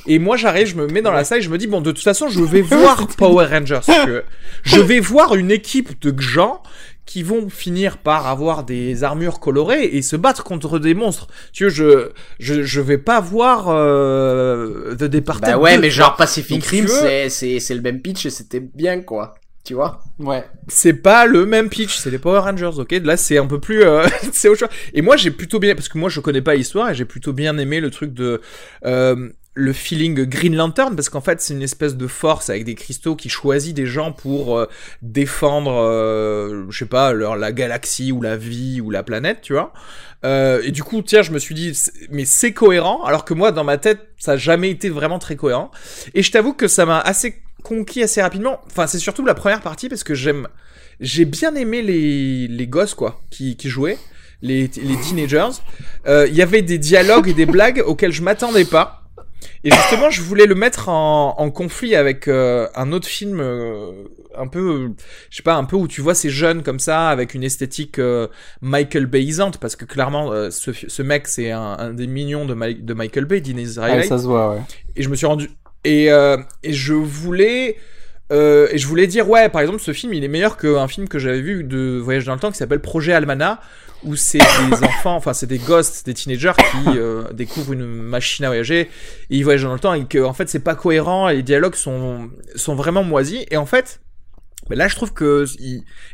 Et moi, j'arrive, je me mets dans la salle et je me dis, bon, de toute façon, je vais voir Power Rangers. Que je vais voir une équipe de gens qui vont finir par avoir des armures colorées et se battre contre des monstres. Tu vois, je je, je vais pas voir euh, The Departed. Bah ouais, mais genre Pacific Rim, c'est c'est le même pitch et c'était bien quoi. Tu vois? Ouais. C'est pas le même pitch, c'est les Power Rangers, ok? Là, c'est un peu plus... Euh, c'est autre chose. Et moi, j'ai plutôt bien... Parce que moi, je connais pas l'histoire et j'ai plutôt bien aimé le truc de... Euh, le feeling Green Lantern parce qu'en fait c'est une espèce de force avec des cristaux qui choisit des gens pour euh, défendre euh, je sais pas leur la galaxie ou la vie ou la planète tu vois. Euh, et du coup tiens je me suis dit mais c'est cohérent alors que moi dans ma tête ça a jamais été vraiment très cohérent. Et je t'avoue que ça m'a assez conquis assez rapidement. Enfin c'est surtout la première partie parce que j'aime j'ai bien aimé les les gosses quoi qui qui jouaient les, les teenagers. Il y avait des dialogues et des blagues auxquels je m'attendais pas et justement, je voulais le mettre en, en conflit avec euh, un autre film euh, un peu, je sais pas, un peu où tu vois ces jeunes comme ça avec une esthétique euh, Michael Bayisante parce que clairement, ce, ce, mec c'est un, un, des mignons de, de Michael Bay, d'Inez ah, ça se voit, ouais. Et je me suis rendu et, et je voulais et je voulais dire ouais, par exemple, ce film il est meilleur qu'un film que j'avais vu de voyage dans le temps qui s'appelle Projet Almana où c'est des enfants, enfin c'est des gosses, des teenagers qui euh, découvrent une machine à voyager et ils voyagent dans le temps et que en fait c'est pas cohérent et les dialogues sont sont vraiment moisis. Et en fait mais là je trouve que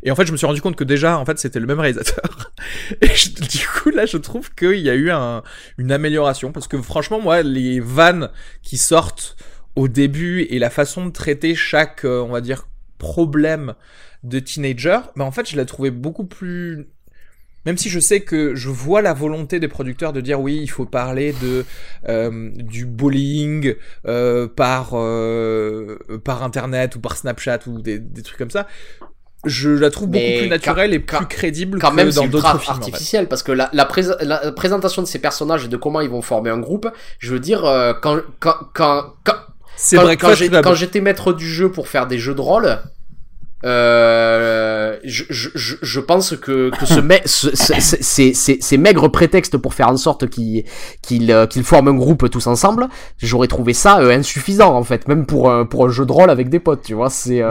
et en fait je me suis rendu compte que déjà en fait c'était le même réalisateur. Et du coup là je trouve qu'il y a eu un, une amélioration parce que franchement moi les vannes qui sortent au début et la façon de traiter chaque euh, on va dire problème de teenager, mais en fait je l'ai trouvé beaucoup plus même si je sais que je vois la volonté des producteurs de dire oui, il faut parler de euh, du bullying euh, par euh, par internet ou par Snapchat ou des, des trucs comme ça. Je la trouve beaucoup plus naturelle et plus crédible quand que même dans d'autres films. artificiel parce que la, la, la, présentation de ces personnages et de comment ils vont former un groupe, je veux dire euh, quand quand quand quand, quand j'étais maître du jeu pour faire des jeux de rôle, euh, je, je, je, pense que, que ce mec, ces maigres prétextes pour faire en sorte qu'ils qu'ils euh, qu'ils forment un groupe tous ensemble, j'aurais trouvé ça euh, insuffisant en fait, même pour pour un jeu de rôle avec des potes, tu vois. C'est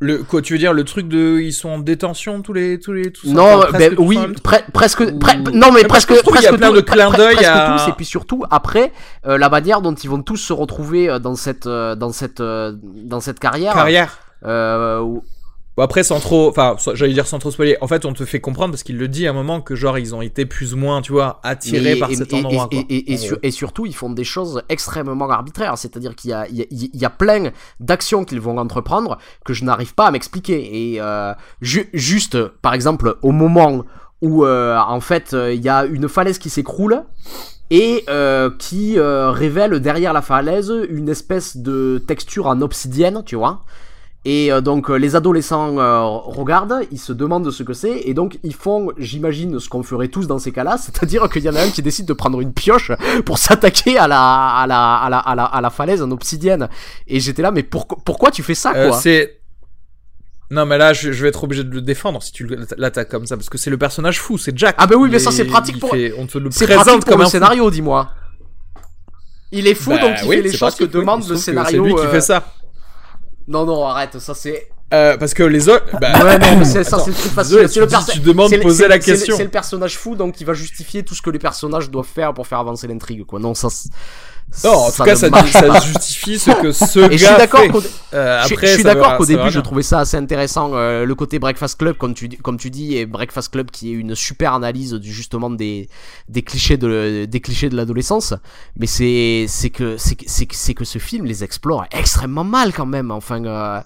le quoi tu veux dire le truc de ils sont en détention tous les tous les tous non ben, oui presque non mais presque presque il y a plein de clins d'œil à... tous et puis surtout après euh, la manière dont ils vont tous se retrouver euh, dans cette euh, dans cette dans cette carrière. Carrière. Euh, Bon après sans trop, enfin j'allais dire sans trop spoiler. En fait on te fait comprendre parce qu'il le dit à un moment que genre ils ont été plus ou moins tu vois attirés par cet endroit. Et, et, surtout ils font des choses extrêmement arbitraires. C'est-à-dire qu'il y a, il y, a, plein d'actions qu'ils vont entreprendre que je n'arrive pas à m'expliquer. Et euh, juste par exemple au moment où euh, en fait il y a une falaise qui s'écroule et euh, qui euh, révèle derrière la falaise une espèce de texture en obsidienne, tu vois. Et euh, donc euh, les adolescents euh, regardent, ils se demandent ce que c'est, et donc ils font, j'imagine, ce qu'on ferait tous dans ces cas-là, c'est-à-dire qu'il y en a un qui décide de prendre une pioche pour s'attaquer à la, à, la, à, la, à, la, à la falaise en obsidienne. Et j'étais là, mais pourquoi tu fais ça, quoi? C'est non mais là je, vais être obligé de le défendre si tu l'attaques comme ça parce que c'est le personnage fou, c'est Jack. Ah bah oui mais ça c'est pratique pour on te le présente comme le scénario, dis-moi. Il est fou bah donc il fait les choses que demande le scénario. C'est lui qui fait ça. Non, non, arrête, ça c'est. Euh, parce que les autres. Bah... ouais, non, mais c'est ça, c'est tout facile. C'est le Tu demandes de poser la question. C'est le personnage fou, donc il va justifier tout ce que les personnages doivent faire pour faire avancer l'intrigue, quoi. Non, ça. Non, en tout cas, ça, ça, justifie ce que ce Et gars je suis d'accord euh, je, suis d'accord qu'au début, je trouvais ça assez intéressant, euh, le côté Breakfast Club, comme tu, comme tu dis, et Breakfast Club qui est une super analyse du, justement des, des clichés de, des clichés de l'adolescence. Mais c'est, c'est que, c'est, c'est que ce film les explore extrêmement mal quand même. Enfin, euh,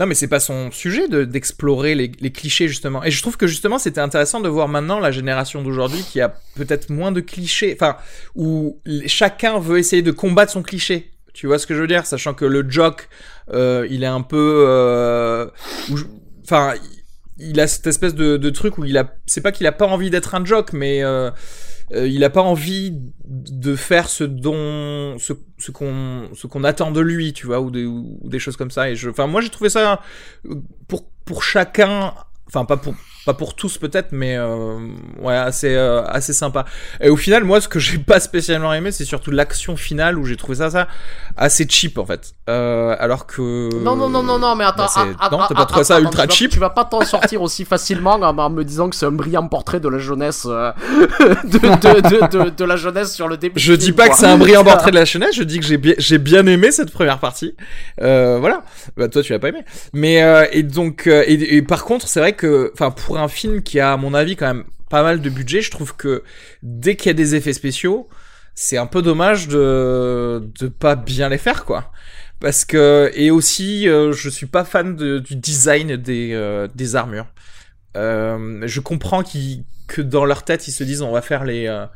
non, mais c'est pas son sujet de, d'explorer les, les, clichés, justement. Et je trouve que, justement, c'était intéressant de voir maintenant la génération d'aujourd'hui qui a peut-être moins de clichés, enfin, où chacun veut essayer de combattre son cliché. Tu vois ce que je veux dire? Sachant que le jock, euh, il est un peu... Euh, enfin, il a cette espèce de, de, truc où il a... C'est pas qu'il a pas envie d'être un jock, mais... Euh, euh, il a pas envie de faire ce dont ce, qu'on ce qu'on attend de lui, tu vois, ou ou des choses comme ça. Et je, enfin, moi j'ai trouvé ça pour pour chacun enfin pas pour pas pour tous peut-être, mais euh, ouais, assez, euh, assez sympa. Et au final, moi, ce que j'ai pas spécialement aimé, c'est surtout l'action finale où j'ai trouvé ça, ça assez cheap en fait. Euh, alors que. Non, non, non, non, non, mais attends. Bah, ah, non, ah, t'as pas ah, trouvé ah, ça attends, ultra tu vas- cheap Tu vas pas t'en sortir aussi facilement en, en me disant que c'est un brillant portrait de la jeunesse, euh, de, de, de, de, de la jeunesse sur le début. Je dis pas quoi. que c'est un brillant portrait de la jeunesse, je dis que j'ai bien, j'ai bien aimé cette première partie. Voilà. Bah, toi, tu l'as pas aimé. Mais, et donc, et, et par contre, c'est vrai que, enfin, pour un film qui a, à mon avis, quand même pas mal de budget, je trouve que dès qu'il y a des effets spéciaux, c'est un peu dommage de, de pas bien les faire, quoi. Parce que, et aussi, euh, je suis pas fan de- du design des, euh, des armures. Euh, je comprends que dans leur tête, ils se disent, on va faire les, euh,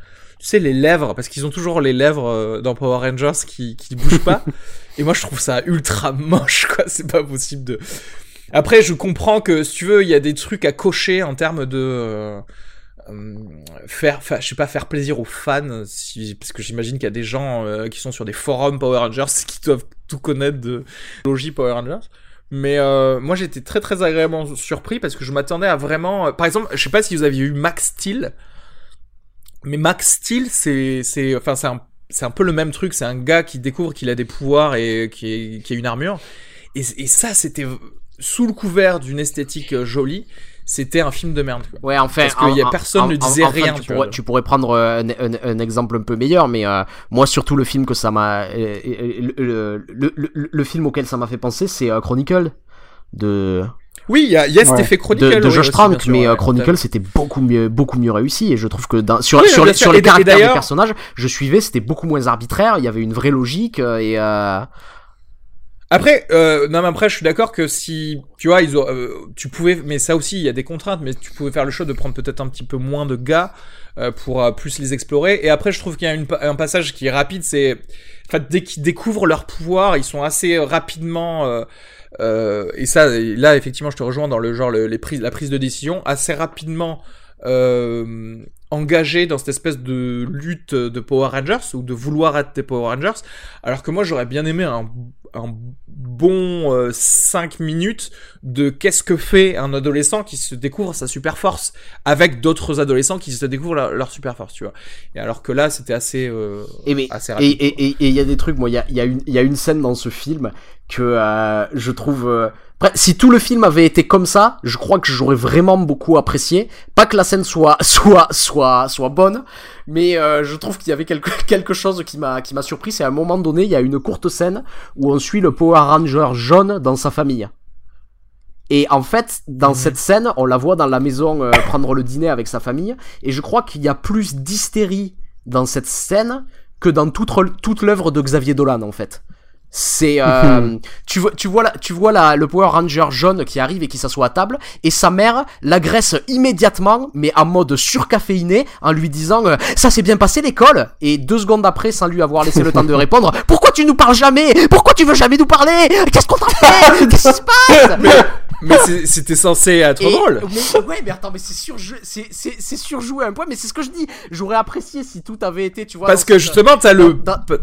tu sais, les lèvres, parce qu'ils ont toujours les lèvres dans Power Rangers qui, qui bougent pas. Et moi, je trouve ça ultra moche, quoi. C'est pas possible de. Après, je comprends que, si tu veux, il y a des trucs à cocher en termes de. euh, euh, faire, je sais pas, faire plaisir aux fans, si, parce que j'imagine qu'il y a des gens euh, qui sont sur des forums Power Rangers qui doivent tout connaître de logie Power Rangers. Mais euh, moi j'étais très très agréablement surpris parce que je m'attendais à vraiment. euh, par exemple, je sais pas si vous aviez eu Max Steel, mais Max Steel c'est c'est enfin c'est un c'est un peu le même truc. C'est un gars qui découvre qu'il a des pouvoirs et qui est, qui a une armure. Et ça c'était sous le couvert d'une esthétique euh, jolie. C'était un film de merde. Quoi. Ouais, enfin, parce qu'il y a personne en- ne disait enfin, rien. Tu tu pourrais, tu pourrais prendre euh, un, un- un exemple un peu meilleur, mais euh, moi, surtout le film que ça m'a, euh, le, le, le, le film auquel ça m'a fait penser, c'est euh, Chronicle de. Oui, il y a, il y a cet Ouais. effet Chronicle. de, de Josh Trank, mais ouais, Chronicle c'était beaucoup mieux, beaucoup mieux réussi et je trouve que dans, sur, Oui, sur, bien les, sur les caractères des personnages, je suivais, c'était beaucoup moins arbitraire, il y avait une vraie logique et euh, Après, euh, non, mais après, je suis d'accord que si, tu vois, ils ont, euh, tu pouvais, mais ça aussi, il y a des contraintes, mais tu pouvais faire le choix de prendre peut-être un petit peu moins de gars euh, pour euh, plus les explorer. Et après, je trouve qu'il y a un passage qui est rapide, c'est, en fait, dès qu'ils découvrent leur pouvoir, ils sont assez rapidement, euh, euh, et ça, là, effectivement, je te rejoins dans le genre, le- les prises, la prise de décision, assez rapidement. Euh, engagés dans cette espèce de lutte de Power Rangers ou de vouloir être des Power Rangers alors que moi j'aurais bien aimé un, un bon 5 minutes de qu'est-ce que fait un adolescent qui se découvre sa super force avec d'autres adolescents qui se découvrent leur, leur super force, tu vois. Et alors que là, c'était assez, euh, Et mais assez et rapide. et et et il y a des trucs moi il y a il y a une il y a une scène dans ce film que euh, je trouve euh, après, si tout le film avait été comme ça, je crois que j'aurais vraiment beaucoup apprécié. Pas que la scène soit soit soit soit bonne, mais euh, je trouve qu'il y avait quelque quelque chose qui m'a qui m'a surpris. C'est à un moment donné, il y a une courte scène où on suit le Power Ranger jaune dans sa famille. Et en fait, dans cette scène, on la voit dans la maison euh, prendre le dîner avec sa famille. Et je crois qu'il y a plus d'hystérie dans cette scène que dans toute, toute l'œuvre de Xavier Dolan, en fait. C'est euh, tu vois tu vois la, tu vois la, le Power Ranger jaune qui arrive et qui s'assoit à table et sa mère l'agresse immédiatement mais en mode surcaféiné en lui disant euh, ça s'est bien passé l'école et deux secondes après sans lui avoir laissé le temps de répondre pourquoi tu nous parles jamais pourquoi tu veux jamais nous parler qu'est-ce qu'on t'a fait qu'est-ce qui se passe? Mais c'est- c'était censé être et- drôle. Mais, ouais, mais attends, mais c'est surjou- c'est surjoué à un point, mais c'est ce que je dis. J'aurais apprécié si tout avait été, tu vois. Parce que cette- justement, t'as le,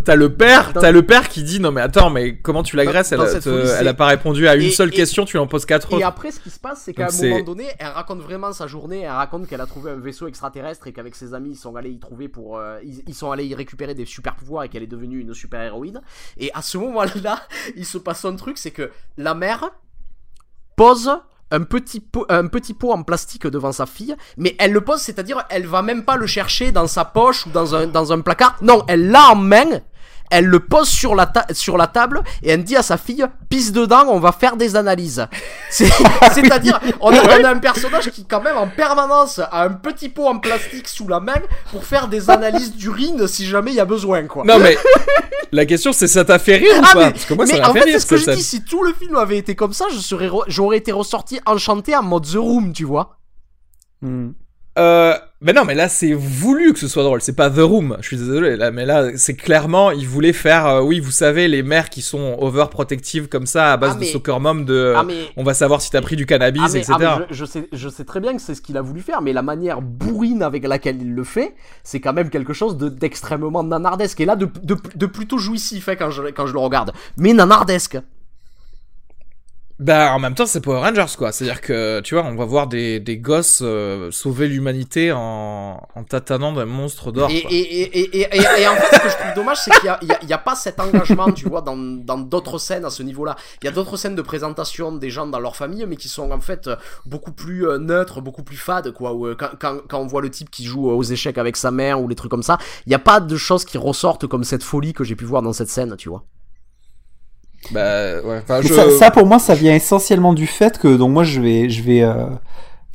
t'as le père, t'as le père qui dit non mais attends mais comment tu l'agresses elle, a c'est- pas répondu à une Et- seule et- question, tu lui en poses quatre Et autres. après, ce qui se passe, c'est qu'à un moment donné, elle raconte vraiment sa journée. Elle raconte qu'elle a trouvé un vaisseau extraterrestre et qu'avec ses amis, ils sont allés y trouver pour, euh, ils, ils sont allés y récupérer des super pouvoirs et qu'elle est devenue une super héroïne. Et à ce moment-là, il se passe un truc, c'est que la mère pose un petit pot, un petit pot en plastique devant sa fille, mais elle le pose, c'est-à-dire elle va même pas le chercher dans sa poche ou dans un, dans un placard. Non, elle l'a en main. Elle le pose sur la, ta- sur la table et elle dit à sa fille pisse dedans, on va faire des analyses. C'est- C'est-à-dire, on, a- on a un personnage qui, quand même, en permanence, a un petit pot en plastique sous la main pour faire des analyses d'urine si jamais il y a besoin, quoi. Non mais la question c'est ça t'a fait rire ou Ah, pas? mais, Parce que moi ça mais en fait fait, rire c'est ce que je dis. Si tout le film avait été comme ça, je serais, re- j'aurais été ressorti enchanté en mode The Room, tu vois. Hmm. Euh, mais non, mais là c'est voulu que ce soit drôle. C'est pas The Room. Je suis désolé, là, mais là c'est clairement ils voulaient faire. euh, oui, vous savez les mères qui sont overprotectives comme ça à base Ah, de soccer mom de. Ah, mais- On va savoir si t'as pris du cannabis, Ah, mais- etc. je, je sais, je sais très bien que c'est ce qu'il a voulu faire, mais la manière bourrine avec laquelle il le fait, c'est quand même quelque chose de- d'extrêmement nanardesque. Et là, de, de, de plutôt jouissif hein, quand, je, quand je le regarde. Mais nanardesque. Bah, en même temps, c'est Power Rangers, quoi. C'est-à-dire que, tu vois, on va voir des, des gosses euh, sauver l'humanité en, en tatanant d'un monstre d'or. Et, et, et, et, en fait, ce que je trouve dommage, c'est qu'il n'y a, y a, pas cet engagement, tu vois, dans d'autres scènes à ce niveau-là. Il y a d'autres scènes de présentation des gens dans leur famille, mais qui sont en fait beaucoup plus euh, neutres, beaucoup plus fades, quoi. Où, euh, quand, quand, quand, on voit le type qui joue aux échecs avec sa mère ou les trucs comme ça, il n'y a pas de choses qui ressortent comme cette folie que j'ai pu voir dans cette scène, tu vois. Bah ouais. ça, pour moi, ça vient essentiellement du fait que donc moi je vais je vais euh,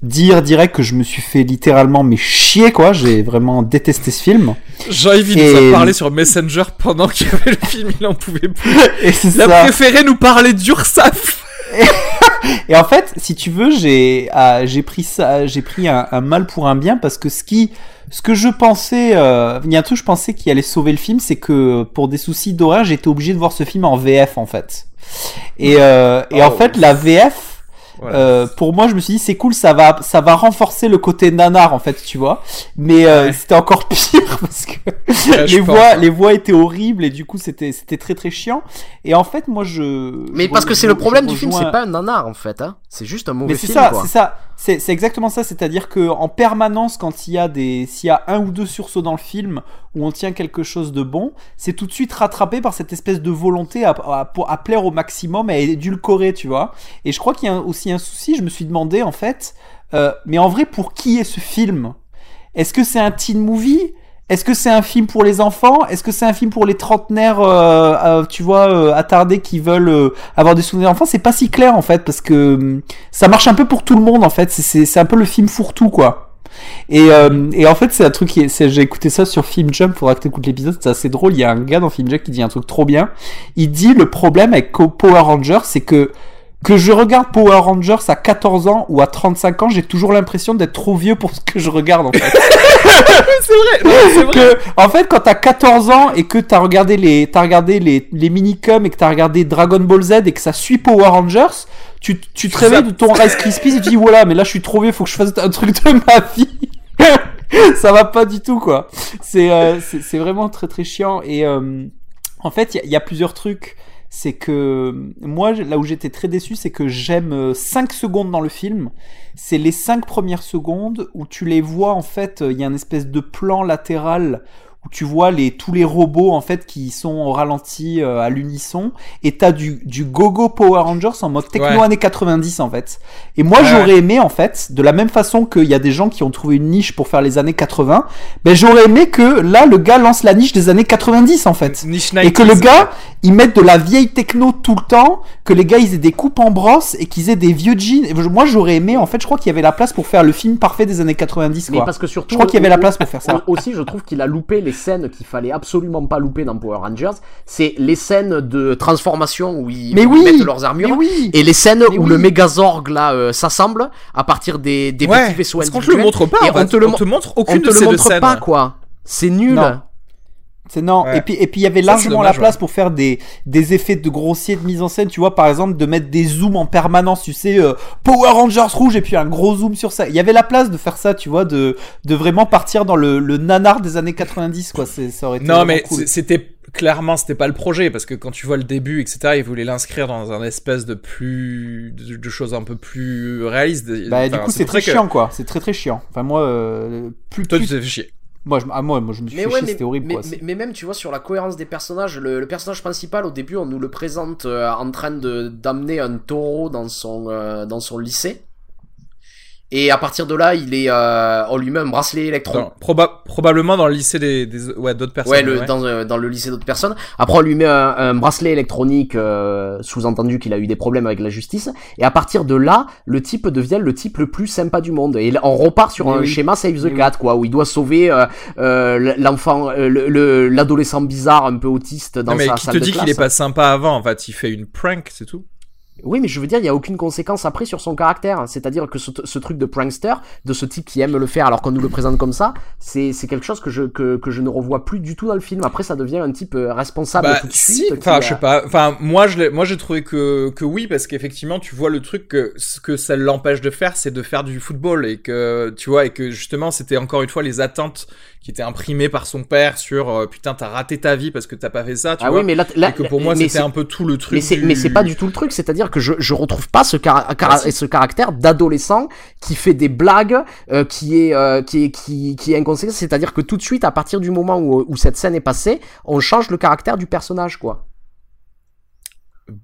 dire direct que je me suis fait littéralement mais chier quoi. J'ai vraiment détesté ce film. Jean-Yves nous a parlé sur Messenger pendant qu'il y avait le film, il en pouvait plus. Et c'est Il a préféré nous parler d'Ursaf. Et en fait, si tu veux, j'ai ah, j'ai pris ça, j'ai pris un, un, mal pour un bien parce que ce qui ce que je pensais, euh, il y a un truc je pensais qui allait sauver le film, c'est que pour des soucis d'horaire, j'étais obligé de voir ce film en VF en fait. Et, euh, et en oh. fait, la VF, euh, pour moi, je me suis dit c'est cool, ça va, ça va renforcer le côté nanar en fait, tu vois. Mais euh, c'était encore pire parce que les voix, hein. les voix étaient horribles et du coup c'était, c'était très très chiant. Et en fait, moi je. Mais parce que c'est le problème du film, c'est pas un nanar en fait, hein. C'est juste un mauvais film. C'est ça, c'est ça. C'est exactement ça, c'est-à-dire que en permanence, quand il y a des, s'il y a un ou deux sursauts dans le film où on tient quelque chose de bon, c'est tout de suite rattrapé par cette espèce de volonté à, plaire au maximum et à édulcorer, tu vois. Et je crois qu'il y a aussi un souci. Je me suis demandé en fait, euh, mais en vrai, pour qui est ce film? Est-ce que c'est un teen movie? Est-ce que c'est un film pour les enfants? Est-ce que c'est un film pour les trentenaires, euh, euh, tu vois, attardés qui veulent avoir des souvenirs d'enfants? C'est pas si clair en fait parce que hum, ça marche un peu pour tout le monde en fait. C'est un peu le film fourre-tout quoi. Et, et, en fait, c'est un truc qui j'ai écouté ça sur Film Jump, faudra que tu écoutes l'épisode, c'est assez drôle. Il y a un gars dans Film Jump qui dit un truc trop bien. Il dit le problème avec Power Rangers, c'est que que je regarde Power Rangers à 14 ans ou à 35 ans, j'ai toujours l'impression d'être trop vieux pour ce que je regarde en fait. c'est vrai, c'est vrai. Que, en fait, quand t'as 14 ans et que t'as regardé les, t'as regardé les, les minicums et que t'as regardé Dragon Ball Z et que ça suit Power Rangers, tu, tu te réveilles de ton Rice Krispies et tu dis voilà, mais là je suis trop vieux, faut que je fasse un truc de ma vie. ça va pas du tout quoi. C'est, euh, c'est, vraiment très très chiant et euh, en fait il y, y, a plusieurs trucs c'est que moi, là où j'étais très déçu, c'est que j'aime 5 euh, secondes dans le film. C'est les 5 premières secondes où tu les vois, en fait, il y a une espèce de plan latéral où tu vois les, tous les robots en fait qui sont au ralenti euh, à l'unisson et t'as du, du gogo Power Rangers en mode techno années 90 en fait. Et moi j'aurais aimé en fait, de la même façon qu'il y a des gens qui ont trouvé une niche pour faire les années 80, ben j'aurais aimé que là le gars lance la niche des années 90 en fait. et que le gars ils mettent de la vieille techno tout le temps, que les gars ils aient des coupes en brosse et qu'ils aient des vieux jeans. Et moi j'aurais aimé en fait, je crois qu'il y avait la place pour faire le film parfait des années 90 quoi. Mais parce que surtout je crois qu'il y avait la place pour faire ça. Aussi je trouve qu'il a loupé les scènes qu'il fallait absolument pas louper dans Power Rangers, c'est les scènes de transformation où ils mettent leurs armures et les scènes où le Megazorg là euh, s'assemble à partir des, des petits vaisseaux parce qu'on te le montre pas. Et on, te le, montre aucune on te le montre pas quoi. C'est nul. C'est non. Et puis et puis il y avait largement la place pour faire des des effets de grossier de mise en scène. Tu vois par exemple de mettre des zooms en permanence. Tu sais euh, Power Rangers rouge et puis un gros zoom sur ça. Il y avait la place de faire ça. Tu vois de de vraiment partir dans le le nanar des années 90 quoi. C'est ça aurait été Non mais c'était clairement c'était pas le projet parce que quand tu vois le début etc ils voulaient l'inscrire dans un espèce de plus de, choses un peu plus réalistes. Bah du coup c'est très chiant quoi. C'est très très chiant. Enfin moi euh, plus. Toi tu t'es fait chier. Moi je, ah, moi, moi, je me suis fait chier, c'était horrible. Mais, quoi, mais, même, tu vois, sur la cohérence des personnages, le, personnage principal, au début, on nous le présente euh, en train de d'amener un taureau dans son, euh, dans son lycée. Et à partir de là, il est, euh, on lui met un bracelet électron. probablement dans le lycée des, des ouais, d'autres personnes. Ouais, le, Dans, euh, dans, le lycée d'autres personnes. Après, on lui met un, bracelet électronique, euh, sous-entendu qu'il a eu des problèmes avec la justice. Et à partir de là, le type devient le type le plus sympa du monde. Et on repart sur un schéma Save the Cat, quoi, où il doit sauver euh, euh l'enfant, l'adolescent bizarre, un peu autiste dans non, mais qui te dit qu'il est pas sympa avant En fait, il fait une prank, c'est tout. Oui, mais je veux dire, il n'y a aucune conséquence après sur son caractère. C'est-à-dire que ce, truc de prankster, de ce type qui aime le faire alors qu'on nous le présente comme ça, c'est quelque chose que je, que, que, je ne revois plus du tout dans le film. Après, ça devient un type euh, responsable bah, tout de si, Enfin, je sais pas. Enfin, moi, j'ai trouvé que, que oui, parce qu'effectivement, tu vois le truc que ce que ça l'empêche de faire, c'est de faire du football et que, tu vois, et que justement, c'était encore une fois les attentes qui étaient imprimées par son père sur euh, putain, t'as raté ta vie parce que t'as pas fait ça, tu ah vois. Oui, mais là, là, et que pour moi, c'était un peu tout le truc. Mais c'est, c'est pas du tout le truc. C'est-à-dire que je, je retrouve pas ce, ce caractère d'adolescent qui fait des blagues, euh, qui est euh, qui est qui, qui est inconséquent. C'est-à-dire que tout de suite, à partir du moment où, où cette scène est passée, on change le caractère du personnage, quoi.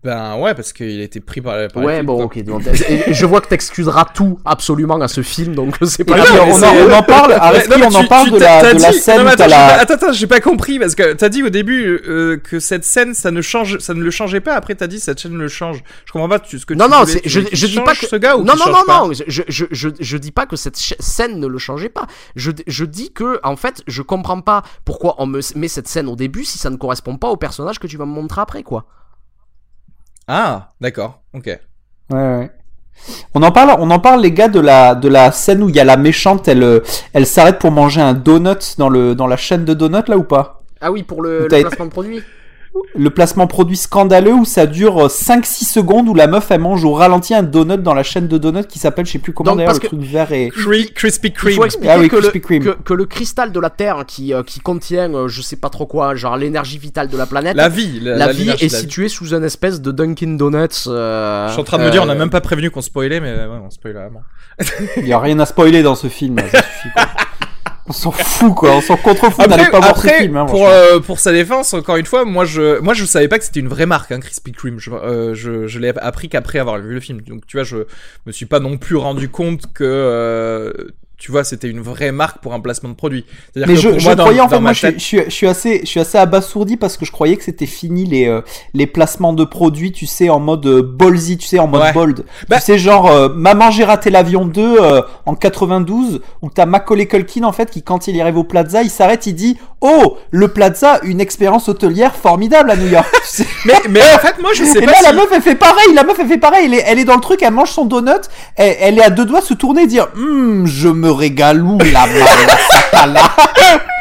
Ben ouais, parce qu'il a été pris par, par Ouais, bon, ok. Donc, je vois que t'excuseras tout absolument à ce film, donc c'est pas. on, en, parle. on en parle de, la, de la scène. attends, la... attends, attends, j'ai pas compris parce que t'as dit au début euh, que cette scène, ça ne change, ça ne le changeait pas. Après, t'as dit cette scène le change. Je comprends pas ce que non, tu non, voulais, je, je dis pas que ce gars ou non, non, non, non, je, je, je, je dis pas que cette scène ne le changeait pas. Je, je dis que en fait, je comprends pas pourquoi on me met cette scène au début si ça ne correspond pas au personnage que tu vas me montrer après, quoi. Ah, d'accord, ok. Ouais, ouais. On en parle, on en parle les gars de la de la scène où il y a la méchante, elle euh, elle s'arrête pour manger un donut dans le dans la chaîne de donuts là ou pas? Ah oui, pour le, le placement de produit le placement produit scandaleux où ça dure 5-6 secondes où la meuf elle mange au ralenti un donut dans la chaîne de donuts qui s'appelle je sais plus comment d'ailleurs le truc vert et crispy Kreme. Il faut expliquer ah oui, que, le, que, le, cristal de la Terre qui, euh, qui contient euh, je sais pas trop quoi genre l'énergie vitale de la planète la vie la, la vie est située sous une espèce de Dunkin Donuts euh, je suis en train de me dire on a même pas prévenu qu'on spoilait mais ouais on spoilait vraiment il y a rien à spoiler dans ce film ça suffit quoi. On s'en fout quoi, on s'en contrefout d'aller pas voir ce film. Hein, pour, euh, pour sa défense, encore une fois, moi je, moi je savais pas que c'était une vraie marque, hein, Krispy Kreme. Je, euh, je, je l'ai appris qu'après avoir vu le film. Donc tu vois, je me suis pas non plus rendu compte que euh, tu vois, c'était une vraie marque pour un placement de produit. Mais je, je croyais, en fait, moi, je, suis, je, suis assez, je suis assez abasourdi parce que je croyais que c'était fini les, euh, les placements de produits, tu sais, en mode euh, ballsy, tu sais, en mode bold. Bah tu sais, genre, euh, Maman, j'ai raté l'avion 2 en 92, où t'as Macaulay Culkin, en fait, qui, quand il arrive au Plaza, il s'arrête, il dit, oh, le Plaza, une expérience hôtelière formidable à New York. mais, mais en fait, moi, je sais Et pas. là, si... la meuf, elle fait pareil, la meuf, elle fait pareil, elle est, elle est dans le truc, elle mange son donut, elle, elle est à deux doigts se tourner et dire, hum, je me régale où la là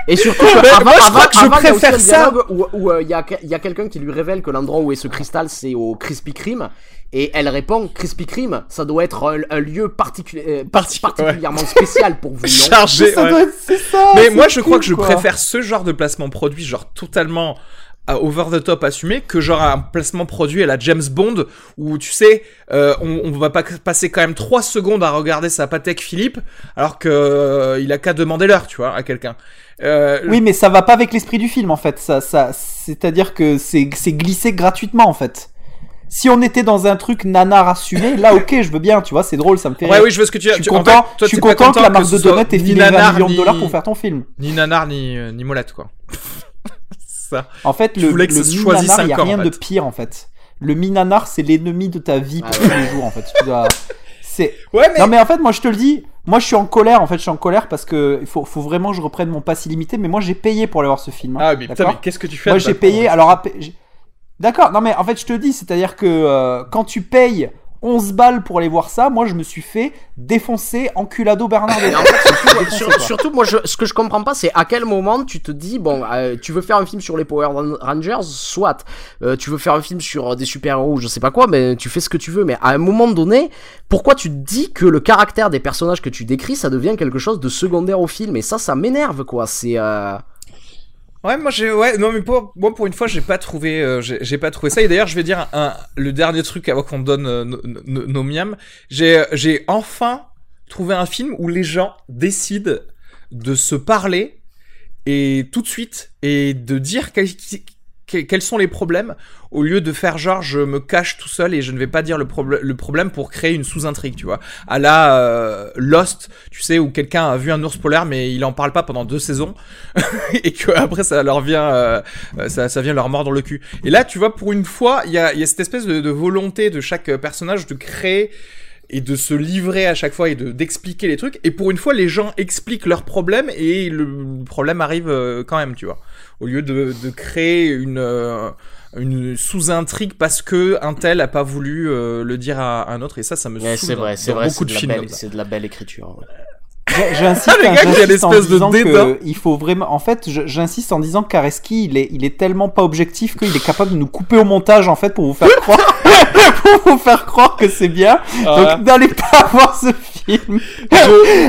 Et surtout, avant, moi, je crois que je préfère ça. Où il y a, y a quelqu'un qui lui révèle que l'endroit où est ce cristal, c'est au Krispy Kreme. Et elle répond Krispy Kreme, ça doit être un, lieu particulier, particulièrement spécial pour vous, non Chargé, ça ouais. ça, Mais moi, je crois que je préfère ce genre de placement produit, genre totalement over the top assumé que genre un placement produit à la James Bond où tu sais euh, on, on, va pas passer quand même 3 secondes à regarder sa Patek Philippe alors que euh, il a qu'à demander l'heure tu vois à quelqu'un euh, oui mais ça va pas avec l'esprit du film en fait ça ça c'est à dire que c'est c'est glissé gratuitement en fait si on était dans un truc nanar assumé, là ok, je veux bien, tu vois, c'est drôle, ça me fait. Ouais, oui, je veux ce que tu. Je suis content, en fait, toi, je suis content, que la marque de donut ait filé 20 millions de dollars pour faire ton film. Ni nanar ni ni molette quoi. En fait, le, le minanar, il n'y a rien de pire en fait. Le minanar, c'est l'ennemi de ta vie pour ah tous les jours en fait. Tu dois... C'est. Ouais, mais... Non mais en fait, moi je te le dis, moi je suis en colère en fait, je suis en colère parce que il faut, faut vraiment que je reprenne mon pass illimité, mais moi j'ai payé pour aller voir ce film. Hein, ah mais putain, mais qu'est-ce que tu fais Moi j'ai payé, alors D'accord, non mais en fait je te dis, c'est-à-dire que euh, quand tu payes 11 balles pour aller voir ça, moi je me suis fait défoncer enculado Bernard. En fait, surtout, surtout, moi je, ce que je comprends pas c'est à quel moment tu te dis bon euh, tu veux faire un film sur les Power Rangers soit euh, tu veux faire un film sur des super-héros je sais pas quoi mais tu fais ce que tu veux mais à un moment donné pourquoi tu te dis que le caractère des personnages que tu décris ça devient quelque chose de secondaire au film? Et ça ça m'énerve quoi. C'est euh... Ouais, moi j'ai ouais non mais pour moi pour une fois j'ai pas trouvé euh, j'ai pas trouvé ça. Et d'ailleurs je vais dire un, le dernier truc avant qu'on donne euh, nos miams. J'ai j'ai enfin trouvé un film où les gens décident de se parler et tout de suite et de dire sont les problèmes au lieu de faire genre je me cache tout seul et je ne vais pas dire le, problème pour créer une sous-intrigue, tu vois. À la euh, Lost, tu sais, où quelqu'un a vu un ours polaire mais il en parle pas pendant deux saisons et que après ça leur vient, euh, ça, vient leur mordre le cul. Et là, tu vois, pour une fois, il y a, y a cette espèce de, de volonté de chaque personnage de créer et de se livrer à chaque fois et de d'expliquer les trucs. Et pour une fois, les gens expliquent leurs problèmes et le problème arrive euh, quand même, tu vois. Au lieu de, de créer une une sous-intrigue parce que un tel a pas voulu euh, le dire à, un autre et ça ça me ouais, c'est vrai c'est vrai beaucoup de, films c'est de la belle écriture ouais. J'insiste, ah, en disant que il faut vraiment. En fait, j'insiste en disant qu'Areski, il est, il est tellement pas objectif qu'il est capable de nous couper au montage en fait pour vous faire croire, pour vous faire croire que c'est bien. Donc n'allez pas voir ce film.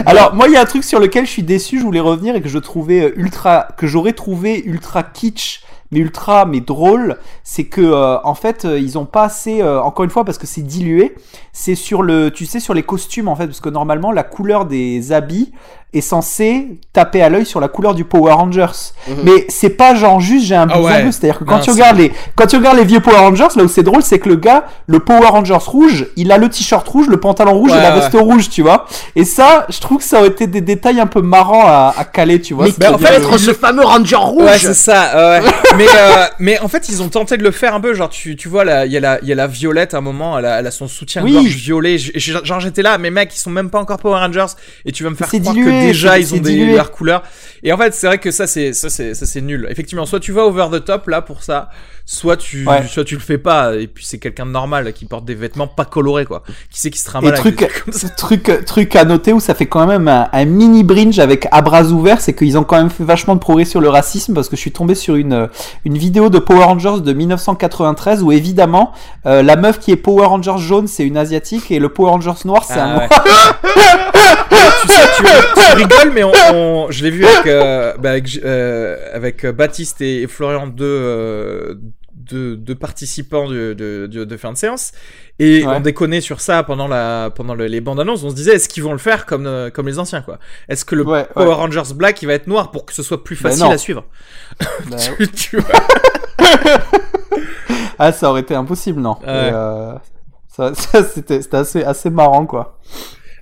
Alors moi, il y a un truc sur lequel je suis déçu. Je voulais revenir et que je trouvais ultra, que j'aurais trouvé ultra kitsch mais ultra, mais drôle, c'est que euh, en fait, euh, ils ont pas assez, euh, encore une fois, parce que c'est dilué, c'est sur le, tu sais, sur les costumes en fait, parce que normalement la couleur des habits est censé taper à l'œil sur la couleur du Power Rangers. Mhm. Mais c'est pas genre juste j'ai un ah blouson bleu, c'est-à-dire que quand tu regardes les quand tu regardes les vieux Power Rangers, là où c'est drôle, c'est que le gars, le Power Rangers rouge, il a le t-shirt rouge, le pantalon rouge et la veste rouge, tu vois. Et ça, je trouve que ça aurait été des détails un peu marrants à, à caler, tu vois. Mais en fait, être ce fameux Ranger rouge. Ouais, c'est ça. mais euh, mais en fait, ils ont tenté de le faire un peu, genre tu tu vois là, il y a la il y a la Violette à un moment, elle a, elle a son soutien gorge violet. Genre j'étais là, mais mec, ils sont même pas encore Power Rangers et tu vas me faire croire que déjà ils ont des leur couleur. Et en fait, c'est vrai que ça, c'est ça, c'est ça, c'est nul. Effectivement, soit tu vas over the top là pour ça, soit tu, soit tu le fais pas. Et puis c'est quelqu'un de normal qui porte des vêtements pas colorés quoi. Qui sait qui se trimballe. Truc, truc, truc à noter où ça fait quand même un, mini bringe avec à bras ouverts, c'est qu'ils ont quand même fait vachement de progrès sur le racisme parce que je suis tombé sur une une vidéo de Power Rangers de 1993 où évidemment euh, la meuf qui est Power Rangers jaune c'est une asiatique et le Power Rangers noir c'est un ah noir. tu sais, tu, tu rigoles, mais on, je l'ai vu avec, euh, bah avec, euh, avec, Baptiste et, Florian, deux, euh, deux, deux, participants de, de, de, fin de séance. Et on déconnait sur ça pendant, la, pendant les bandes annonces. On se disait, est-ce qu'ils vont le faire comme, euh, comme les anciens, quoi? Est-ce que le Power Rangers Black, il va être noir pour que ce soit plus bah facile à suivre? Bah tu, tu Ah, ça aurait été impossible, non. Euh, ça, ça c'était assez, assez marrant, quoi.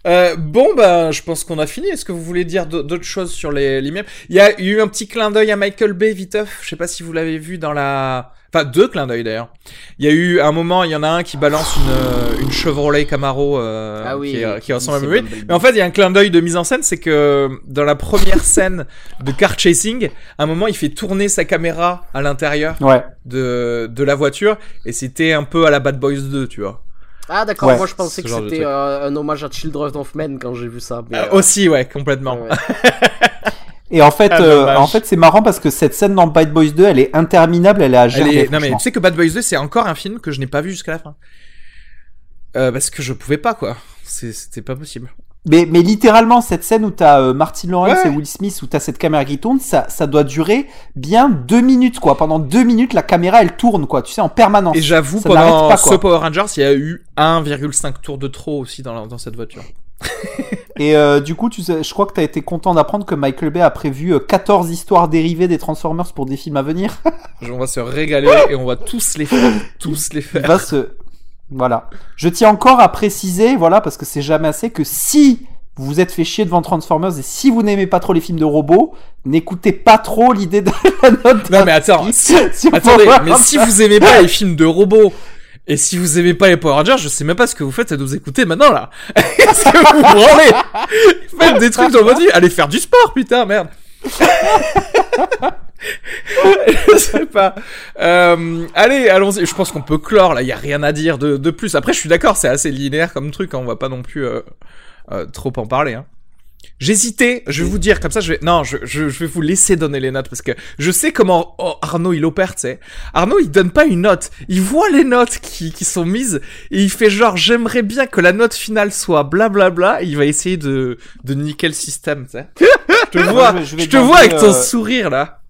Euh, bon, bah, je pense qu'on a fini. Est-ce que vous voulez dire d'autres choses sur les l'immeuble? Il y a eu un petit clin d'œil à Michael Bay, viteuf. Je sais pas si vous l'avez vu dans la... Enfin, deux clins d'œil d'ailleurs. Il y a eu un moment, il y en a un qui balance une, euh, une Chevrolet Camaro euh, ah oui, qui, qui, ressemble à Mais en fait, il y a un clin d'œil de mise en scène, c'est que dans la première scène de car chasing, à un moment, il fait tourner sa caméra à l'intérieur de, de la voiture, et c'était un peu à la Bad Boys 2, tu vois. Ah d'accord, moi je pensais que c'était euh, un hommage à Children of Men quand j'ai vu ça. Euh, euh, aussi, ouais, complètement. Et en fait, ah, en fait, c'est marrant parce que cette scène dans Bad Boys 2, elle est interminable, elle est à gérer. Non mais tu sais que Bad Boys 2, c'est encore un film que je n'ai pas vu jusqu'à la fin. parce que je pouvais pas quoi. C'était pas possible. Mais, mais littéralement, cette scène où t'as euh, Martin Lawrence et Will Smith, où t'as cette caméra qui tourne, ça, ça doit durer bien deux minutes, quoi. Pendant deux minutes, la caméra, elle tourne, quoi. Tu sais, en permanence. Et j'avoue, pendant ce Power Rangers, il y a eu 1,5 tour de trop aussi dans, dans cette voiture. et euh, du coup, tu sais, je crois que t'as été content d'apprendre que Michael Bay a prévu 14 euh, histoires dérivées des Transformers pour des films à venir. on va se régaler et on va tous les faire. Tous les faire. Il va se, voilà. Je tiens encore à préciser, voilà, parce que c'est jamais assez, que si vous vous êtes fait chier devant Transformers et si vous n'aimez pas trop les films de robots, n'écoutez pas trop l'idée de la note. Non mais attends, attendez, mais si vous aimez pas les films de robots et si vous aimez pas les Power Rangers, je sais même pas ce que vous faites à nous écouter maintenant là. Est-ce que vous vous branlez Faites des trucs dans votre vie, allez faire du sport, putain, merde. Je sais pas. Euh, allez, allons-y. Je pense qu'on peut clore là. Il y a rien à dire de, de plus. Après, je suis d'accord, c'est assez linéaire comme truc. Hein, on va pas non plus euh, euh, trop en parler. Hein. J'hésitais, je vais vous dire, comme ça je vais... Non, je, je, je, vais vous laisser donner les notes, parce que je sais comment oh, Arnaud il opère, tu sais. Arnaud il donne pas une note, il voit les notes qui, qui sont mises, et il fait genre, j'aimerais bien que la note finale soit blablabla, bla, bla, il va essayer de, de niquer le système, tu sais. Je te vois, je, te vois avec ton sourire là.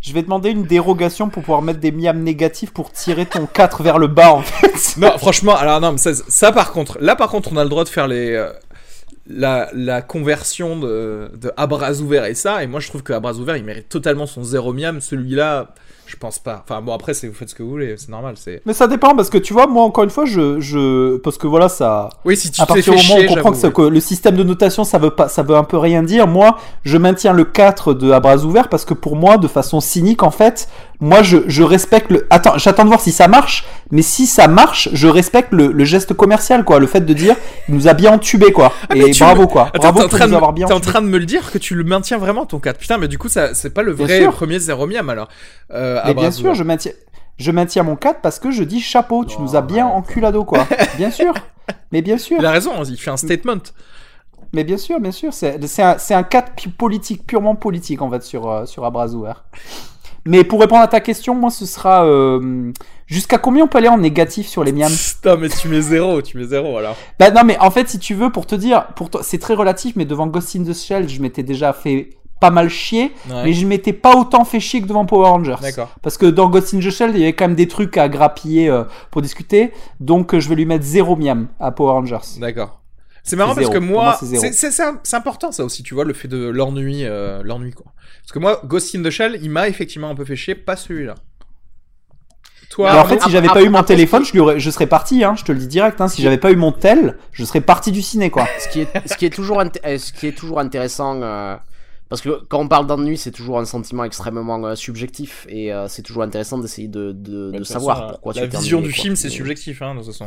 Je vais demander une dérogation pour pouvoir mettre des miams négatifs pour tirer ton 4 vers le bas en fait. Non, franchement, alors non, mais ça, ça par contre, là par contre on a le droit de faire les... Euh, la, la, conversion de, de à bras ouverts et ça, et moi je trouve que à bras ouverts il mérite totalement son zéro miam, celui-là je pense pas. Enfin bon après c'est vous faites ce que vous voulez, c'est normal. C'est. Mais ça dépend parce que tu vois moi encore une fois je je parce que voilà ça. Oui si tu à partir du moment où on comprend que, que, le système de notation ça veut pas ça veut un peu rien dire. Moi je maintiens le 4 de à bras ouverts parce que pour moi de façon cynique en fait moi je, je respecte le. Attends j'attends de voir si ça marche mais si ça marche je respecte le, le, geste commercial quoi le fait de dire il nous a bien entubé quoi ah, et bravo quoi. bravo pour nous avoir bien. T'es en train de me le dire que tu le maintiens vraiment ton 4 putain mais du coup ça c'est pas le vrai premier zéro miam alors. Euh, mais bien sûr, je maintiens, je maintiens mon 4 parce que je dis chapeau, tu nous as bien en culado, quoi. bien sûr. Mais bien sûr. Il a raison, il fait un statement. Mais bien sûr, bien sûr. C'est un, un 4 politique, purement politique, en fait, sur, euh, sur Abrasouer. Mais pour répondre à ta question, moi, ce sera. Euh, jusqu'à combien on peut aller en négatif sur les miams? Putain, mais tu mets zéro, tu mets zéro alors. Bah non, mais en fait, si tu veux, pour te dire, pour c'est très relatif, mais devant Ghost in the Shell, je m'étais déjà fait pas mal chier, mais je m'étais pas autant fait chier que devant Power Rangers. D'accord. Parce que dans Ghost in the Shell, il y avait quand même des trucs à grappiller euh, pour discuter, donc euh, je vais lui mettre zéro miam à Power Rangers. D'accord. C'est marrant parce que moi, c'est important ça aussi, tu vois, le fait de l'ennui, euh, l'ennui quoi. Parce que moi, Ghost in the Shell, il m'a effectivement un peu fait chier, pas celui-là. Toi, en fait, si j'avais pas eu mon téléphone, je, lui je serais parti, hein, je te le dis direct. Hein, si j'avais pas eu mon tel, je serais parti du ciné, quoi. Ce qui est, ce qui est toujours, ce qui est toujours intéressant, euh, parce que quand on parle d'ennui, c'est toujours un sentiment extrêmement euh, subjectif et euh, c'est toujours intéressant d'essayer de, de, de savoir pourquoi la tu La vision du film, c'est subjectif, hein, de toute façon.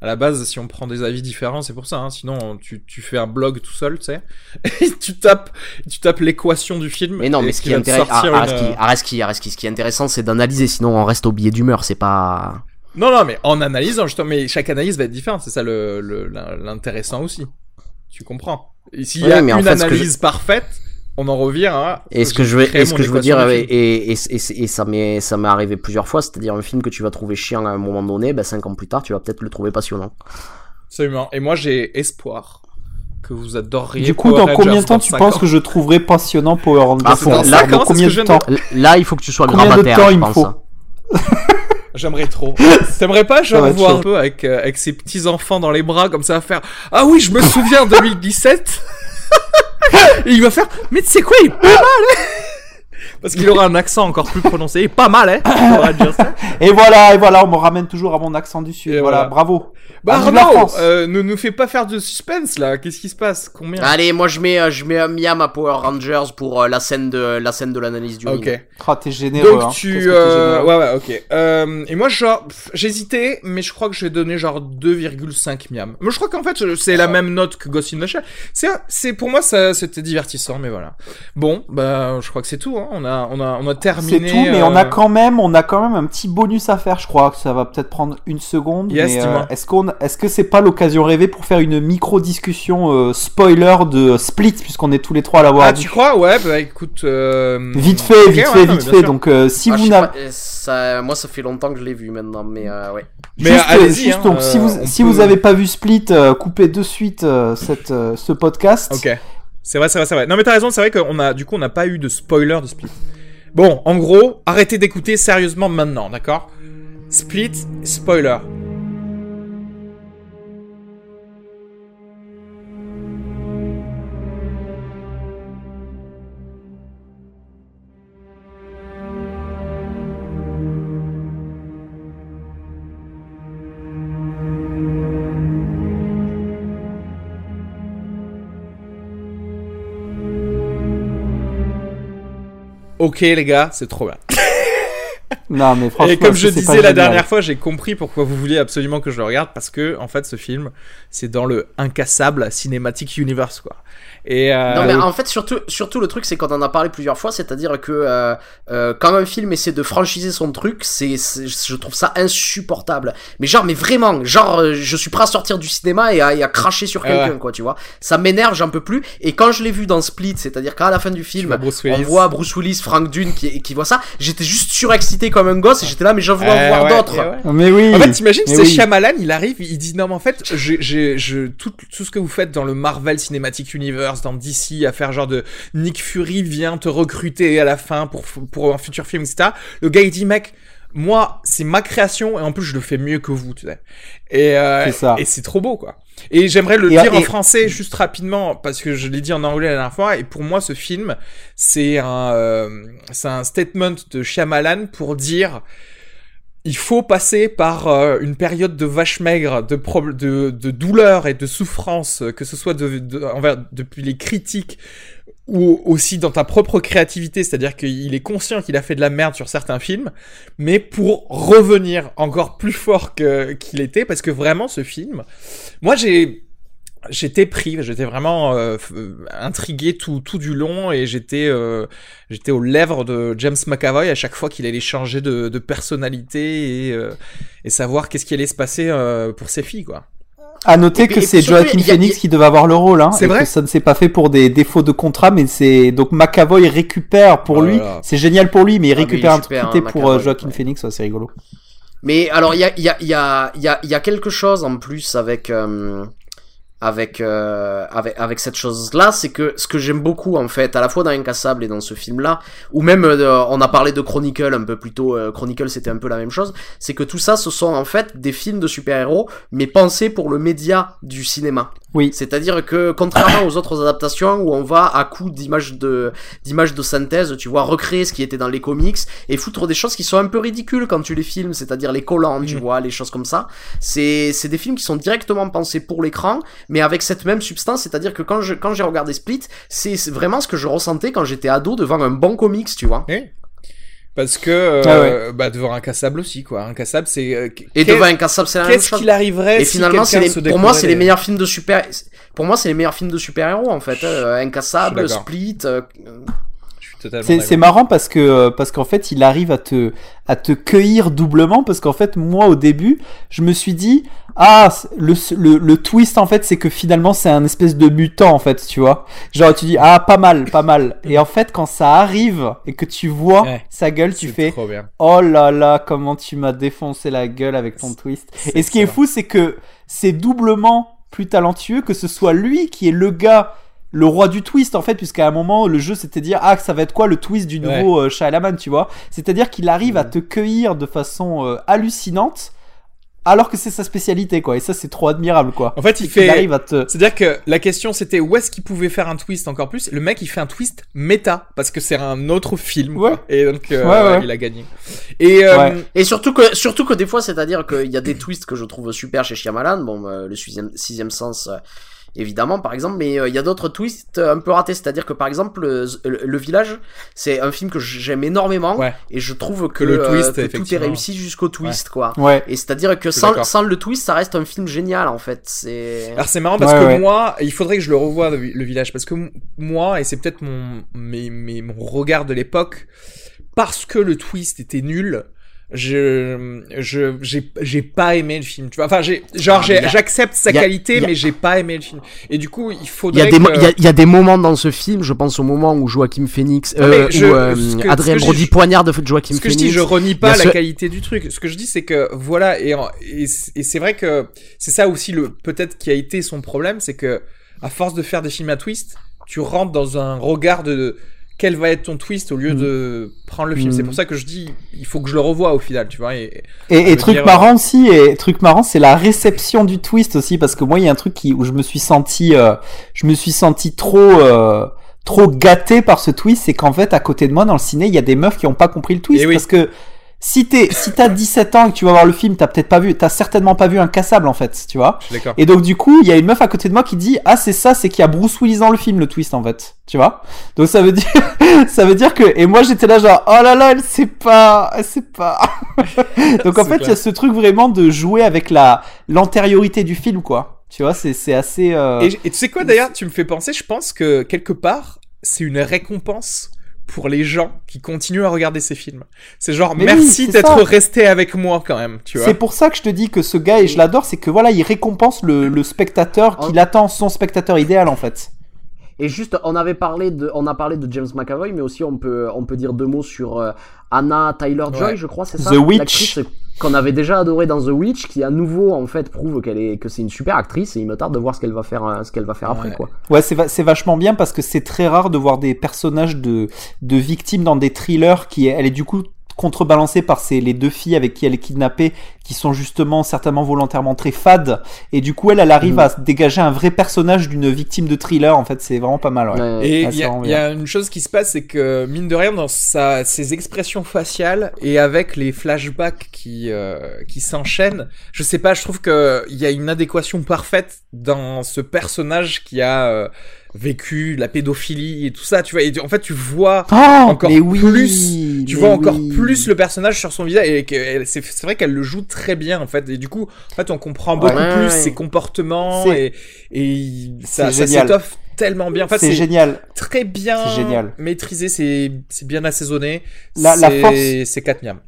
À la base, si on prend des avis différents, c'est pour ça. Hein. Sinon, tu, tu fais un blog tout seul, tu sais, et tu tapes, tu tapes l'équation du film. Mais non, mais ce qui, est intéressant, ce qui, est intéressant, c'est d'analyser. Sinon, on reste au billet d'humeur. C'est pas. Non, non, mais en analysant, justement, mais chaque analyse va être différente. C'est ça le, l'intéressant aussi. Tu comprends. S'il y a une analyse parfaite on en revient à. Et ce que je veux, ce que je veux dire, et, et, et, et, ça m'est, ça m'est arrivé plusieurs fois, c'est-à-dire un film que tu vas trouver chiant à un moment donné, ben cinq ans plus tard, tu vas peut-être le trouver passionnant. Absolument. Et moi, j'ai espoir que vous adoreriez. Du coup, dans combien de temps tu penses que je trouverai passionnant Power Rangers ah, là, dans combien de temps Là, il faut que tu sois combien de temps il me faut J'aimerais trop. T'aimerais pas, genre, voir un peu avec, euh, avec ses petits enfants dans les bras, comme ça, à faire Ah oui, je me souviens 2017 et il va faire, mais tu sais quoi, il est pas mal, hein Parce qu'il aura un accent encore plus prononcé. Pas mal, hein Et voilà, et voilà, on me ramène toujours à mon accent du sud. voilà, bravo. Bah Arnaud, euh, ne nous fais pas faire de suspense là. Qu'est-ce qui se passe? Combien? Allez, moi je mets, euh, je mets un miam à Power Rangers pour euh, la scène de la scène de l'analyse du Ok. Oh, t'es généreux. Donc hein. tu, euh, ouais ouais, ok. Euh, et moi genre, j'hésitais, mais je crois que je vais donner genre 2,5 miam. Moi je crois qu'en fait c'est la même note que Ghost in the Shell. C'est, c'est pour moi ça, c'était divertissant, mais voilà. Bon, bah je crois que c'est tout. Hein. On a, on a, on a terminé. C'est tout, mais on a quand même, on a quand même un petit bonus à faire. Je crois que ça va peut-être prendre une seconde. Yes, mais est-ce qu'on, est-ce que c'est pas l'occasion rêvée pour faire une micro discussion euh, spoiler de Split puisqu'on est tous les trois à l'avoir Ah, tu crois? Ouais, bah écoute. Euh... Vite fait, vite fait, vite fait. Donc, euh, si ah, vous n'avez. Ça... Moi, ça fait longtemps que je l'ai vu maintenant, mais euh, ouais. Mais juste, juste hein, donc, si vous, si vous avez pas vu Split, coupez de suite cette, ce podcast. Ok. C'est vrai, c'est vrai, c'est vrai. Non, mais t'as raison, c'est vrai qu'on a, du coup, on n'a pas eu de spoiler de Split. Bon, en gros, arrêtez d'écouter sérieusement maintenant, d'accord? Split, spoiler. Ok les gars, c'est trop bien. non mais franchement. Et comme je disais la dernière fois, j'ai compris pourquoi vous vouliez absolument que je le regarde parce que en fait ce film, c'est dans le incassable Cinematic Universe quoi. Et euh, Non mais en fait surtout surtout le truc c'est qu'on en a parlé plusieurs fois, c'est-à-dire que euh, euh, quand un film essaie de franchiser son truc, c'est je trouve ça insupportable. Mais genre mais vraiment, genre je suis prêt à sortir du cinéma et à, et à cracher sur quelqu'un quoi, tu vois. Ça m'énerve, j'en peux plus. Et quand je l'ai vu dans Split, c'est-à-dire qu'à la fin du film, on voit Bruce Willis, Frank Dune qui, qui voit ça, j'étais juste surexcité comme un gosse et j'étais là mais je veux en voir d'autres. Mais oui. En fait, t'imagines c'est oui. Shyamalan, il arrive, il dit non mais en fait, j'ai je tout tout ce que vous faites dans le Marvel Cinematic Universe dans DC à faire genre de Nick Fury vient te recruter à la fin pour, pour un futur film, etc. Le gars il dit mec, moi c'est ma création et en plus je le fais mieux que vous, tu sais. Et, euh, et c'est trop beau quoi. Et j'aimerais le dire en français juste rapidement parce que je l'ai dit en anglais la dernière fois et pour moi ce film c'est un euh, c'est un statement de Shyamalan pour dire il faut passer par euh, une période de vache maigre, de, douleur et de souffrance, que ce soit depuis les critiques ou aussi dans ta propre créativité, c'est-à-dire qu'il est conscient qu'il a fait de la merde sur certains films, mais pour revenir encore plus fort qu'il était, parce que vraiment ce film, moi j'ai j'étais pris, j'étais vraiment euh, intrigué tout, tout du long et j'étais euh, j'étais aux lèvres de James McAvoy à chaque fois qu'il allait changer de, de personnalité et, euh, et savoir qu'est-ce qui allait se passer euh, pour ses filles quoi. À noter que c'est Joaquin Phoenix qui devait avoir le rôle, hein, c'est vrai. Que ça ne s'est pas fait pour des défauts de contrat, mais c'est donc McAvoy récupère pour Oh lui. C'est génial pour lui, mais il Ah, mais il récupère un récupère truc un pour McAvoy, euh, Joaquin ouais. Phoenix, ouais, c'est rigolo. Mais alors il y a il y a il y a il y a il y a quelque chose en plus avec euh, avec euh, avec avec cette chose là c'est que ce que j'aime beaucoup en fait à la fois dans Incassable et dans ce film là ou même euh, on a parlé de Chronicle un peu plus tôt euh, Chronicle c'était un peu la même chose c'est que tout ça ce sont en fait des films de super-héros mais pensés pour le média du cinéma oui. C'est-à-dire que contrairement aux autres adaptations où on va à coup d'images de d'images de synthèse tu vois recréer ce qui était dans les comics et foutre des choses qui sont un peu ridicules quand tu les filmes c'est-à-dire les collants tu vois les choses comme ça. C'est c'est des films qui sont directement pensés pour l'écran mais avec cette même substance, c'est-à-dire que quand je quand j'ai regardé Split, c'est vraiment ce que je ressentais quand j'étais ado devant un bon comics, tu vois. Parce que euh, ah bah devant Incassable aussi quoi. Incassable c'est euh, et devant Incassable c'est la même chose. Qu'est-ce qu'il arriverait Et finalement c'est pour moi c'est les meilleurs films de super pour moi c'est les meilleurs films de super-héros en fait. Hein. Incassable, Split. C'est marrant parce que euh, parce qu'en fait il arrive à te à te cueillir doublement parce qu'en fait moi au début je me suis dit ah le, le, le twist en fait c'est que finalement c'est un espèce de mutant en fait tu vois. Genre tu dis ah pas mal pas mal. Et en fait quand ça arrive et que tu vois sa gueule tu fais oh là là comment tu m'as défoncé la gueule avec ton twist. Et ce qui est fou c'est que c'est doublement plus talentueux que ce soit lui qui est le gars le roi du twist en fait puisqu'à un moment le jeu c'était dire ah ça va être quoi le twist du nouveau ouais. euh, tu vois? C'est-à-dire qu'il arrive à te cueillir de façon euh, hallucinante alors que c'est sa spécialité quoi. Et ça c'est trop admirable quoi. En fait il fait arrive à te c'est à dire que la question c'était où est-ce qu'il pouvait faire un twist encore plus? Le mec il fait un twist méta parce que c'est un autre film ouais. et donc euh, ouais, il a gagné. Et euh, et surtout que surtout que des fois c'est à dire qu'il y a des twists que je trouve super chez Shyamalan. Bon euh, le sixième, sixième sens évidemment par exemple mais il y a d'autres twists un peu ratés. C'est à dire que par exemple le, le village c'est un film que j'aime énormément. Ouais. et je trouve que, le twist, que tout est réussi jusqu'au twist ouais. quoi. Ouais. et c'est à dire que sans, sans, le twist ça reste un film génial en fait. C'est alors c'est marrant parce que moi il faudrait que je le revoie le village parce que moi et c'est peut-être mon mes, mes, mon regard de l'époque parce que le twist était nul je je j'ai j'ai pas aimé le film tu vois. Enfin j'ai genre ah, j'accepte sa qualité a, mais j'ai pas aimé le film. Et du coup il faudrait il y a des que... y, a, y, a des moments dans ce film je pense au moment où Joachim Phoenix euh, je, où euh, que, Adrien Brody poignarde de Joachim ce Phoenix ce que je dis je renie pas la qualité du truc. Ce que je dis c'est que voilà et et, et c'est vrai que c'est ça aussi le peut-être qui a été son problème c'est que à force de faire des films à twist tu rentres dans un regard de quel va être ton twist au lieu de prendre le film. Mm. C'est pour ça que je dis, il faut que je le revoie au final, tu vois. Et, et, et truc dire... marrant aussi, et truc marrant, c'est la réception du twist aussi, parce que moi, il y a un truc qui, où je me suis senti, euh, je me suis senti trop, euh, trop gâté par ce twist, c'est qu'en fait, à côté de moi, dans le ciné, il y a des meufs qui ont pas compris le twist, oui. parce que si t'es si t'as 17 ans et que tu vas voir le film t'as peut-être pas vu t'as certainement pas vu un cassable en fait tu vois. Et donc du coup il y a une meuf à côté de moi qui dit ah c'est ça c'est qu'il y a Bruce Willis dans le film le twist en fait tu vois? Donc ça veut dire ça veut dire que et moi j'étais là genre oh là là elle sait pas elle sait pas donc en fait il y a ce truc vraiment de jouer avec la l'antériorité du film quoi. Tu vois c'est c'est assez euh... et, et tu sais quoi d'ailleurs tu me fais penser je pense que quelque part c'est une récompense pour les gens qui continuent à regarder ces films. C'est genre Mais merci oui, d'être resté avec moi quand même, tu vois. C'est pour ça que je te dis que ce gars et je l'adore, c'est que voilà, il récompense le, le spectateur Oh. qu'il attend son spectateur idéal en fait. Et juste, on avait parlé de, on a parlé de James McAvoy, mais aussi on peut, on peut dire deux mots sur euh, Anna Tyler Joy, Ouais. je crois, c'est ça? The Witch. Qu'on avait déjà adoré dans The Witch, qui à nouveau en fait prouve qu'elle est, que c'est une super actrice, et il me tarde de voir ce qu'elle va faire, euh, ce qu'elle va faire après, Ouais. quoi. Ouais, c'est va- c'est vachement bien parce que c'est très rare de voir des personnages de, de victimes dans des thrillers qui elle est du coup contrebalancée par ces, les deux filles avec qui elle est kidnappée qui sont justement certainement volontairement très fades et du coup elle elle arrive Mhm. à se dégager un vrai personnage d'une victime de thriller en fait c'est vraiment pas mal ouais. Ouais. Et il y, a- y une chose qui se passe, c'est que mine de rien, dans sa, ses expressions faciales et avec les flashbacks qui, euh, qui s'enchaînent, je sais pas, je trouve que il y a une adéquation parfaite dans ce personnage qui a euh, vécu la pédophilie et tout ça, tu vois. Et en fait, tu vois Oh, encore mais oui, plus, tu mais vois encore oui. plus le personnage sur son visage et c'est vrai qu'elle le joue très bien en fait. Et du coup, en fait, on comprend beaucoup Ouais, plus ouais. ses comportements et, et ça, c'est ça s'étoffe tellement bien. En fait, c'est génial très bien génial. maîtrisé, c'est c'est bien assaisonné. La- la C'est- force- c'est 4 miam.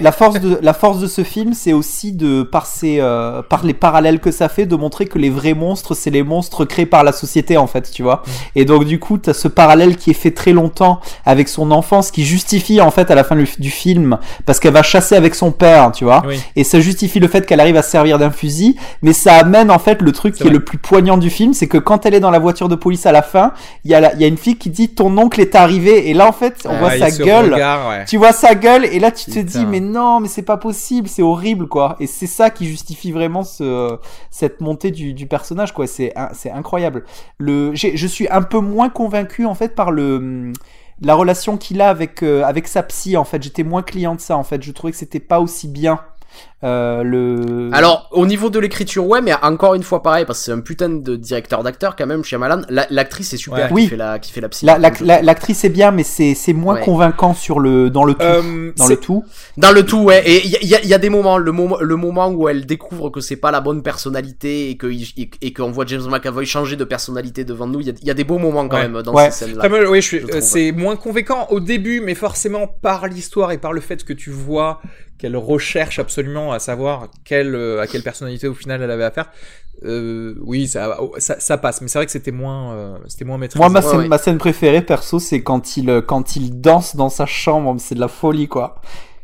La force de la force de ce film, c'est aussi de par ses euh, par les parallèles que ça fait, de montrer que les vrais monstres, c'est les monstres créés par la société en fait, tu vois. Et donc du coup, t'as ce parallèle qui est fait très longtemps avec son enfance, qui justifie en fait à la fin du, film, parce qu'elle va chasser avec son père, tu vois. Et ça justifie le fait qu'elle arrive à se servir d'un fusil, mais ça amène en fait le truc qui est le plus poignant du film, c'est que quand elle est dans la voiture de police à la fin, il y a il y a une fille qui dit ton oncle est arrivé, et là en fait on voit sa gueule, tu vois sa gueule, et là tu te dis mais non, mais c'est pas possible, c'est horrible, quoi. Et c'est ça qui justifie vraiment ce, cette montée du, du personnage, quoi. C'est, c'est incroyable. Le, je suis un peu moins convaincu, en fait, par le, la relation qu'il a avec, euh, avec sa psy, en fait. J'étais moins client de ça, en fait. Je trouvais que c'était pas aussi bien. Euh, le... Alors, au niveau de l'écriture, ouais, mais encore une fois, pareil, parce que c'est un putain de directeur d'acteur quand même, chez Malan. L'actrice est super, qui, fait la, qui fait la psy. L'actrice est bien, mais c'est moins convaincant sur le, dans le tout. Euh, dans le tout. Dans le tout, ouais. Et il y a, y a, des moments, le, moment le moment où elle découvre que c'est pas la bonne personnalité et que et qu'on voit James McAvoy changer de personnalité devant nous, il y a, y a, des beaux moments quand même dans ces scènes-là. Oui, c'est moins convaincant au début, mais forcément par l'histoire et par le fait que tu vois qu'elle recherche absolument à savoir quelle, euh, à quelle personnalité au final elle avait affaire. Euh, oui, ça, ça, ça, passe, mais c'est vrai que c'était moins, euh, c'était moins maîtrisé. Moi, ma scène, ma scène préférée perso, c'est quand il, quand il danse dans sa chambre, c'est de la folie, quoi.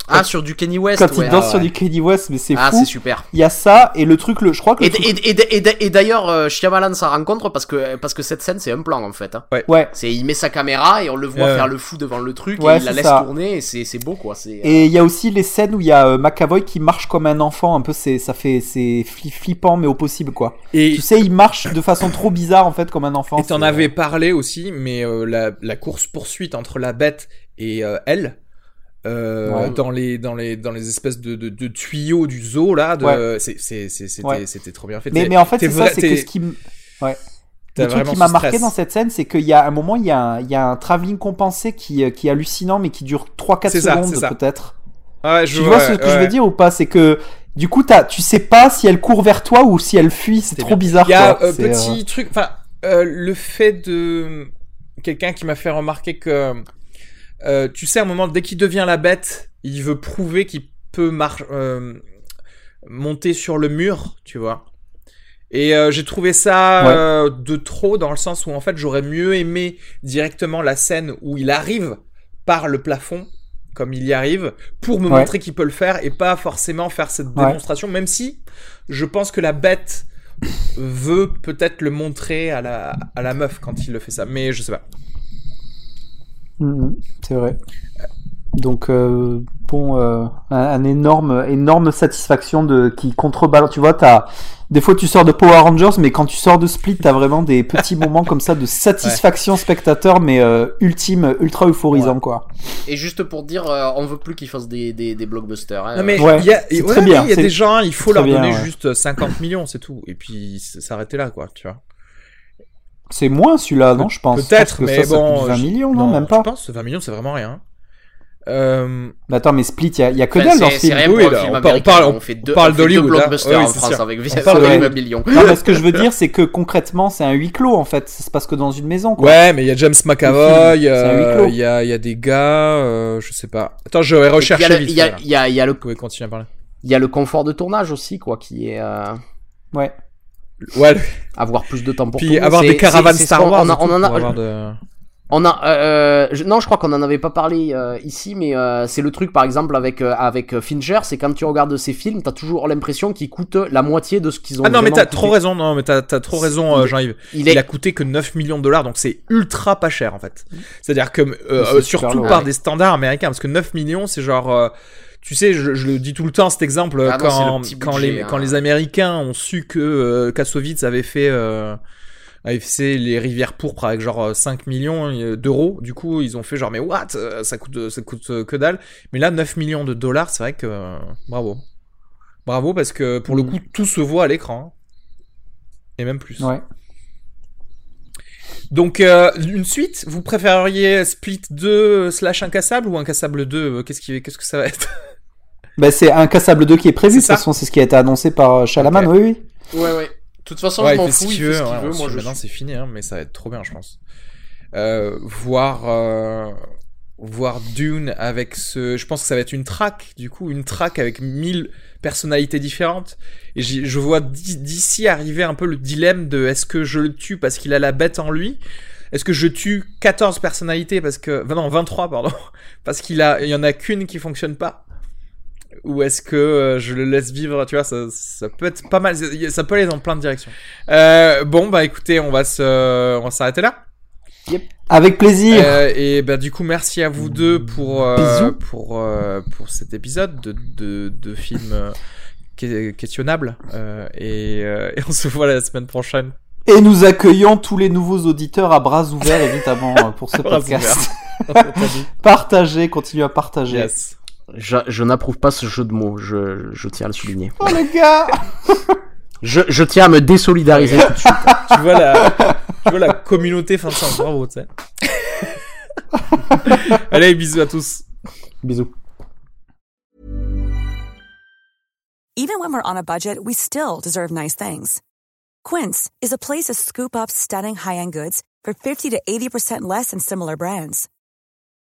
Ah, sur du Kenny West. Quand il danse sur du Kenny West, mais c'est ah, fou. c'est super. Il y a ça et le truc, le, je crois que. Et, et, et, d'ailleurs, euh, Shyamalan s'en rencontre parce que parce que cette scène c'est un plan en fait. Hein. Ouais. ouais. C'est il met sa caméra et on le voit faire le fou devant le truc et il la laisse tourner et c'est c'est beau quoi. C'est. Et il y a aussi les scènes où il y a euh, McAvoy qui marche comme un enfant, un peu c'est ça fait c'est flippant mais au possible quoi. Et tu sais, il marche de façon trop bizarre en fait comme un enfant. Et t'en avais parlé aussi, mais euh, la, la course poursuite entre la bête et elle euh, dans les dans les dans les espèces de, de, de tuyaux du zoo là de c'était trop bien fait mais, mais en fait c'est ça c'est que ce qui ouais le truc qui m'a marqué dans cette scène, c'est qu'il y a un moment, il y a un, il y a un travelling compensé qui, euh, qui est hallucinant, mais qui dure 3-4 secondes peut-être. Ouais, je tu vois, ce que je veux dire ou pas? C'est que du coup, as, tu sais pas si elle court vers toi ou si elle fuit. C'est trop bizarre. Il y a un petit euh, truc. Enfin, le fait de quelqu'un qui m'a fait remarquer que euh, tu sais, à un moment, dès qu'il devient la bête, il veut prouver qu'il peut euh, monter sur le mur, tu vois. Et euh, j'ai trouvé ça de trop dans le sens où en fait j'aurais mieux aimé directement la scène où il arrive par le plafond comme il y arrive pour me montrer qu'il peut le faire et pas forcément faire cette démonstration même si je pense que la bête veut peut-être le montrer à la, à la meuf quand il le fait ça mais je sais pas Mm, mm, c'est vrai. Donc euh, bon, euh, un, énorme, énorme satisfaction de qui contrebalance. Tu vois, t'as des fois tu sors de Power Rangers, mais quand tu sors de Split, t'as vraiment des petits moments comme ça de satisfaction spectateur, mais euh, ultime, ultra euphorisant quoi. Et juste pour dire, on veut plus qu'ils fassent des, des, des blockbusters. Hein, non mais il y a, très bien. Il y a des gens, il faut leur donner juste 50 millions, c'est tout, et puis s'arrêter là quoi, tu vois. C'est moins celui-là, non, je pense. Peut-être, mais ça, bon. 20 millions, non, même pas. Je pense que 20 millions, c'est vraiment rien. Euh... Mais attends, mais Split, il y a, y a, que dalle dans ce film. Oui, là, on, on, parle, on, fait deux, on parle d'Hollywood. blockbusters en France avec 20 millions. Non, mais ce que je veux dire, c'est que concrètement, c'est un huis clos en fait. Ça se passe que dans une maison. Quoi. Ouais, mais il y a James McAvoy, il y, a, y, a, y a des gars, euh, je sais pas. Attends, je vais rechercher vite. Il y a, y a, y a le. Vous continuer à parler. Il y a le confort de tournage aussi, quoi, qui est. Euh... Ouais. Ouais. Avoir plus de temps pour Puis avoir des caravanes Star Wars. On, a, on en a. On a, euh, je, non, je crois qu'on en avait pas parlé euh, ici, mais euh, c'est le truc, par exemple, avec euh, avec Fincher, c'est quand tu regardes ces films, t'as toujours l'impression qu'ils coûtent la moitié de ce qu'ils ont. Ah non, mais t'as trop raison, non, mais t'as as trop raison, euh, Jean-Yves. Il, il, a coûté que 9 millions de dollars, donc c'est ultra pas cher en fait. C'est-à-dire que surtout par des standards américains, parce que 9 millions, c'est genre tu sais, je, je, le dis tout le temps cet exemple ah quand, quand, les, hein. quand les Américains ont su que euh, Kassovitz avait fait euh, avait fait les rivières pourpres avec genre 5 euh, millions euh, d'euros, du coup ils ont fait genre mais what? Ça coûte ça coûte que dalle. Mais là 9 millions de dollars, c'est vrai que bravo. Bravo parce que pour le mm. coup tout se voit à l'écran. Hein. Et même plus. Ouais. Donc, euh, une suite, vous préféreriez Split 2 slash Incassable ou Incassable 2 Qu'est-ce qui, qu'est-ce que ça va être? Bah, c'est Incassable 2 qui est prévu, de toute façon, c'est ce qui a été annoncé par Shalaman, oui, oui. Ouais, ouais. De toute façon, ouais, je m'en fous, il fait ce qu'il veut. moi, maintenant, c'est fini, hein, mais ça va être trop bien, je pense. Euh, voir. Euh... voir Dune avec ce, je pense que ça va être une track, du coup, une track avec mille personnalités différentes. Et je vois d'ici arriver un peu le dilemme de est-ce que je le tue parce qu'il a la bête en lui? Est-ce que je tue 14 personnalités parce que. non, 23, pardon. Parce qu'il a, il y en a qu'une qui fonctionne pas? Ou est-ce que euh, je le laisse vivre tu vois ça, ça peut être pas mal ça peut aller dans plein de directions euh, bon bah écoutez on va se on va s'arrêter là yep. avec plaisir euh, et bah du coup merci à vous deux pour euh, pour pour cet épisode de de, de film questionnable et, et on se voit la semaine prochaine et nous accueillons tous les nouveaux auditeurs à bras ouverts, évidemment, pour ce podcast. Partagez, continuez à partager. Yes. Je, je n'approuve pas ce jeu de mots, je, je tiens à le souligner. Oh le gars je, je tiens à me désolidariser tout de suite. tu vois la, tu vois la communauté fin de sens, bravo, tu sais. Allez, bisous à tous. Bisous. Even when we're on a budget, we still deserve nice things. Quince is a place to scoop up stunning high-end goods for 50 to 80% less than similar brands.